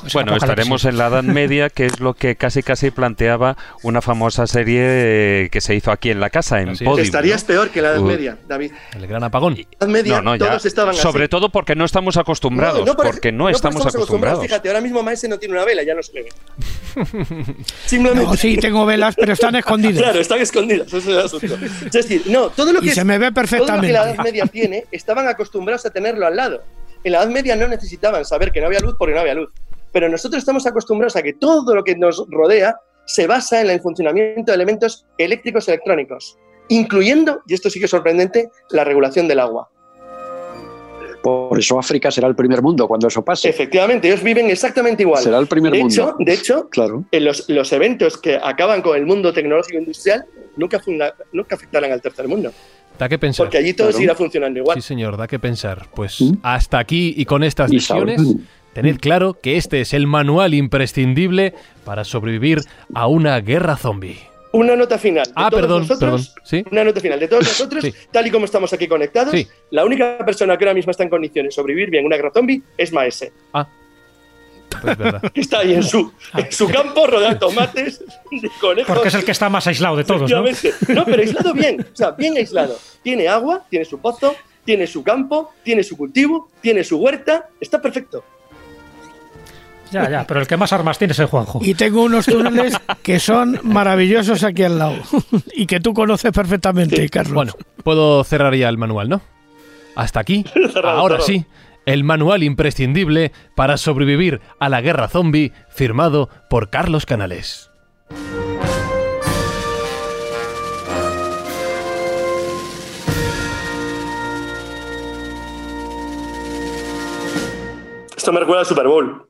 Pues bueno, estaremos en la Edad Media, que es lo que casi casi planteaba una famosa serie que se hizo aquí en la casa, en Podium. Estarías peor que la Edad Media, David. El gran apagón. Edad Media, no, no, todos estaban Sobre todo porque no estamos acostumbrados. No, por, porque no, estamos, estamos acostumbrados. Fíjate, ahora mismo Maese no tiene una vela, ya no se le ve. Simplemente. sí, tengo velas, pero están escondidas. claro, están escondidas, eso es el asunto. Es decir, no, todo lo que, y se me ve perfectamente. Todo lo que la Edad Media tiene, estaban acostumbrados a tenerlo al lado. En la Edad Media no necesitaban saber que no había luz porque no había luz pero nosotros estamos acostumbrados a que todo lo que nos rodea se basa en el funcionamiento de elementos eléctricos electrónicos, incluyendo, y esto sí que es sorprendente, la regulación del agua. Por eso África será el primer mundo cuando eso pase. Efectivamente, ellos viven exactamente igual. Será el primer de mundo. Hecho, de hecho, claro. en los, los, eventos que acaban con el mundo tecnológico industrial nunca, funda, nunca afectarán al tercer mundo. Da que pensar. Porque allí todo claro. seguirá funcionando igual. Sí, señor, da que pensar. Pues ¿Mm? hasta aquí y con estas visiones. Tened claro que este es el manual imprescindible para sobrevivir a una guerra zombie. Una nota final. De ah, todos perdón, nosotros, perdón. ¿Sí? Una nota final. De todos nosotros, sí. tal y como estamos aquí conectados, sí. la única persona que ahora mismo está en condiciones de sobrevivir bien una guerra zombie es Maese. Ah. Pues verdad. está ahí en su, en su campo rodeado de tomates, de conejos. Porque es el que está más aislado de todos, ¿no? No, pero aislado bien. O sea, bien aislado. Tiene agua, tiene su pozo, tiene su campo, tiene su cultivo, tiene su huerta. Está perfecto. Ya, ya, pero el que más armas tiene es el Juanjo. Y tengo unos túneles que son maravillosos aquí al lado y que tú conoces perfectamente, sí. Carlos. Bueno, puedo cerrar ya el manual, ¿no? Hasta aquí. Ahora sí, el manual imprescindible para sobrevivir a la guerra zombie firmado por Carlos Canales. Esto me recuerda al Super Bowl.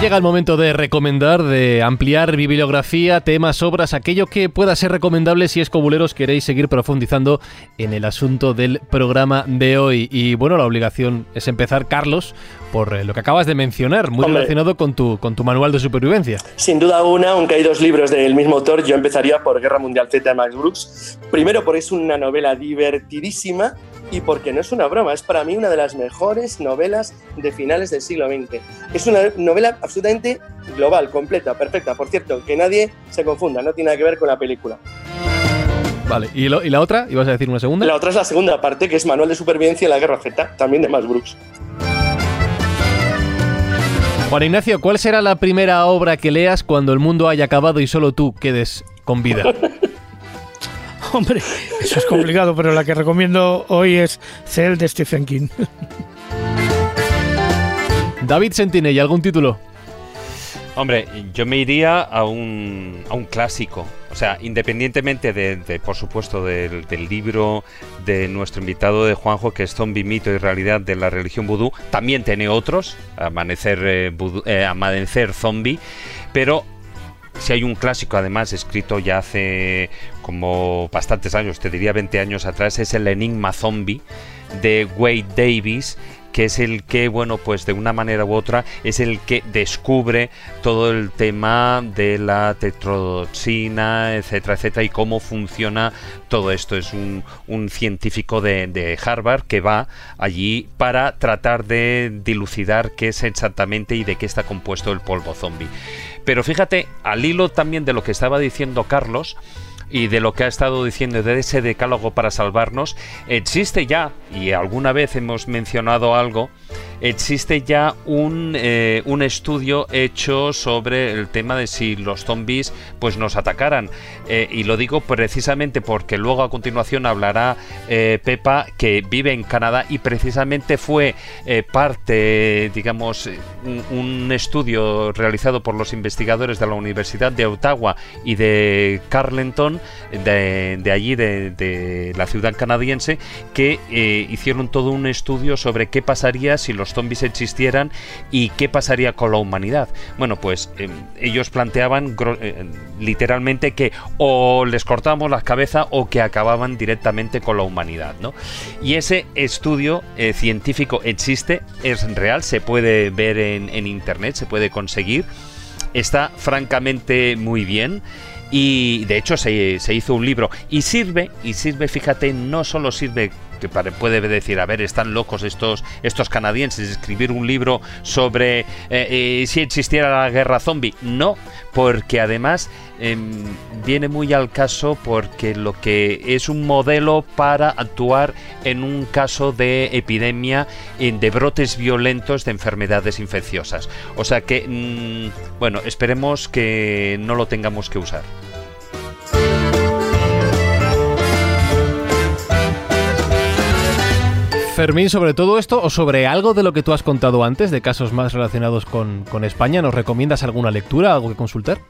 llega el momento de recomendar, de ampliar bibliografía, temas, obras, aquello que pueda ser recomendable si es escobuleros queréis seguir profundizando en el asunto del programa de hoy. Y bueno, la obligación es empezar, Carlos, por eh, lo que acabas de mencionar, muy relacionado con tu, con tu manual de supervivencia. Sin duda alguna, aunque hay dos libros del mismo autor, yo empezaría por Guerra Mundial Z de Max Brooks. Primero porque es una novela divertidísima y porque no es una broma, es para mí una de las mejores novelas de finales del siglo XX. Es una novela absolutamente global, completa, perfecta. Por cierto, que nadie se confunda, no tiene nada que ver con la película. Vale, ¿Y, ¿y la otra? ¿Ibas a decir una segunda? La otra es la segunda parte, que es Manual de Supervivencia en la Guerra Z, también de Max Brooks. Juan Ignacio, ¿cuál será la primera obra que leas cuando el mundo haya acabado y solo tú quedes con vida? Hombre, eso es complicado, pero la que recomiendo hoy es Cell de Stephen King. David ¿y ¿algún título? Hombre, yo me iría a un, a un clásico. O sea, independientemente de, por supuesto, del, libro de nuestro invitado de Juanjo, que es Zombie, Mito y Realidad de la religión vudú, también tiene otros, Amanecer, eh, eh, Amanecer Zombie, pero si hay un clásico además escrito ya hace como bastantes años, te diría 20 años atrás, es el Enigma Zombie de Wade Davis que es el que, bueno, pues de una manera u otra es el que descubre todo el tema de la tetrodoxina, etcétera, etcétera, y cómo funciona todo esto. Es un, científico de, de, Harvard que va allí para tratar de dilucidar qué es exactamente y de qué está compuesto el polvo zombie. Pero fíjate, al hilo también de lo que estaba diciendo Carlos, y de lo que ha estado diciendo de ese decálogo para salvarnos, existe ya, y alguna vez hemos mencionado algo, existe ya un, eh, un, estudio hecho sobre el tema de si los zombies pues nos atacaran. Eh, y lo digo precisamente porque luego a continuación hablará eh, Pepa que vive en Canadá y precisamente fue parte digamos un, estudio realizado por los investigadores de la Universidad de Ottawa y de Carleton de, de allí de, de, la ciudad canadiense que hicieron todo un estudio sobre qué pasaría si los zombies existieran y qué pasaría con la humanidad. Bueno, pues em, ellos planteaban eh, literalmente que o les cortamos la cabeza o que acababan directamente con la humanidad, ¿no? Y ese estudio eh, científico existe, es real, se puede ver en, en internet, se puede conseguir, está francamente muy bien y de hecho se, se, hizo un libro y sirve, y sirve, fíjate, no solo sirve que puede decir, a ver, están locos estos, estos canadienses, escribir un libro sobre eh, eh, si existiera la guerra zombie. No, porque además em, viene muy al caso porque lo que es un modelo para actuar en un caso de epidemia, de brotes violentos de enfermedades infecciosas. O sea que, mm, bueno, esperemos que no lo tengamos que usar. Fermín, sobre todo esto o sobre algo de lo que tú has contado antes, de casos más relacionados con, con España, ¿nos recomiendas alguna lectura, algo que consultar?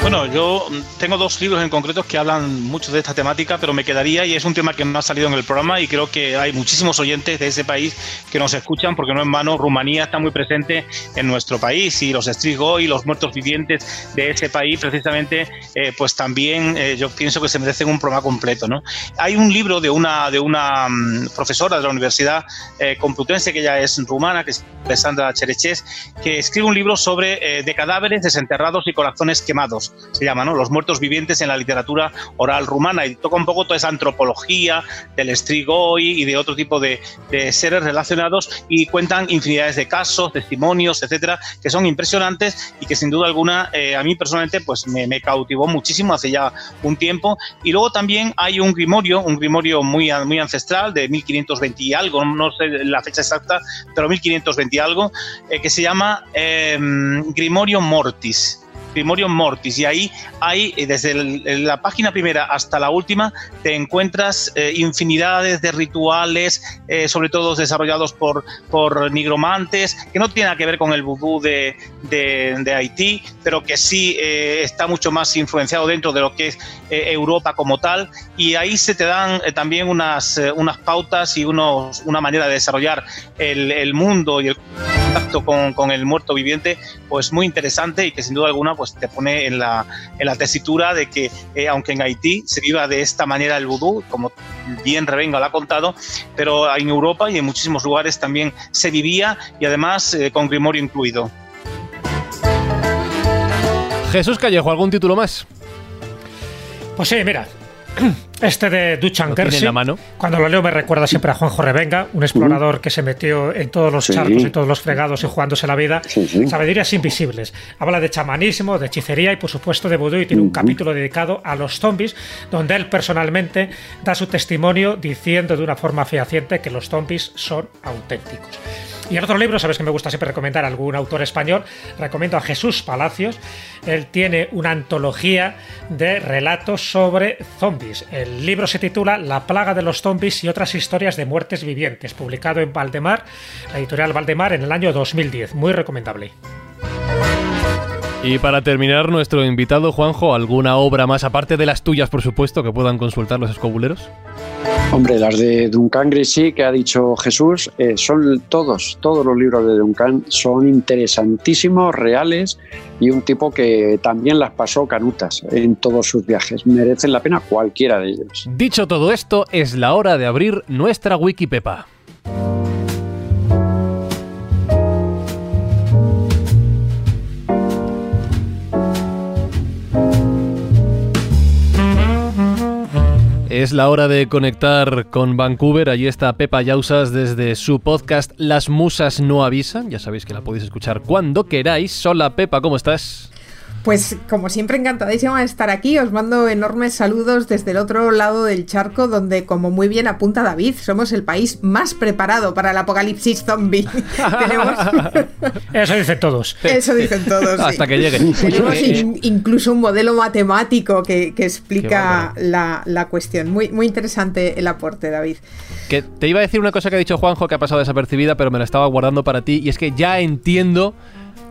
Bueno, yo tengo dos libros en concreto que hablan mucho de esta temática, pero me quedaría y es un tema que no ha salido en el programa y creo que hay muchísimos oyentes de ese país que nos escuchan porque no en vano Rumanía está muy presente en nuestro país y los Strigo y los muertos vivientes de ese país precisamente eh, pues también eh, yo pienso que se merecen un programa completo, ¿no? Hay un libro de una de una mm, profesora de la Universidad eh, Complutense que ya es rumana, que es Alessandra Chereches, que escribe un libro sobre de cadáveres desenterrados y corazones quemados se llama, ¿no? Los muertos vivientes en la literatura oral rumana y toca un poco toda esa antropología del Strigoi y de otro tipo de, seres relacionados y cuentan infinidades de casos, testimonios, etcétera, que son impresionantes y que sin duda alguna eh, a mí personalmente pues me, cautivó muchísimo hace ya un tiempo. Y luego también hay un grimorio, un grimorio muy, muy ancestral de 1520 y algo, no sé la fecha exacta, pero 1520 y algo, eh, que se llama em, Grimorio Mortis Grimorio Mortis. Y ahí hay eh, desde la página primera hasta la última te encuentras eh, infinidades de rituales, eh, sobre todo desarrollados por, por nigromantes, que no tienen que ver con el vudú de, de, Haití, pero que sí está mucho más influenciado dentro de lo que es Europa como tal. Y ahí se te dan también unas, unas pautas y unos, una manera de desarrollar el, el mundo y el contacto con, el muerto viviente, pues muy interesante y que sin duda alguna pues te pone en la, en la tesitura de que eh, aunque en Haití se viva de esta manera el vudú, como bien Revenga lo ha contado, pero en Europa y en muchísimos lugares también se vivía y además eh, con grimorio incluido. Jesús Callejo, ¿algún título más? Pues sí, mira, este de Duchan Kersi, mano? cuando lo leo me recuerda siempre a Juanjo Revenga, un explorador que se metió en todos los charcos y todos los fregados y jugándose la vida. Sabidurías invisibles. Habla de chamanismo, de hechicería y por supuesto de vudú y tiene un capítulo dedicado a los zombies donde él personalmente da su testimonio diciendo de una forma fehaciente que los zombies son auténticos. Y en otro libro, sabes que me gusta siempre recomendar a algún autor español, recomiendo a Jesús Palacios. Él tiene una antología de relatos sobre zombies. El libro se titula La plaga de los zombies y otras historias de muertes vivientes, publicado en Valdemar, la editorial Valdemar, en el año 2010. Muy recomendable. Y para terminar, nuestro invitado Juanjo, ¿alguna obra más aparte de las tuyas, por supuesto, que puedan consultar los escobuleros? Hombre, las de Duncan Grisy que ha dicho Jesús, eh, son todos, todos los libros de Duncan son interesantísimos, reales y un tipo que también las pasó canutas en todos sus viajes. Merecen la pena cualquiera de ellos. Dicho todo esto, es la hora de abrir nuestra Wikipepa. Es la hora de conectar con Vancouver. Allí está Pepa Yausas desde su podcast Las Musas no avisan. Ya sabéis que la podéis escuchar cuando queráis. Hola Pepa, ¿cómo estás? Pues como siempre encantadísima de estar aquí, os mando enormes saludos desde el otro lado del charco donde como muy bien apunta David, somos el país más preparado para el apocalipsis zombie. Eso dicen todos. Eso dicen todos. Hasta que llegue. Tenemos incluso un modelo matemático que, explica la, cuestión. Muy, muy interesante el aporte, David. Que te iba a decir una cosa que ha dicho Juanjo que ha pasado desapercibida, pero me la estaba guardando para ti, y es que ya entiendo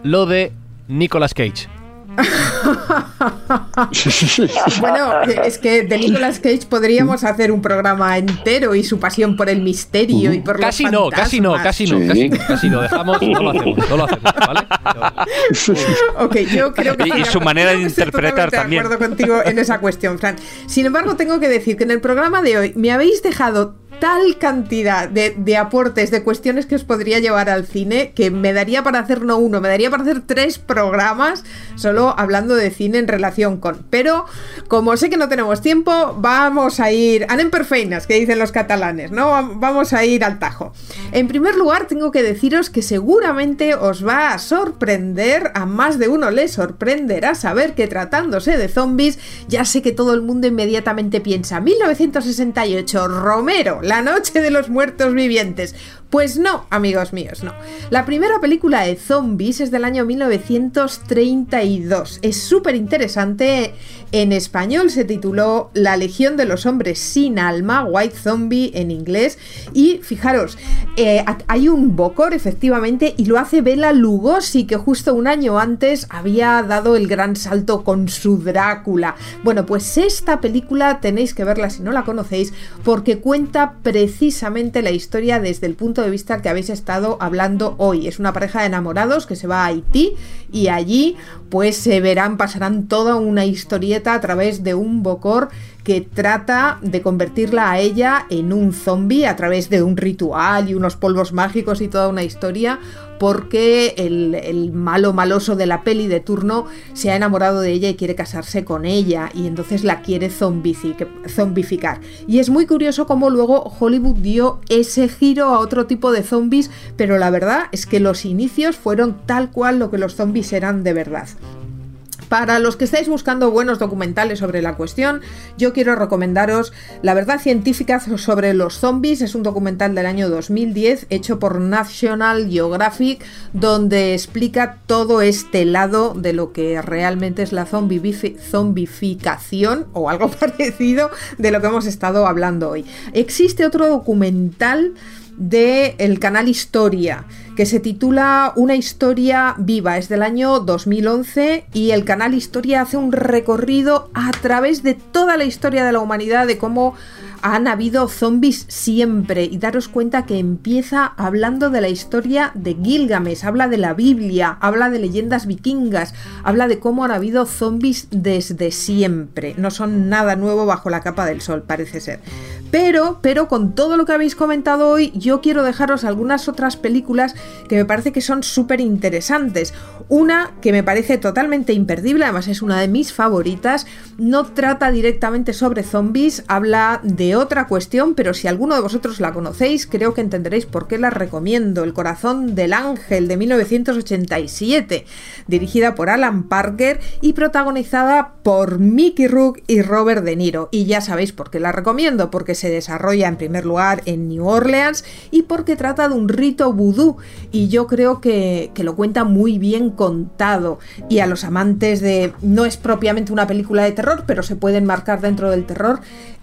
lo de Nicolas Cage. bueno, es que de Nicolas Cage podríamos hacer un programa entero y su pasión por el misterio y por casi los no, casi no, casi no, casi no, casi no, dejamos, no lo hacemos, no lo hacemos, ¿vale? ok, yo creo que y, su manera de interpretar también. De acuerdo contigo en esa cuestión, Fran. Sin embargo, tengo que decir que en el programa de hoy me habéis dejado tal cantidad de, aportes, de cuestiones que os podría llevar al cine, que me daría para hacer no uno, me daría para hacer tres programas solo hablando de cine en relación con. Pero como sé que no tenemos tiempo, vamos a ir. Anem perfeinas, que dicen los catalanes, ¿no? Vamos a ir al tajo. En primer lugar, tengo que deciros que seguramente os va a sorprender, a más de uno le sorprenderá saber que tratándose de zombies, ya sé que todo el mundo inmediatamente piensa 1968, Romero, la noche de los muertos vivientes. Pues no, amigos míos, no. La primera película de zombies es del año 1932. Es súper interesante. En español se tituló La Legión de los Hombres sin Alma, White Zombie en inglés. Y fijaros, eh, hay un Bocor efectivamente y lo hace Bela Lugosi, que justo un año antes había dado el gran salto con su Drácula. Bueno, pues esta película tenéis que verla si no la conocéis, porque cuenta precisamente la historia desde el punto de vista que habéis estado hablando hoy. Es una pareja de enamorados que se va a Haití y allí pues se verán, pasarán toda una historieta a través de un bocor que trata de convertirla a ella en un zombie a través de un ritual y unos polvos mágicos y toda una historia, porque el, malo maloso de la peli de turno se ha enamorado de ella y quiere casarse con ella, y entonces la quiere zombificar. Y es muy curioso cómo luego Hollywood dio ese giro a otro tipo de zombies, pero la verdad es que los inicios fueron tal cual lo que los zombies eran de verdad. Para los que estáis buscando buenos documentales sobre la cuestión, yo quiero recomendaros La verdad científica sobre los zombies. Es un documental del año 2010 hecho por National Geographic donde explica todo este lado de lo que realmente es la zombificación o algo parecido de lo que hemos estado hablando hoy. Existe otro documental del canal Historia, que se titula Una historia viva. Es del año 2011 y el canal Historia hace un recorrido a través de toda la historia de la humanidad, de cómo han habido zombies siempre y daros cuenta que empieza hablando de la historia de Gilgamesh, habla de la Biblia, habla de leyendas vikingas, habla de cómo han habido zombies desde siempre. No son nada nuevo bajo la capa del sol, parece ser. Pero, pero con todo lo que habéis comentado hoy, yo quiero dejaros algunas otras películas que me parece que son súper interesantes. Una que me parece totalmente imperdible, además es una de mis favoritas, no trata directamente sobre zombies, habla de otra cuestión, pero si alguno de vosotros la conocéis, creo que entenderéis por qué la recomiendo. El corazón del ángel de 1987, dirigida por Alan Parker y protagonizada por Mickey Rourke y Robert De Niro. Y ya sabéis por qué la recomiendo, porque se desarrolla en primer lugar en New Orleans y porque trata de un rito vudú y yo creo que, que lo cuenta muy bien contado y a los amantes de no es propiamente una película de terror pero se pueden marcar dentro del terror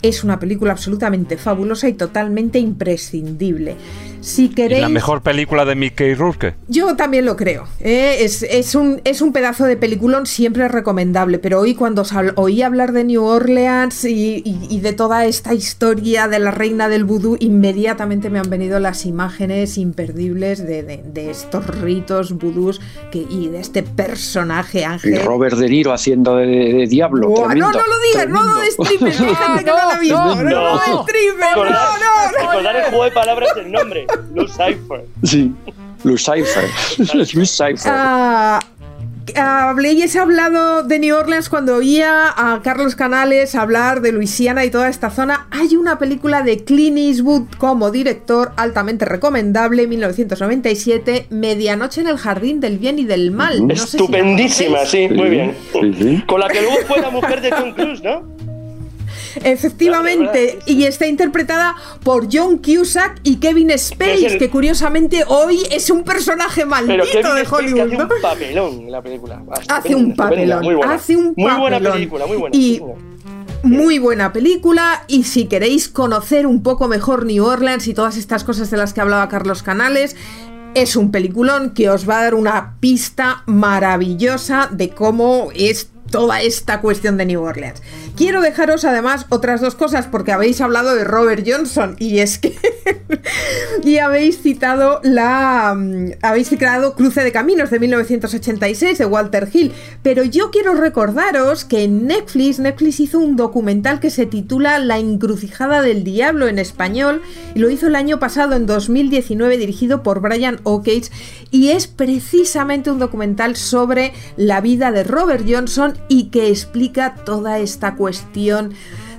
es una película absolutamente fabulosa y totalmente imprescindible. Si queréis... la mejor película de Mickey Rourke? Yo también lo creo. ¿eh? Es, un, es un pedazo de peliculón siempre recomendable, pero hoy cuando oí hablar de New Orleans y, de toda esta historia de la reina del vudú, inmediatamente me han venido las imágenes imperdibles de, estos ritos vudús que, y de este personaje ángel. Y Robert De Niro haciendo de, diablo. no, no lo digas, no lo destripes, no, no, no, no, no, Recordar el juego de palabras del nombre. Lucifer. Sí, Lucifer. Lucifer. Ah, habléis hablado de New Orleans cuando oía a Carlos Canales hablar de Luisiana y toda esta zona. Hay una película de Clint Eastwood como director altamente recomendable, 1997, Medianoche en el Jardín del Bien y del Mal. Estupendísima, sí, muy bien. Con la que luego fue la mujer de Tom Cruise, ¿no? Efectivamente, y está interpretada por John Cusack y Kevin Spacey, que curiosamente hoy es un personaje maldito de Hollywood. Hace un papelón en la película. hace un papelón, hace un Muy buena película, muy buena. Y, muy buena película y si queréis conocer un poco mejor New Orleans y todas estas cosas de las que hablaba Carlos Canales, es un peliculón que os va a dar una pista maravillosa de cómo es toda esta cuestión de New Orleans. Quiero dejaros además otras dos cosas porque habéis hablado de Robert Johnson y es que y habéis citado la mm, habéis citado Cruce de Caminos de 1986 de Walter Hill, pero yo quiero recordaros que en Netflix Netflix hizo un documental que se titula La encrucijada del diablo en español y lo hizo el año pasado en 2019 dirigido por Brian O'Cage y es precisamente un documental sobre la vida de Robert Johnson y que explica toda esta cuestión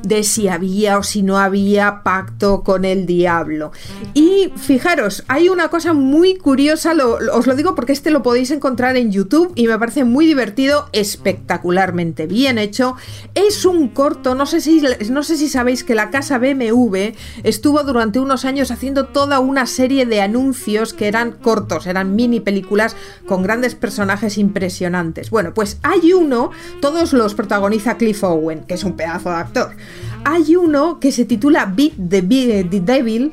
de si había o si no había pacto con el diablo. Y fijaros, hay una cosa muy curiosa, os lo digo porque este lo podéis encontrar en YouTube y me parece muy divertido, espectacularmente bien hecho. Es un corto, no sé si, no sé si sabéis que la casa BMW estuvo durante unos años haciendo toda una serie de anuncios que eran cortos, eran mini películas con grandes personajes impresionantes. Bueno, pues hay uno, todos los protagoniza Cliff Owen, que es un pedazo de actor. Hay uno que se titula Beat the, the Devil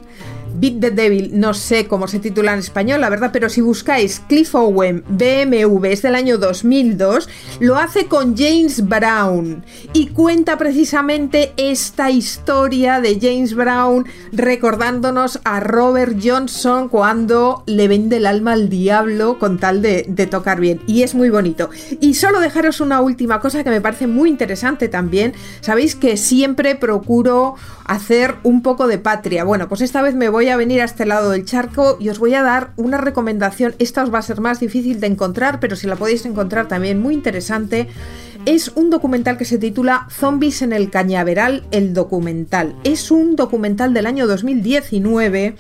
Beat the Devil, no sé cómo se titula en español, la verdad, pero si buscáis Cliff Owen BMW, es del año 2002, lo hace con James Brown y cuenta precisamente esta historia de James Brown recordándonos a Robert Johnson cuando le vende el alma al diablo con tal de, de tocar bien. Y es muy bonito. Y solo dejaros una última cosa que me parece muy interesante también. Sabéis que siempre procuro hacer un poco de patria. Bueno, pues esta vez me voy a venir a este lado del charco y os voy a dar una recomendación. Esta os va a ser más difícil de encontrar, pero si la podéis encontrar también muy interesante. Es un documental que se titula Zombies en el Cañaveral, el documental. Es un documental del año 2019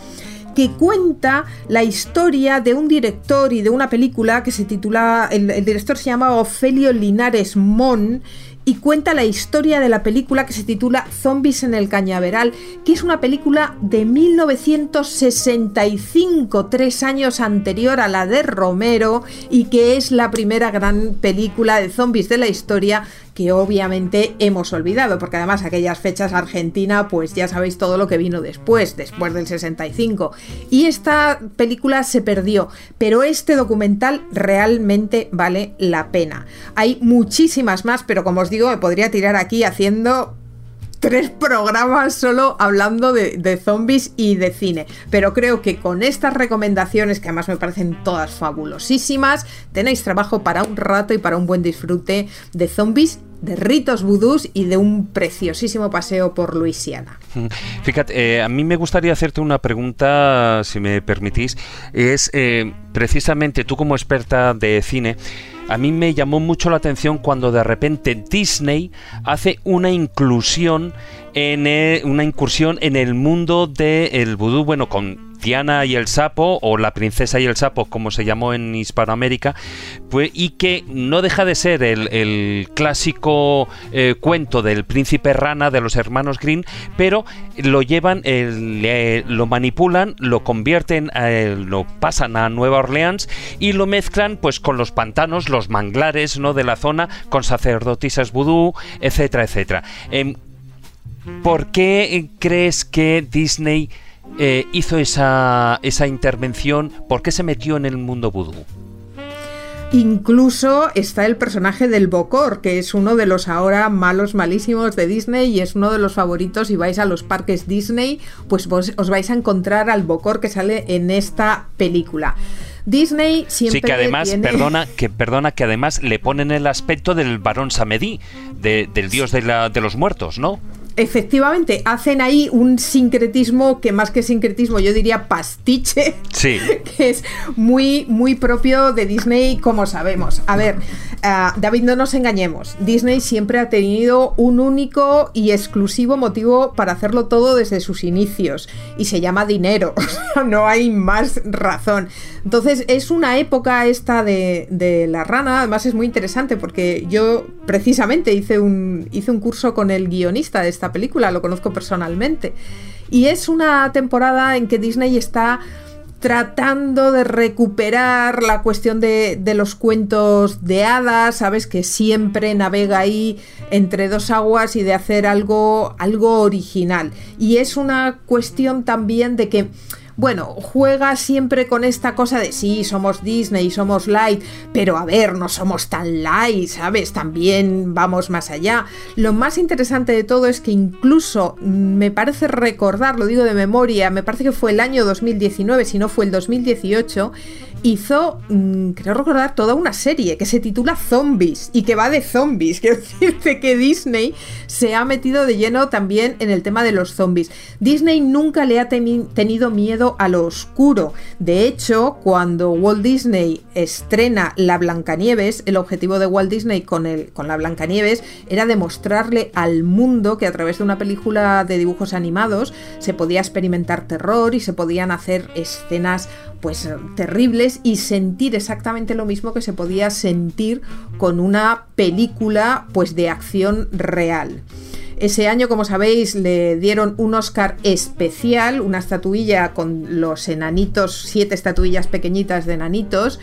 que cuenta la historia de un director y de una película que se titula, el, el director se llama Ofelio Linares Mon y cuenta la historia de la película que se titula Zombies en el Cañaveral, que es una película de 1965, tres años anterior a la de Romero, y que es la primera gran película de zombies de la historia que obviamente hemos olvidado, porque además aquellas fechas Argentina, pues ya sabéis todo lo que vino después, después del 65. Y esta película se perdió, pero este documental realmente vale la pena. Hay muchísimas más, pero como os digo, me podría tirar aquí haciendo tres programas solo hablando de, zombies y de cine. Pero creo que con estas recomendaciones, que además me parecen todas fabulosísimas, tenéis trabajo para un rato y para un buen disfrute de zombies de ritos vudús y de un preciosísimo paseo por Luisiana. Fíjate, eh, a mí me gustaría hacerte una pregunta, si me permitís. Es eh, precisamente tú como experta de cine, a mí me llamó mucho la atención cuando de repente Disney hace una inclusión en e, una incursión en el mundo del vudú, bueno, con Diana y el sapo, o la princesa y el sapo, como se llamó en Hispanoamérica, pues, y que no deja de ser el, clásico eh, cuento del príncipe rana de los hermanos Green, pero lo llevan, lo manipulan, lo convierten, eh, lo pasan a Nueva Orleans y lo mezclan pues con los pantanos, los manglares ¿no? de la zona, con sacerdotisas vudú, etcétera, etcétera. Em, ¿Por qué crees que Disney eh, hizo esa, esa intervención? ¿Por qué se metió en el mundo vudú? Incluso está el personaje del Bocor, que es uno de los ahora malos malísimos de Disney y es uno de los favoritos. Si vais a los parques Disney, pues vos, os vais a encontrar al Bocor que sale en esta película. Disney siempre. Sí, que además, perdona, que perdona, que además le ponen el aspecto del varón Samedi, del dios de, la, de los muertos, ¿no? Efectivamente hacen ahí un sincretismo que más que sincretismo yo diría pastiche sí. que es muy muy propio de Disney como sabemos. A ver uh, David no nos engañemos. Disney siempre ha tenido un único y exclusivo motivo para hacerlo todo desde sus inicios y se llama dinero. No hay más razón. Entonces es una época esta de, de la rana. Además es muy interesante porque yo precisamente hice un hice un curso con el guionista de película, lo conozco personalmente. Y es una temporada en que Disney está tratando de recuperar la cuestión de, de, los cuentos de hadas, sabes que siempre navega ahí entre dos aguas y de hacer algo, algo original. Y es una cuestión también de que bueno, juega siempre con esta cosa de sí, somos Disney, somos light, pero a ver, no somos tan light, ¿sabes? También vamos más allá. Lo más interesante de todo es que incluso mm, me parece recordar, lo digo de memoria, me parece que fue el año 2019, si no fue el 2018, hizo, mm, creo recordar, toda una serie que se titula Zombies y que va de zombies. Quiero decirte que Disney se ha metido de lleno también en el tema de los zombies. Disney nunca le ha tenido miedo a lo oscuro. De hecho, cuando Walt Disney estrena La Blancanieves, el objetivo de Walt Disney con, con La Blancanieves era demostrarle al mundo que a través de una película de dibujos animados se podía experimentar terror y se podían hacer escenas pues terribles y sentir exactamente lo mismo que se podía sentir con una película pues de acción real. Ese año, como sabéis, le dieron un Oscar especial, una estatuilla con los enanitos, siete estatuillas pequeñitas de enanitos.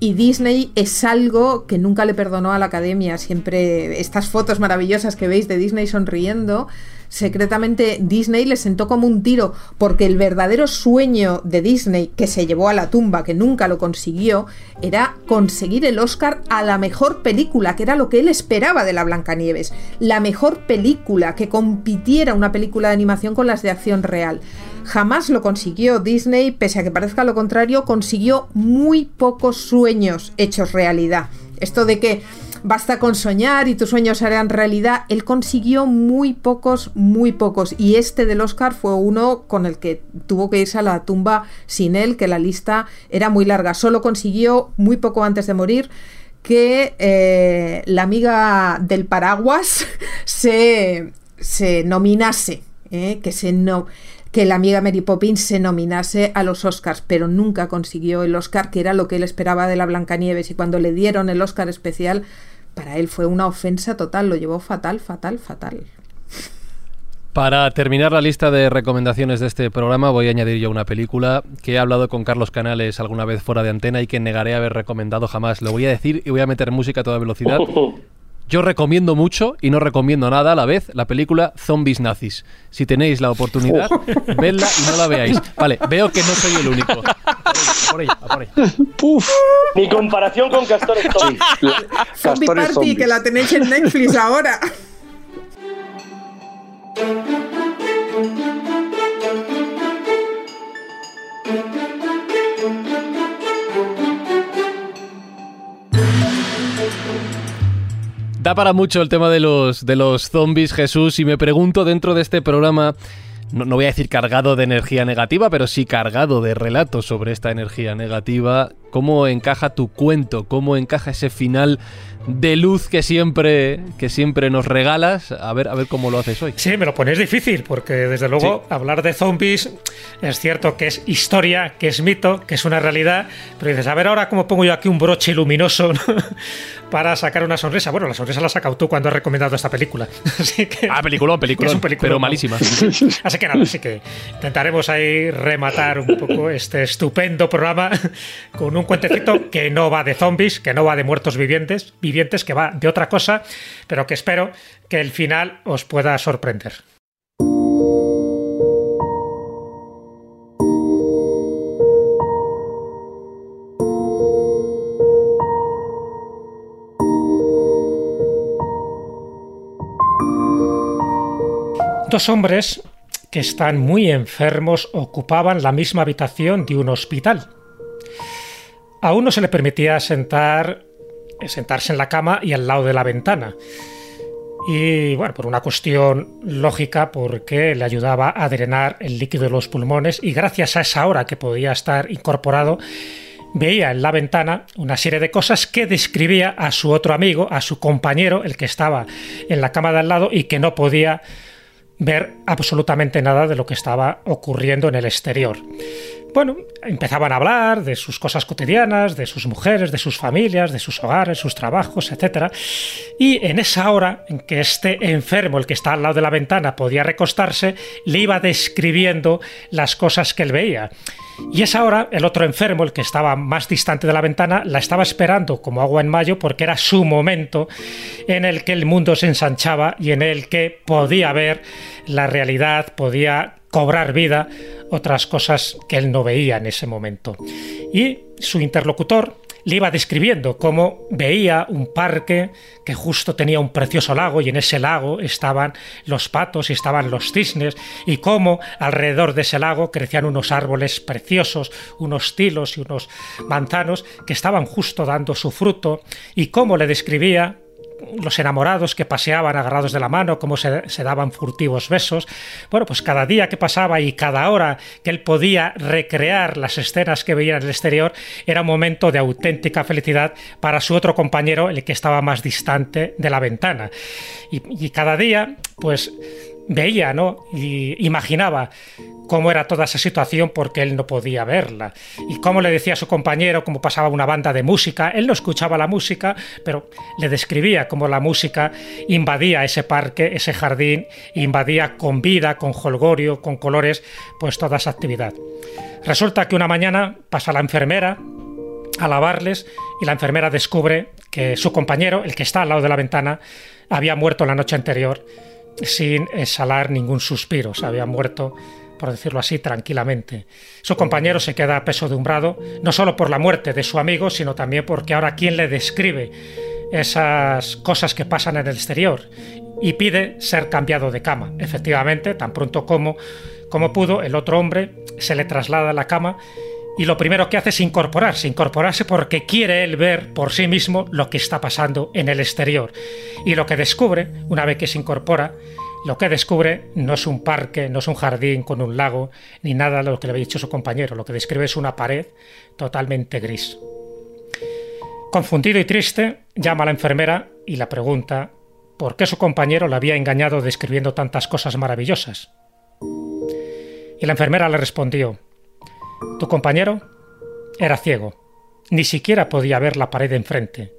Y Disney es algo que nunca le perdonó a la academia. Siempre estas fotos maravillosas que veis de Disney sonriendo secretamente Disney le sentó como un tiro porque el verdadero sueño de Disney que se llevó a la tumba, que nunca lo consiguió, era conseguir el Oscar a la mejor película, que era lo que él esperaba de la Blancanieves, la mejor película que compitiera una película de animación con las de acción real. Jamás lo consiguió Disney, pese a que parezca lo contrario, consiguió muy pocos sueños hechos realidad. Esto de que basta con soñar y tus sueños harán realidad. Él consiguió muy pocos, muy pocos. Y este del Oscar fue uno con el que tuvo que irse a la tumba sin él, que la lista era muy larga. Solo consiguió muy poco antes de morir que eh, la amiga del paraguas se, se nominase, eh, que se no que la amiga Mary Poppins se nominase a los Oscars, pero nunca consiguió el Oscar, que era lo que él esperaba de la Blancanieves. Y cuando le dieron el Oscar especial, para él fue una ofensa total, lo llevó fatal, fatal, fatal. Para terminar la lista de recomendaciones de este programa voy a añadir yo una película que he hablado con Carlos Canales alguna vez fuera de antena y que negaré haber recomendado jamás. Lo voy a decir y voy a meter música a toda velocidad. Yo recomiendo mucho y no recomiendo nada a la vez la película Zombies Nazis. Si tenéis la oportunidad, vedla y no la veáis. Vale, veo que no soy el único. Por ella, por ella. Mi comparación con Castores Zombies. Zombie Party, que la tenéis en Netflix ahora. Da para mucho el tema de los, de los zombies, Jesús, y me pregunto dentro de este programa, no, no voy a decir cargado de energía negativa, pero sí cargado de relatos sobre esta energía negativa, ¿cómo encaja tu cuento? ¿Cómo encaja ese final de luz que siempre, que siempre nos regalas. A ver, a ver cómo lo haces hoy. Sí, me lo pones difícil, porque desde luego hablar de zombies es cierto que es historia, que es mito, que es una realidad, pero dices, a ver ahora cómo pongo yo aquí un broche luminoso para sacar una sonrisa. Bueno, la sonrisa la has sacado tú cuando has recomendado esta película. Así que, ah, película, película, pero malísima. Así que nada, así que intentaremos ahí rematar un poco este estupendo programa con un cuentecito que no va de zombies, que no va de muertos vivientes, vivientes, que va de otra cosa, pero que espero que el final os pueda sorprender. Dos hombres que están muy enfermos ocupaban la misma habitación de un hospital. A uno se le permitía sentar, sentarse en la cama y al lado de la ventana. Y bueno, por una cuestión lógica, porque le ayudaba a drenar el líquido de los pulmones y gracias a esa hora que podía estar incorporado, veía en la ventana una serie de cosas que describía a su otro amigo, a su compañero, el que estaba en la cama de al lado y que no podía ver absolutamente nada de lo que estaba ocurriendo en el exterior. Bueno, empezaban a hablar de sus cosas cotidianas, de sus mujeres, de sus familias, de sus hogares, sus trabajos, etc. Y en esa hora en que este enfermo, el que está al lado de la ventana, podía recostarse, le iba describiendo las cosas que él veía. Y esa hora, el otro enfermo, el que estaba más distante de la ventana, la estaba esperando como agua en mayo porque era su momento en el que el mundo se ensanchaba y en el que podía ver la realidad, podía cobrar vida otras cosas que él no veía en ese momento. Y su interlocutor le iba describiendo cómo veía un parque que justo tenía un precioso lago y en ese lago estaban los patos y estaban los cisnes y cómo alrededor de ese lago crecían unos árboles preciosos, unos tilos y unos manzanos que estaban justo dando su fruto y cómo le describía los enamorados que paseaban agarrados de la mano, cómo se, daban furtivos besos. Bueno, pues cada día que pasaba y cada hora que él podía recrear las escenas que veía en el exterior era un momento de auténtica felicidad para su otro compañero, el que estaba más distante de la ventana. Y, y cada día, pues veía, ¿no? Y imaginaba cómo era toda esa situación porque él no podía verla. Y cómo le decía a su compañero cómo pasaba una banda de música. Él no escuchaba la música, pero le describía cómo la música invadía ese parque, ese jardín, invadía con vida, con holgorio, con colores, pues toda esa actividad. Resulta que una mañana pasa la enfermera a lavarles y la enfermera descubre que su compañero, el que está al lado de la ventana, había muerto la noche anterior sin exhalar ningún suspiro. Se había muerto, por decirlo así, tranquilamente. Su compañero se queda peso-dumbrado, no solo por la muerte de su amigo, sino también porque ahora quién le describe esas cosas que pasan en el exterior y pide ser cambiado de cama. Efectivamente, tan pronto como, como pudo, el otro hombre se le traslada a la cama y lo primero que hace es incorporarse, incorporarse porque quiere él ver por sí mismo lo que está pasando en el exterior. Y lo que descubre, una vez que se incorpora, lo que descubre no es un parque, no es un jardín con un lago, ni nada de lo que le había dicho su compañero. Lo que describe es una pared totalmente gris. Confundido y triste, llama a la enfermera y la pregunta por qué su compañero le había engañado describiendo tantas cosas maravillosas. Y la enfermera le respondió, tu compañero era ciego, ni siquiera podía ver la pared enfrente.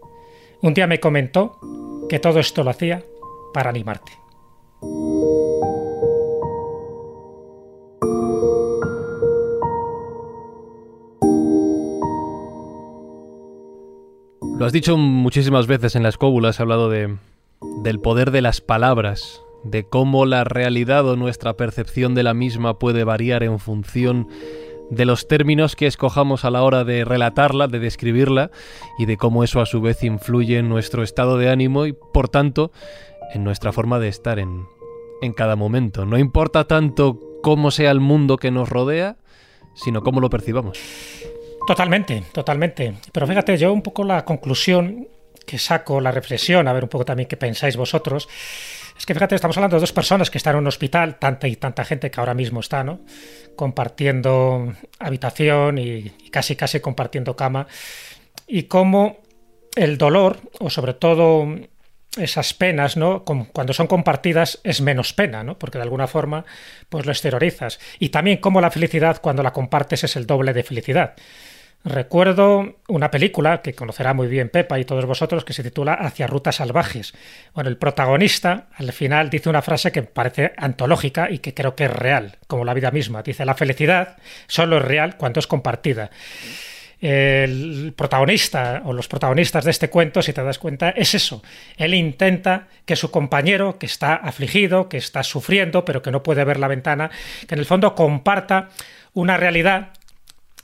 Un día me comentó que todo esto lo hacía para animarte. Lo has dicho muchísimas veces en la escóbula, has hablado de, del poder de las palabras, de cómo la realidad o nuestra percepción de la misma puede variar en función de los términos que escojamos a la hora de relatarla, de describirla, y de cómo eso a su vez influye en nuestro estado de ánimo y, por tanto, en nuestra forma de estar en, en cada momento. No importa tanto cómo sea el mundo que nos rodea, sino cómo lo percibamos. Totalmente, totalmente. Pero fíjate, yo un poco la conclusión que saco, la reflexión, a ver un poco también qué pensáis vosotros, es que fíjate, estamos hablando de dos personas que están en un hospital, tanta y tanta gente que ahora mismo está, ¿no? Compartiendo habitación y, casi casi compartiendo cama. Y cómo el dolor, o sobre todo esas penas, ¿no? Cuando son compartidas es menos pena, ¿no? Porque de alguna forma, pues lo exteriorizas. Y también cómo la felicidad, cuando la compartes, es el doble de felicidad. Recuerdo una película que conocerá muy bien Pepa y todos vosotros que se titula Hacia rutas salvajes. Bueno, el protagonista al final dice una frase que parece antológica y que creo que es real, como la vida misma. Dice, la felicidad solo es real cuando es compartida. El protagonista o los protagonistas de este cuento, si te das cuenta, es eso. Él intenta que su compañero, que está afligido, que está sufriendo, pero que no puede ver la ventana, que en el fondo comparta una realidad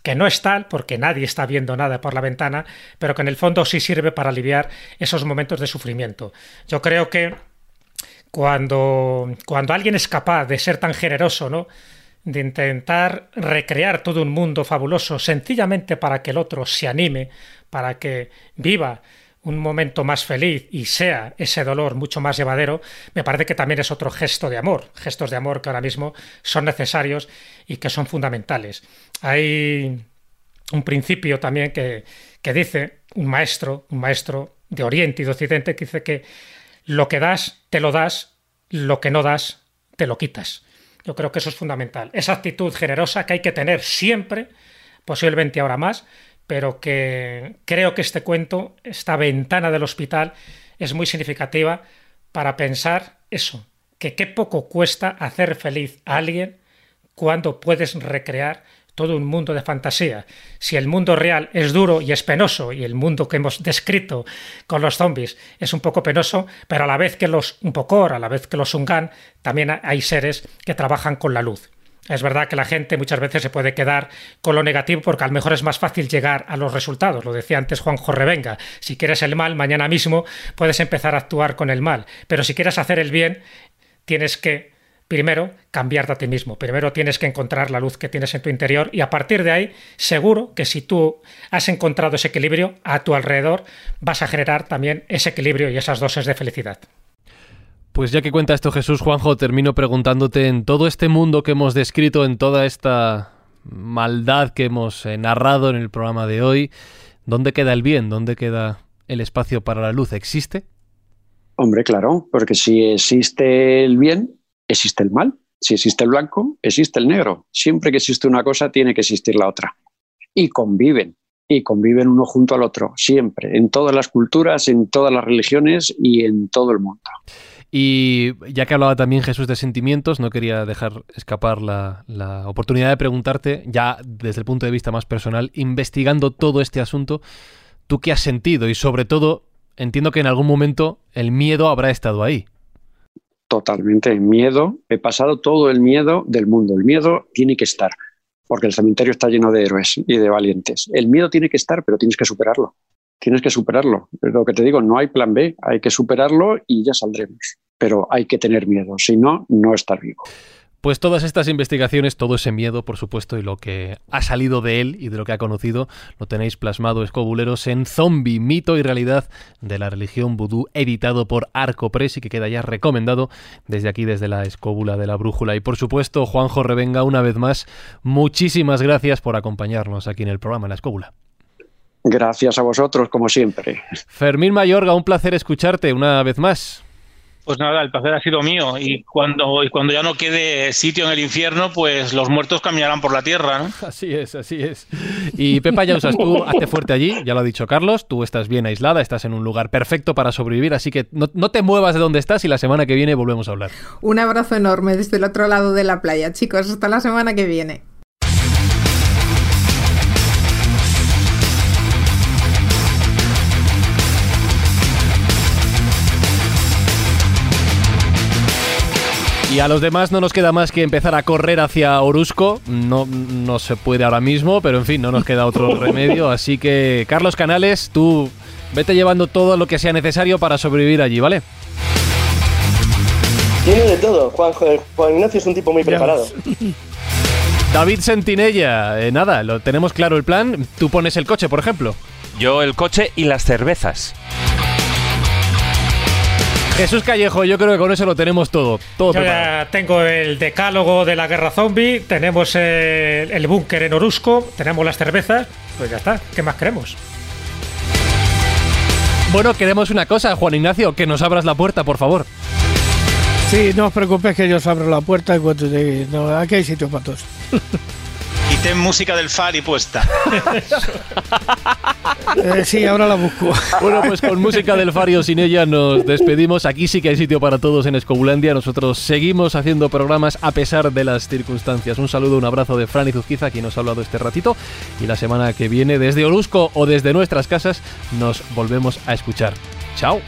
que no es tal porque nadie está viendo nada por la ventana, pero que en el fondo sí sirve para aliviar esos momentos de sufrimiento. Yo creo que cuando, cuando alguien es capaz de ser tan generoso, ¿no? de intentar recrear todo un mundo fabuloso sencillamente para que el otro se anime, para que viva un momento más feliz y sea ese dolor mucho más llevadero, me parece que también es otro gesto de amor, gestos de amor que ahora mismo son necesarios y que son fundamentales. Hay un principio también que, que dice un maestro, un maestro de Oriente y de Occidente, que dice que lo que das, te lo das, lo que no das, te lo quitas. Yo creo que eso es fundamental. Esa actitud generosa que hay que tener siempre, posiblemente ahora más, pero que creo que este cuento, esta ventana del hospital, es muy significativa para pensar eso, que qué poco cuesta hacer feliz a alguien cuando puedes recrear todo un mundo de fantasía. Si el mundo real es duro y es penoso, y el mundo que hemos descrito con los zombies es un poco penoso, pero a la vez que los un poco, a la vez que los Ungan, también hay seres que trabajan con la luz. Es verdad que la gente muchas veces se puede quedar con lo negativo porque a lo mejor es más fácil llegar a los resultados. Lo decía antes Juanjo Revenga. Si quieres el mal, mañana mismo puedes empezar a actuar con el mal. Pero si quieres hacer el bien, tienes que primero cambiarte a ti mismo. Primero tienes que encontrar la luz que tienes en tu interior y a partir de ahí, seguro que si tú has encontrado ese equilibrio a tu alrededor, vas a generar también ese equilibrio y esas dosis de felicidad. Pues ya que cuenta esto Jesús Juanjo, termino preguntándote en todo este mundo que hemos descrito, en toda esta maldad que hemos eh, narrado en el programa de hoy, ¿dónde queda el bien? ¿Dónde queda el espacio para la luz? ¿Existe? Hombre, claro, porque si existe el bien, existe el mal. Si existe el blanco, existe el negro. Siempre que existe una cosa, tiene que existir la otra. Y conviven, y conviven uno junto al otro, siempre, en todas las culturas, en todas las religiones y en todo el mundo. Y ya que hablaba también Jesús de sentimientos, no quería dejar escapar la, oportunidad de preguntarte, ya desde el punto de vista más personal, investigando todo este asunto, ¿tú qué has sentido? Y sobre todo, entiendo que en algún momento el miedo habrá estado ahí. Totalmente, miedo. He pasado todo el miedo del mundo. El miedo tiene que estar, porque el cementerio está lleno de héroes y de valientes. El miedo tiene que estar, pero tienes que superarlo tienes que superarlo. Lo que te digo, no hay plan B, hay que superarlo y ya saldremos. Pero hay que tener miedo, si no, no estar vivo. Pues todas estas investigaciones, todo ese miedo, por supuesto, y lo que ha salido de él y de lo que ha conocido, lo tenéis plasmado, escobuleros, en Zombie, mito y realidad de la religión vudú, editado por Arco Press y que queda ya recomendado desde aquí, desde la escóbula de la brújula. Y por supuesto, Juanjo Revenga, una vez más, muchísimas gracias por acompañarnos aquí en el programa La Escóbula. Gracias a vosotros, como siempre. Fermín Mayorga, un placer escucharte una vez más. Pues nada, el placer ha sido mío. Y cuando, y cuando ya no quede sitio en el infierno, pues los muertos caminarán por la tierra, ¿no? Así es, así es. Y Pepa Yausas, tú hazte fuerte allí, ya lo ha dicho Carlos, tú estás bien aislada, estás en un lugar perfecto para sobrevivir, así que no, no te muevas de donde estás y la semana que viene volvemos a hablar. Un abrazo enorme desde el otro lado de la playa, chicos, hasta la semana que viene. Y a los demás no nos queda más que empezar a correr hacia Orusco. No, no se puede ahora mismo, pero en fin, no nos queda otro remedio. Así que, Carlos Canales, tú vete llevando todo lo que sea necesario para sobrevivir allí, ¿vale? Tiene de todo. Juan, Juan Ignacio es un tipo muy preparado. David Sentinella, eh, nada, lo tenemos claro el plan. Tú pones el coche, por ejemplo. Yo el coche y las cervezas. Jesús Callejo, yo creo que con eso lo tenemos todo. todo yo ya tengo el decálogo de la guerra zombie, tenemos el, el búnker en Orusco, tenemos las cervezas, pues ya está. ¿Qué más queremos? Bueno, queremos una cosa, Juan Ignacio, que nos abras la puerta, por favor. Sí, no os preocupéis que yo os abro la puerta y cuando no, aquí hay sitio para todos. Y ten música del Fari puesta. Eh, sí, ahora la busco. Bueno, pues con música del Fari o sin ella nos despedimos. Aquí sí que hay sitio para todos en Escobulandia. Nosotros seguimos haciendo programas a pesar de las circunstancias. Un saludo, un abrazo de Fran y Zuzquiza, quien nos ha hablado este ratito. Y la semana que viene, desde Orusco o desde nuestras casas, nos volvemos a escuchar. Chao.